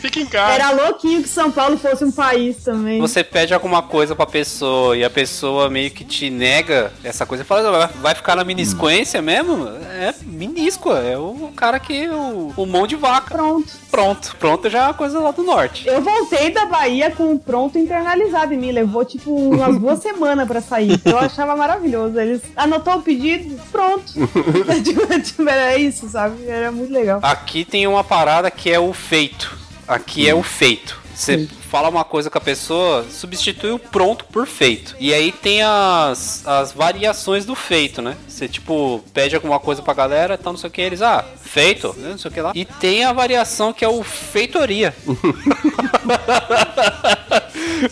Fica em casa. Era louquinho que São Paulo fosse um país também. Você pede alguma coisa pra pessoa e a pessoa meio que te nega essa coisa e fala, "Vai- ficar na minisquência mesmo? É minísqua, é o cara que. o, o mão de vaca. Pronto. Pronto, pronto já é uma coisa lá do norte. Eu voltei da Bahia com o pronto internalizado em mim. Levou, tipo, umas duas semanas pra sair. Eu achava maravilhoso. Eles anotou o pedido, pronto. tipo, tipo, era isso, sabe? Era muito legal. Aqui tem uma parada que é o feito. Aqui é o feito. Você fala uma coisa com a pessoa, substitui o pronto por feito. E aí tem as, as variações do feito, né? Você, tipo, pede alguma coisa pra galera, tal, não sei o que, eles, ah, feito, né, não sei o que lá. E tem a variação que é o feitoria.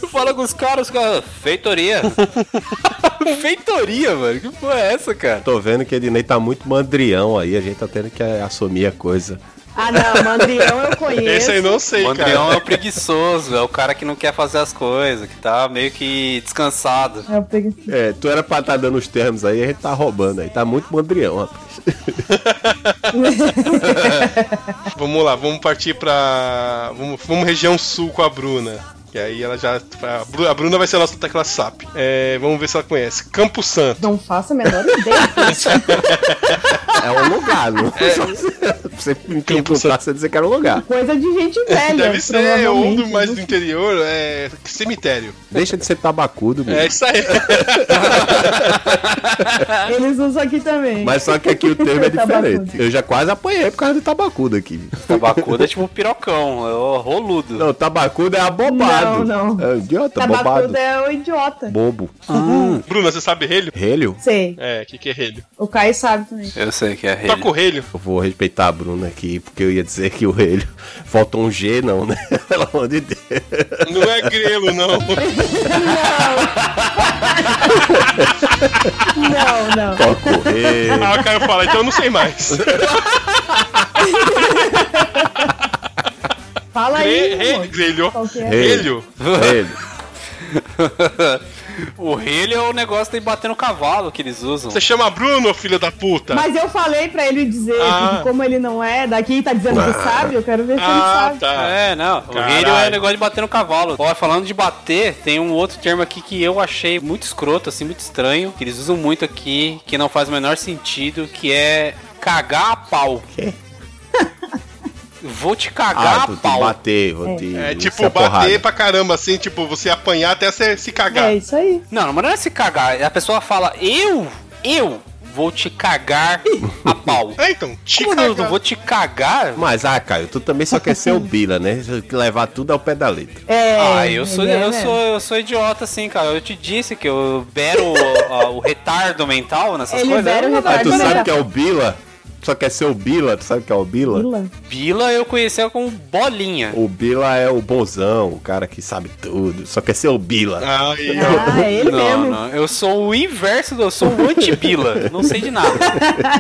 Fala com os caras, os caras, feitoria. feitoria, mano, que porra é essa, cara? Tô vendo que Ednei tá muito mandrião aí. A gente tá tendo que assumir a coisa. Ah, não, Mandrião eu conheço. Esse aí não sei, O Andrião cara. é o preguiçoso, é o cara que não quer fazer as coisas, que tá meio que descansado. Eu peguei- É, tu era pra estar dando os termos aí, a gente tá roubando aí. Tá muito mandrião, rapaz. Vamos lá, vamos partir pra. Vamos, vamos região sul com a Bruna. Que aí ela já. A Bru- a Bruna vai ser a nossa tecla SAP. É, vamos ver se ela conhece. Campo Santo. Não faço a menor ideia. É um lugar, não? Você me perguntar, você dizer que era um lugar. Coisa de gente velha. Deve ser ou provavelmente. do mais do interior, é. Cemitério. Deixa de ser tabacudo, mesmo. É isso aí. Eles usam aqui também. Mas só que aqui o termo é Tabacudo. diferente. Eu já quase apanhei por causa do tabacudo aqui. Tabacuda é tipo pirocão, é o roludo. Não, tabacudo é abobado. Não, não. É idiota, bobado. Tabacudo é o idiota. Bobo. Bruna, você sabe relho? Relho? Sei. É, o que, que é relho? O Caio sabe também. Eu sei que é rei. Toca o relho. Eu vou respeitar a Bruna aqui, porque eu ia dizer que o relho. Falta um G, não, né? Pelo amor de Deus. Não é grelo, não. Não, não. Toca o relho. Ah, o Caio fala, então eu não sei mais. Fala Gre- aí, grelho. Qual que é? Relho? Relho. o relho é o negócio de bater no cavalo que eles usam. Você chama Bruno, filho da puta? Mas eu falei pra ele dizer Ah. que como ele não é daqui e tá dizendo que sabe, eu quero ver se ele Ah, sabe. tá. É, não. O Caralho. relho é o negócio de bater no cavalo. Ó, falando de bater, tem um outro termo aqui que eu achei muito escroto, assim, muito estranho, que eles usam muito aqui, que não faz o menor sentido, que é cagar a pau. Quê? Vou te cagar Ah, a tu te pau. bater, vou te. É tipo é bater porrada. pra caramba, assim, tipo, você apanhar até você se cagar. É isso aí. Não, mas não é se cagar. A pessoa fala, eu, eu vou te cagar a pau. É, então, te Como eu não cagar. vou te cagar? Mas, ah, Caio, tu também só quer ser o Bila, né? Levar tudo ao pé da letra. É, Ah, eu sou, é, eu, né? sou, eu sou idiota, assim, cara. Eu te disse que eu bero o, o retardo mental nessas Ele coisas. bera o Eu não- Ah, tu Retardo sabe que é o Bila? Só quer ser o Bila, tu sabe o que é o Bila? Bila. Bila eu conhecia como bolinha. O Bila é o bonzão, o cara que sabe tudo, só quer ser o Bila. Ai, Ah, é ele não, mesmo. não, eu sou o inverso, do- eu sou o anti-Bila. não sei de nada.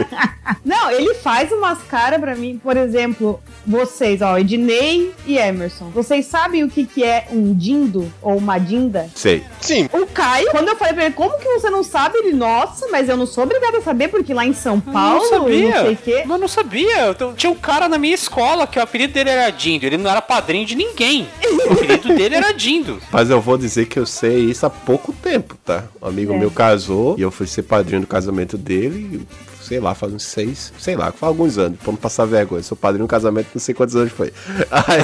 Não, ele faz umas caras pra mim, por exemplo, vocês, ó, Ednei e Emerson. Vocês sabem o que, que é um dindo ou uma dinda? Sei. sim. O Caio, quando eu falei pra ele, como que você não sabe? Ele, nossa, mas eu não sou obrigada a saber, porque lá em São Eu Paulo, não sabia. não sei o quê. Eu não sabia. Eu tinha um cara na minha escola que o apelido dele era Dindo. Ele não era padrinho de ninguém. O apelido dele era Dindo. Mas eu vou dizer que eu sei isso há pouco tempo, tá? Um amigo É. meu casou e eu fui ser padrinho do casamento dele, sei lá, faz uns seis, sei lá, faz alguns anos, pra não passar vergonha. Sou padrinho do casamento, não sei quantos anos foi. Aí,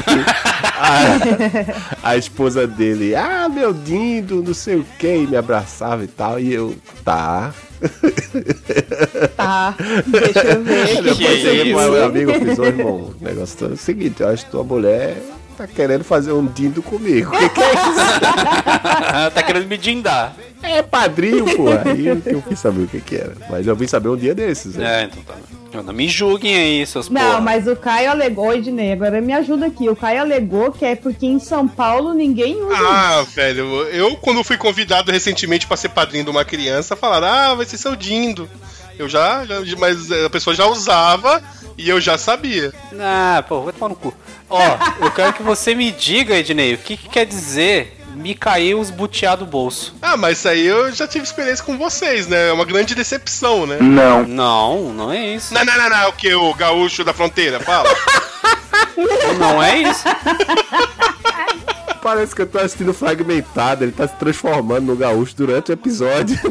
a, a esposa dele, ah, meu dindo, não sei o que, e me abraçava e tal, e eu, tá. Tá, deixa eu ver. Que Depois eu cheguei pro isso? meu amigo fiz, ô irmão, o negócio é o seguinte, eu acho que tua mulher tá querendo fazer um dindo comigo. O que, que é isso? tá querendo me dindar. É padrinho, pô. Aí que eu fui saber o que que era. Mas eu vim saber um dia desses. né? É, então tá. Não me julguem aí, seus Não, porra. mas o Caio alegou, Ednei, agora me ajuda aqui. O Caio alegou que é porque em São Paulo ninguém usa. Ah, velho, eu quando fui convidado recentemente pra ser padrinho de uma criança, falaram, ah, vai ser seu dindo. Eu já, já- mas a pessoa já usava e eu já sabia. Ah, pô, vai tomar no cu. Ó, eu quero que você me diga, Ednei, o que, que quer dizer me caiu os butiá do bolso? Ah, mas isso aí eu já tive experiência com vocês, né? É uma grande decepção, né? Não. Não, não é isso. Não, não, não, não, o que? O gaúcho da fronteira? Fala. Não é isso. Parece que eu tô assistindo fragmentado. Ele tá se transformando no gaúcho durante o episódio.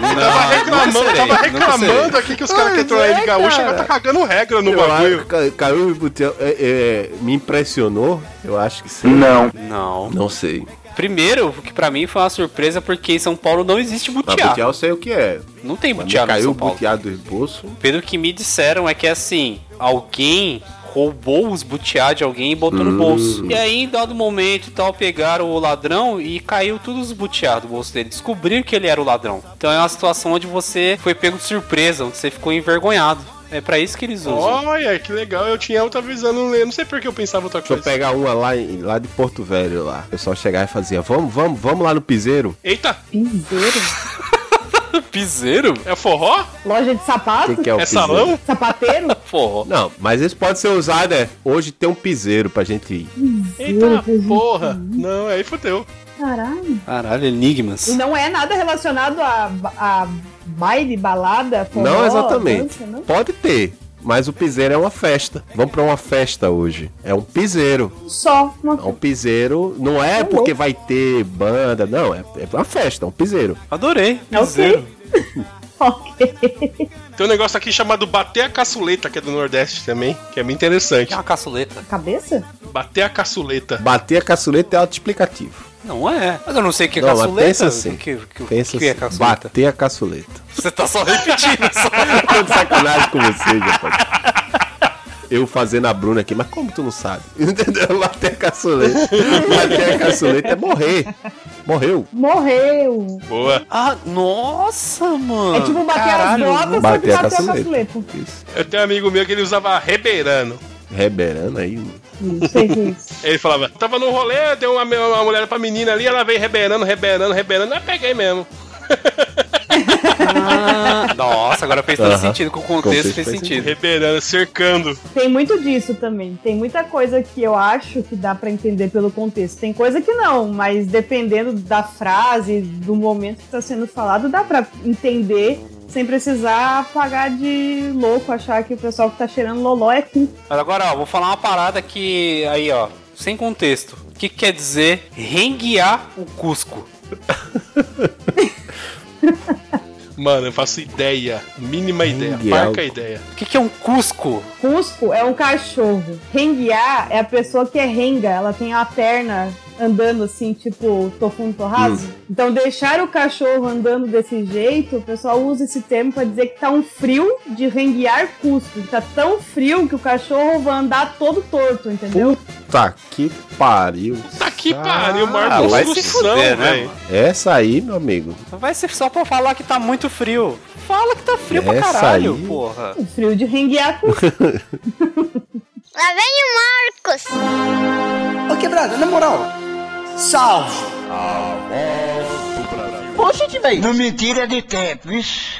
tava reclamando, serei, tava nunca reclamando aqui que os caras que entrou aí de é, gaúcho cara. agora tá cagando regra no Eu bagulho. Caiu e Butião é, é, me impressionou. Eu acho que sim. Não. Não. Não sei. Primeiro, que pra mim foi uma surpresa porque em São Paulo não existe Mas butiá. Butiá eu sei o que é. Não tem butiá no caiu São o. Butiá do bolso. Pelo que me disseram é que assim, alguém roubou os butiá de alguém e botou no Hum. bolso. E aí, em dado momento e tal, pegaram o ladrão e caiu todos os butiá do bolso dele. Descobriram que ele era o ladrão. Então é uma situação onde você foi pego de surpresa, onde você ficou envergonhado. É pra isso que eles usam. Olha, que legal, eu tinha outra visão, não lembro, não sei por que eu pensava outra Deixa eu coisa. pegar uma lá, em- lá de Porto Velho lá. O pessoal chegava e fazia, vamos, vamos, vamos lá no piseiro. Eita, Piseiro. Piseiro? é forró? Loja de sapato? que, que é o É salão? Sapateiro? Forró. Não, mas isso pode ser usado, é. Hoje tem um piseiro pra gente ir. Eita porra. Não, aí fodeu. Caralho. Caralho, enigmas. E não é nada relacionado a, a baile, balada, forró, não exatamente. dança, não? Pode ter. Mas o piseiro é uma festa. Vamos pra uma festa hoje. É um piseiro. Só uma É um piseiro. Não é porque vai ter banda, não. É, é uma festa, é um piseiro. Adorei. Ok. Piseiro. Ok. Tem um negócio aqui chamado bater a caçuleta, que é do Nordeste também, que é bem interessante. Que é uma caçuleta. Cabeça? Bater a caçuleta. Bater a caçuleta é autoexplicativo. Não é. Mas eu não sei o que é Não, mas caçuleta. pensa assim. O que, que, Pensa que é assim, caçuleta? bater a caçuleta. Você tá só repetindo. Só. Tô de sacanagem com você, rapaz. Eu fazendo a Bruna aqui, mas como tu não sabe? Entendeu? Bater a caçuleta. Bater a caçuleta é morrer. Morreu. Morreu. Boa. Ah, nossa, mano. É tipo bater Caralho. as botas, só que Bater a bater a caçuleta. Eu tenho um amigo meu que ele usava rebeirano. Reberando aí. Não sei o que é. Ele falava, tava no rolê, deu uma, uma mulher pra menina ali, ela veio rebeirando, rebeirando, rebeirando, eu peguei mesmo. Ah, nossa, agora fez todo sentido. Com o contexto, Contexto fez faz sentido. Rebeirando, cercando. Tem muito disso também. Tem muita coisa que eu acho que dá pra entender pelo contexto. Tem coisa que não, mas dependendo da frase, do momento que tá sendo falado, dá pra entender sem precisar pagar de louco, achar que o pessoal que tá cheirando loló é cu. Mas agora, ó, vou falar uma parada que. Aí, ó, sem contexto. O que, que quer dizer renguear o Cusco? Mano, eu faço ideia, mínima ideia, parca ideia. O que, que é um Cusco? Cusco é um cachorro. Renguear é a pessoa que é renga. Ela tem a perna andando assim, tipo tofundo torraso. Então, deixar o cachorro andando desse jeito, o pessoal usa esse termo pra dizer que tá um frio de renguear Cusco. Tá tão frio que o cachorro vai andar todo torto, entendeu? Puta que pariu. Tá que pariu, Ah, maior vai se fuder, né? Essa aí, meu amigo. Vai ser só pra falar que tá muito frio. Fala que tá frio pra Essa caralho, aí- porra. O frio de rengueaco. Lá vem o Marcos. Ô quebrada, na moral. Salve. Poxa, velho. Não me tira de tempo, vixe.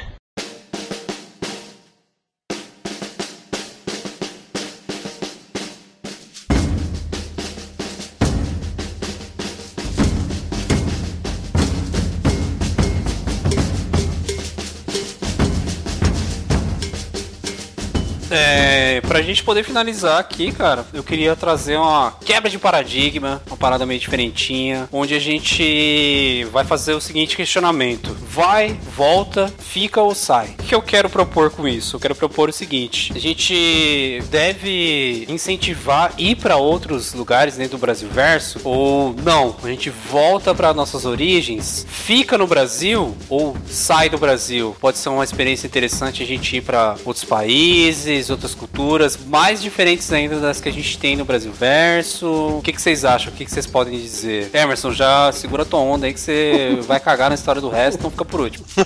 É, pra gente poder finalizar aqui, cara, eu queria trazer uma quebra de paradigma, uma parada meio diferentinha, onde a gente vai fazer o seguinte questionamento: vai, volta, fica ou sai? O que eu quero propor com isso? Eu quero propor o seguinte: a gente deve incentivar ir pra outros lugares dentro do Brasil Verso ou não? A gente volta para nossas origens, fica no Brasil ou sai do Brasil? Pode ser uma experiência interessante a gente ir pra outros países, outras culturas, mais diferentes ainda das que a gente tem no Brasil Verso. O que, que vocês acham? O que, que vocês podem dizer? Emerson, já segura tua onda aí que você vai cagar na história do resto, então fica por último.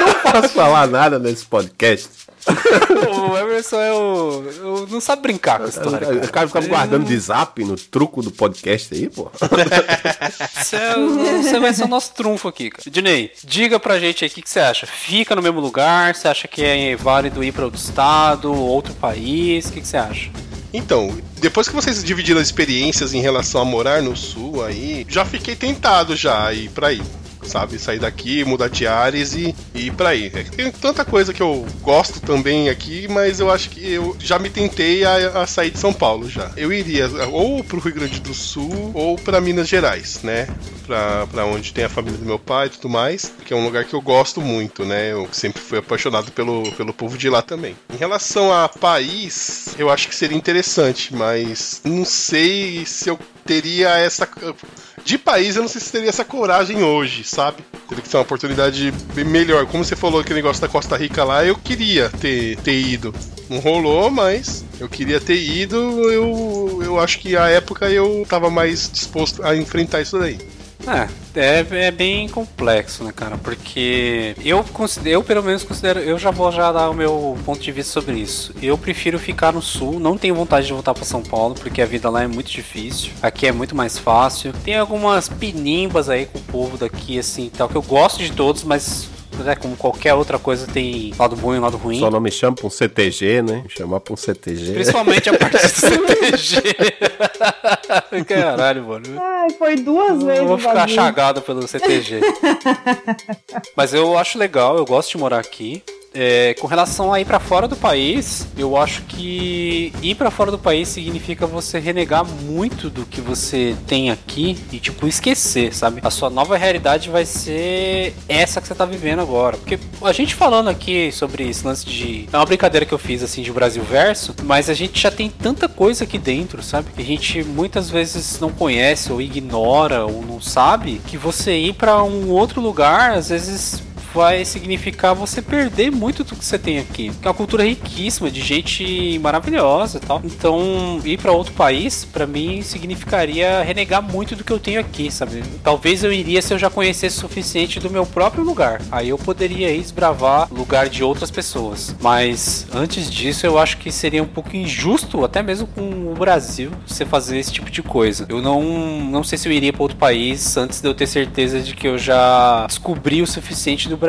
Não posso falar nada nesse podcast. o Emerson é o. Eu não sabe brincar com a história. O Cara. cara fica me guardando de zap no truco do podcast aí, pô. Você, é- você vai ser o nosso trunfo aqui, cara. Dinei, diga pra gente aí o que, que você acha. Fica no mesmo lugar? Você acha que é válido ir pra outro estado, outro país? O que, que você acha? Então, depois que vocês dividiram experiências em relação a morar no sul aí, já fiquei tentado já a ir pra aí. Sabe, sair daqui, mudar de ares e, e ir pra aí. É tem tanta coisa que eu gosto também aqui, mas eu acho que eu já me tentei a, a sair de São Paulo já. Eu iria ou pro Rio Grande do Sul ou pra Minas Gerais, né? Pra, pra onde tem a família do meu pai e tudo mais, que é um lugar que eu gosto muito, né? Eu sempre fui apaixonado pelo, pelo povo de lá também. Em relação a país, eu acho que seria interessante, mas não sei se eu teria essa. De país, eu não sei se teria essa coragem hoje, sabe? Teria que ser uma oportunidade bem melhor. Como você falou aquele negócio da Costa Rica lá, eu queria ter, ter ido. Não rolou, mas eu queria ter ido. Eu, eu acho que a época eu tava mais disposto a enfrentar isso daí. É, é, é bem complexo, né, cara? Porque eu eu pelo menos considero, eu já vou já dar o meu ponto de vista sobre isso. Eu prefiro ficar no sul, não tenho vontade de voltar para São Paulo, porque a vida lá é muito difícil. Aqui é muito mais fácil. Tem algumas pinimbas aí com o povo daqui, assim, tal, que eu gosto de todos, mas né, como qualquer outra coisa tem lado bom e lado ruim. Só não me chama pra um CTG, né? Me chamar pra um CTG. Principalmente a parte do CTG. Caralho, mano. Ai, foi duas vezes. Eu vou ficar chagado pelo CTG. Mas eu acho legal, eu gosto de morar aqui. É, com relação a ir pra fora do país, eu acho que ir pra fora do país significa você renegar muito do que você tem aqui e tipo esquecer, sabe? A sua nova realidade vai ser essa que você tá vivendo agora. Porque a gente falando aqui sobre esse lance de é uma brincadeira que eu fiz assim de Brasil verso, mas a gente já tem tanta coisa aqui dentro, sabe? Que a gente muitas vezes não conhece ou ignora ou não sabe que você ir pra um outro lugar às vezes vai significar você perder muito do que você tem aqui. É uma cultura riquíssima, de gente maravilhosa e tal. Então, ir para outro país, para mim, significaria renegar muito do que eu tenho aqui, sabe? Talvez eu iria se eu já conhecesse o suficiente do meu próprio lugar. Aí eu poderia ir desbravar lugar de outras pessoas. Mas antes disso, eu acho que seria um pouco injusto, até mesmo com o Brasil, você fazer esse tipo de coisa. Eu não, não sei se eu iria para outro país antes de eu ter certeza de que eu já descobri o suficiente do Brasil.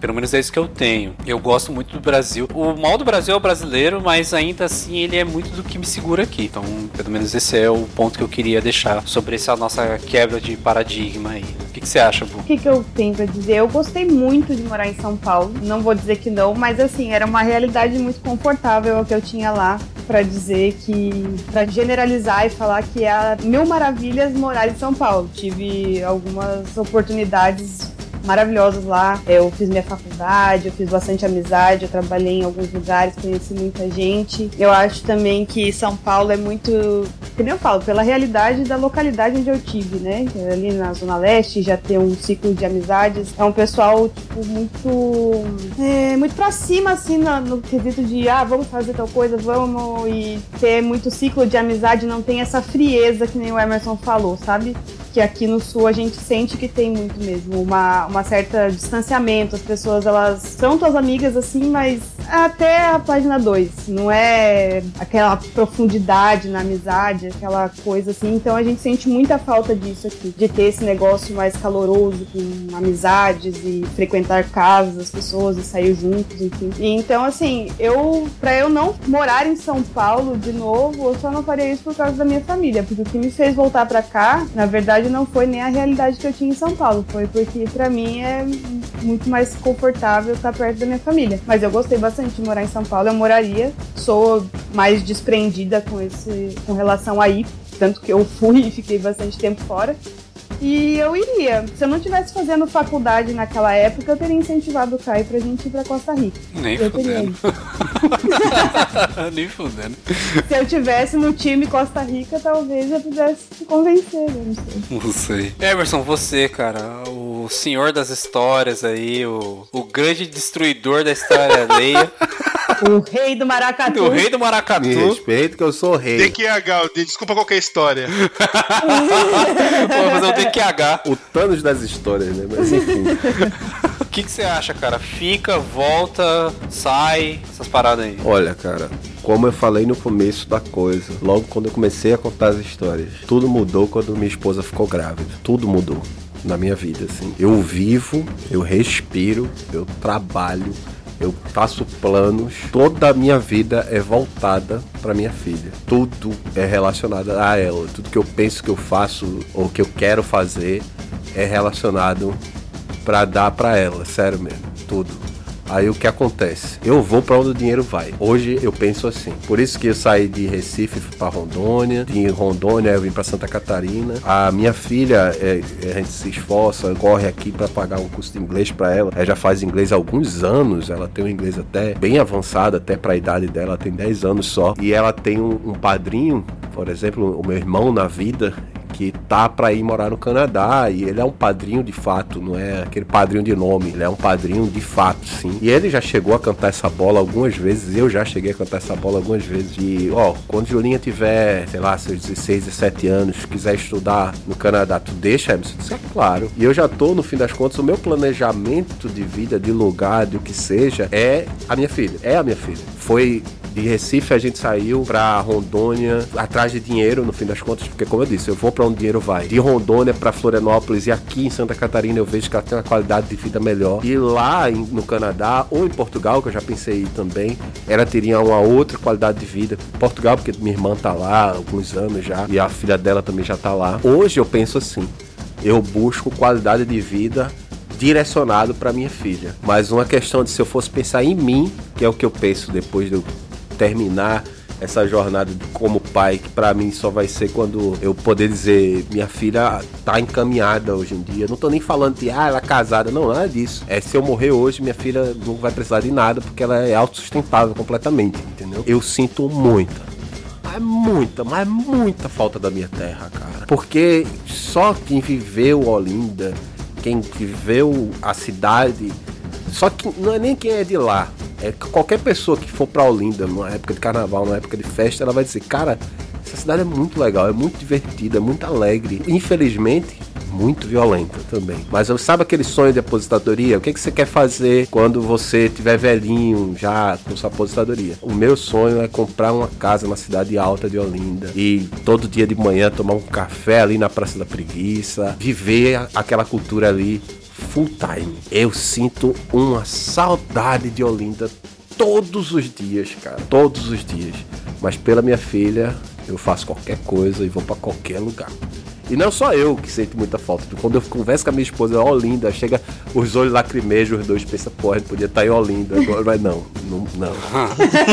Pelo menos é isso que eu tenho. Eu gosto muito do Brasil. O mal do Brasil é o brasileiro, mas ainda assim ele é muito do que me segura aqui. Então, pelo menos esse é o ponto que eu queria deixar sobre essa nossa quebra de paradigma aí. O que, que você acha, Bu? O que, que eu tenho pra dizer? Eu gostei muito de morar em São Paulo. Não vou dizer que não, mas assim, era uma realidade muito confortável a que eu tinha lá pra dizer que. pra generalizar e falar que é mil maravilhas morar em São Paulo. Tive algumas oportunidades maravilhosas lá. Eu fiz minha faculdade, eu fiz bastante amizade, eu trabalhei em alguns lugares, conheci muita gente. Eu acho também que São Paulo é muito, nem eu falo, pela realidade da localidade onde eu tive, né? Ali na Zona Leste já tem um ciclo de amizades. É um pessoal, tipo, muito. É, muito pra cima, assim, no, no quesito de, ah, vamos fazer tal coisa, vamos. E ter muito ciclo de amizade, não tem essa frieza que nem o Emerson falou, sabe? Que aqui no sul a gente sente que tem muito mesmo, uma, uma certa distanciamento. As pessoas, elas são tuas amigas assim, mas até a página 2. Não é aquela profundidade na amizade, aquela coisa assim. Então a gente sente muita falta disso aqui, de ter esse negócio mais caloroso, com amizades e frequentar casas das pessoas e sair juntos, enfim. Então, assim, eu, pra eu não morar em São Paulo de novo, eu só não faria isso por causa da minha família, porque o que me fez voltar pra cá, na verdade, não foi nem a realidade que eu tinha em São Paulo, foi porque pra mim é muito mais confortável estar perto da minha família. Mas eu gostei bastante de morar em São Paulo, eu moraria, sou mais desprendida com esse com relação aí, tanto que eu fui e fiquei bastante tempo fora. E eu iria. Se eu não tivesse fazendo faculdade naquela época, eu teria incentivado o Caio pra gente ir pra Costa Rica. Nem eu fudendo. Nem fudendo. Se eu tivesse no time Costa Rica, talvez eu pudesse te convencer, eu não sei. Não sei. Emerson, você, cara, o senhor das histórias aí, o, o grande destruidor da história alheia, O rei do Maracatu. o rei do Maracatu. Me respeito que eu sou rei. DQH, desculpa qualquer história. Vou fazer o DQH. O Thanos das histórias, né? Mas enfim. O que, que você acha, cara? Fica, volta, sai, essas paradas aí. Olha, cara, como eu falei no começo da coisa, logo quando eu comecei a contar as histórias, tudo mudou quando minha esposa ficou grávida. Tudo mudou na minha vida, assim. Eu vivo, eu respiro, eu trabalho, eu faço planos. Toda a minha vida é voltada para minha filha. Tudo é relacionado a ela. Tudo que eu penso que eu faço ou que eu quero fazer é relacionado para dar para ela, sério mesmo, tudo. Aí o que acontece? Eu vou para onde o dinheiro vai. Hoje eu penso assim. Por isso que eu saí de Recife para Rondônia. De Rondônia eu vim para Santa Catarina. A minha filha, é, a gente se esforça, corre aqui para pagar um curso de inglês para ela. Ela já faz inglês há alguns anos. Ela tem um inglês até bem avançado, até para a idade dela. Ela tem 10 anos só. E ela tem um, um padrinho, por exemplo, o meu irmão na vida que tá para ir morar no Canadá e ele é um padrinho de fato, não é aquele padrinho de nome, ele é um padrinho de fato, sim. E ele já chegou a cantar essa bola algumas vezes, eu já cheguei a cantar essa bola algumas vezes. E, ó, quando Julinha tiver, sei lá, seus 16, 17 anos, quiser estudar no Canadá, tu deixa, Emerson? Disse, é claro. E eu já tô, no fim das contas, o meu planejamento de vida, de lugar, de o que seja, é a minha filha. É a minha filha. Foi de Recife a gente saiu pra Rondônia atrás de dinheiro, no fim das contas, porque como eu disse, eu vou pra onde o dinheiro vai. De Rondônia pra Florianópolis e aqui em Santa Catarina eu vejo que ela tem uma qualidade de vida melhor. E lá em- no Canadá ou em Portugal, que eu já pensei também, ela teria uma outra qualidade de vida. Portugal, porque minha irmã tá lá há alguns anos já, e a filha dela também já tá lá. Hoje eu penso assim, eu busco qualidade de vida direcionado para minha filha. Mas uma questão de se eu fosse pensar em mim, que é o que eu penso depois de eu terminar essa jornada como pai, que para mim só vai ser quando eu poder dizer minha filha tá encaminhada hoje em dia. Não tô nem falando de ah, ela é casada, não, nada disso. É se eu morrer hoje, minha filha não vai precisar de nada porque ela é autossustentável completamente, entendeu? Eu sinto muita mas muita, mas muita falta da minha terra, cara. Porque só quem viveu Olinda, quem viveu a cidade, só que não é nem quem é de lá. É que qualquer pessoa que for pra Olinda numa época de carnaval, numa época de festa, ela vai dizer, cara, essa cidade é muito legal, é muito divertida, é muito alegre. Infelizmente, muito violenta também. Mas sabe aquele sonho de aposentadoria? O que, que você quer fazer quando você tiver velhinho já com sua aposentadoria? O meu sonho é comprar uma casa na cidade alta de Olinda e todo dia de manhã tomar um café ali na Praça da Preguiça, viver aquela cultura ali full time. Eu sinto uma saudade de Olinda todos os dias, cara, todos os dias. Mas pela minha filha, eu faço qualquer coisa e vou pra qualquer lugar. E não só eu que sinto muita falta. Quando eu converso com a minha esposa, ó, Olinda, chega os olhos lacrimejam, os dois pensam, pô, a gente podia estar em Olinda agora, mas não, não, não.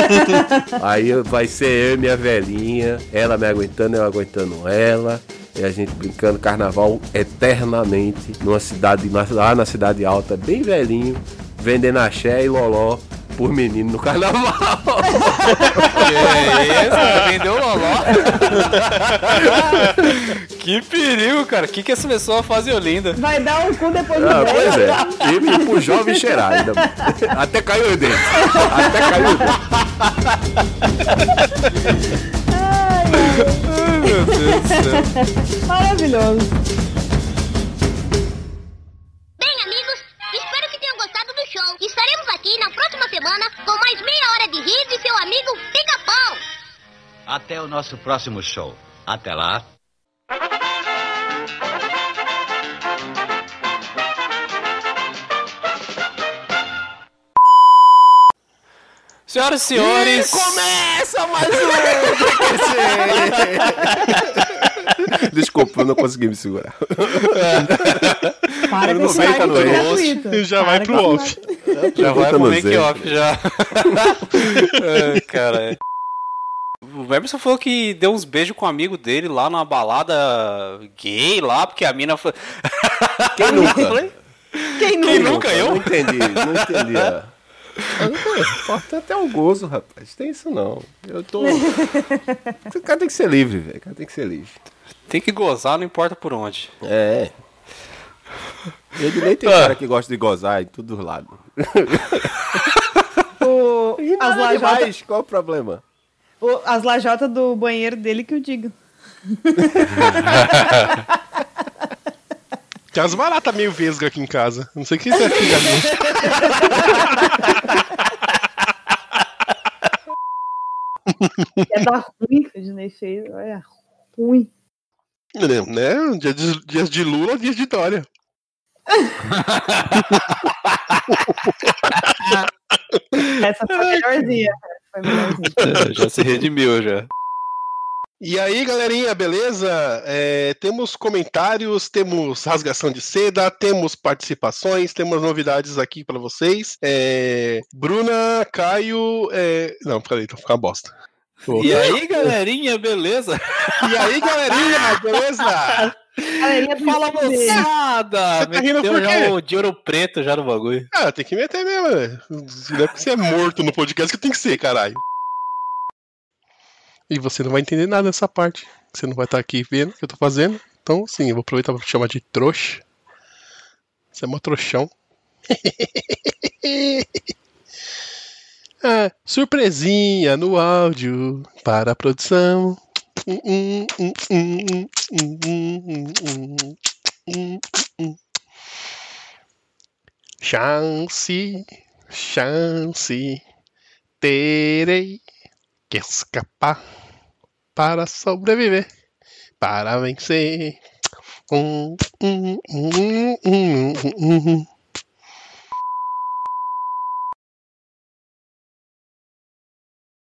Aí vai ser eu e minha velhinha, ela me aguentando, eu aguentando ela. E a gente brincando carnaval eternamente numa cidade, lá na cidade alta, bem velhinho, vendendo axé e loló por menino no carnaval. Que isso, vendeu o loló. que perigo, cara. O que, que essa pessoa faz em Olinda? Vai dar um cu depois do Ah, pois é. E, e pro jovem cheirar ainda. Até caiu o dente. Até caiu o dente. Ai, Meu Deus do céu. Maravilhoso. Bem, amigos, espero que tenham gostado do show. Estaremos aqui na próxima semana com mais meia hora de rir de seu amigo Pica-Pau. Até o nosso próximo show. Até lá. Senhoras e senhores. Começa mais um! Desculpa, eu não consegui me segurar. Para tá no que é ex. gratuito. Já vai Para pro com off. isso Já vai pro no make Zé. off já. Ai, cara. O Emerson falou que deu uns beijos com um amigo dele lá numa balada gay lá, porque a mina foi. Quem nunca? Quem Quem nunca? nunca? eu? Não entendi, não entendi. É. Importante é o gozo, rapaz. Tem isso não. Eu tô. O cara tem que ser livre, velho. O cara tem que ser livre. Tem que gozar, não importa por onde. É. E Ednei tem Ah. cara que gosta de gozar em todos os lados. O- as lajotas qual o problema? o- as lajotas do banheiro dele que eu digo. Tem as baratas meio vesga aqui em casa. Não sei o que você acha que já viu. É da ruim que o Disney fez. Olha, ruim. Né? Dia de- Dias de Lula, dias de Dória. Essa foi melhorzinha. Foi melhorzinha. já se redimiu já. E aí, galerinha, beleza? É, temos comentários, temos rasgação de seda, temos participações, temos novidades aqui pra vocês. É, Bruna, Caio. é, Não, peraí, tá ficando uma bosta. Pô. E aí, galerinha, beleza? E aí, galerinha, beleza? Galerinha, Fala você. moçada! Você tá rindo por já quê? o de ouro preto já no bagulho. Ah, tem que meter mesmo, né? Não é porque você é morto no podcast que tem que ser, caralho. E você não vai entender nada nessa parte. Você não vai estar aqui vendo o que eu estou fazendo. Então, sim, eu vou aproveitar para te chamar de trouxa. Você é uma trouxão. ah, surpresinha no áudio para a produção. Chance, chance, terei que escapar para sobreviver, para vencer. Hum, hum, hum, hum, hum, hum.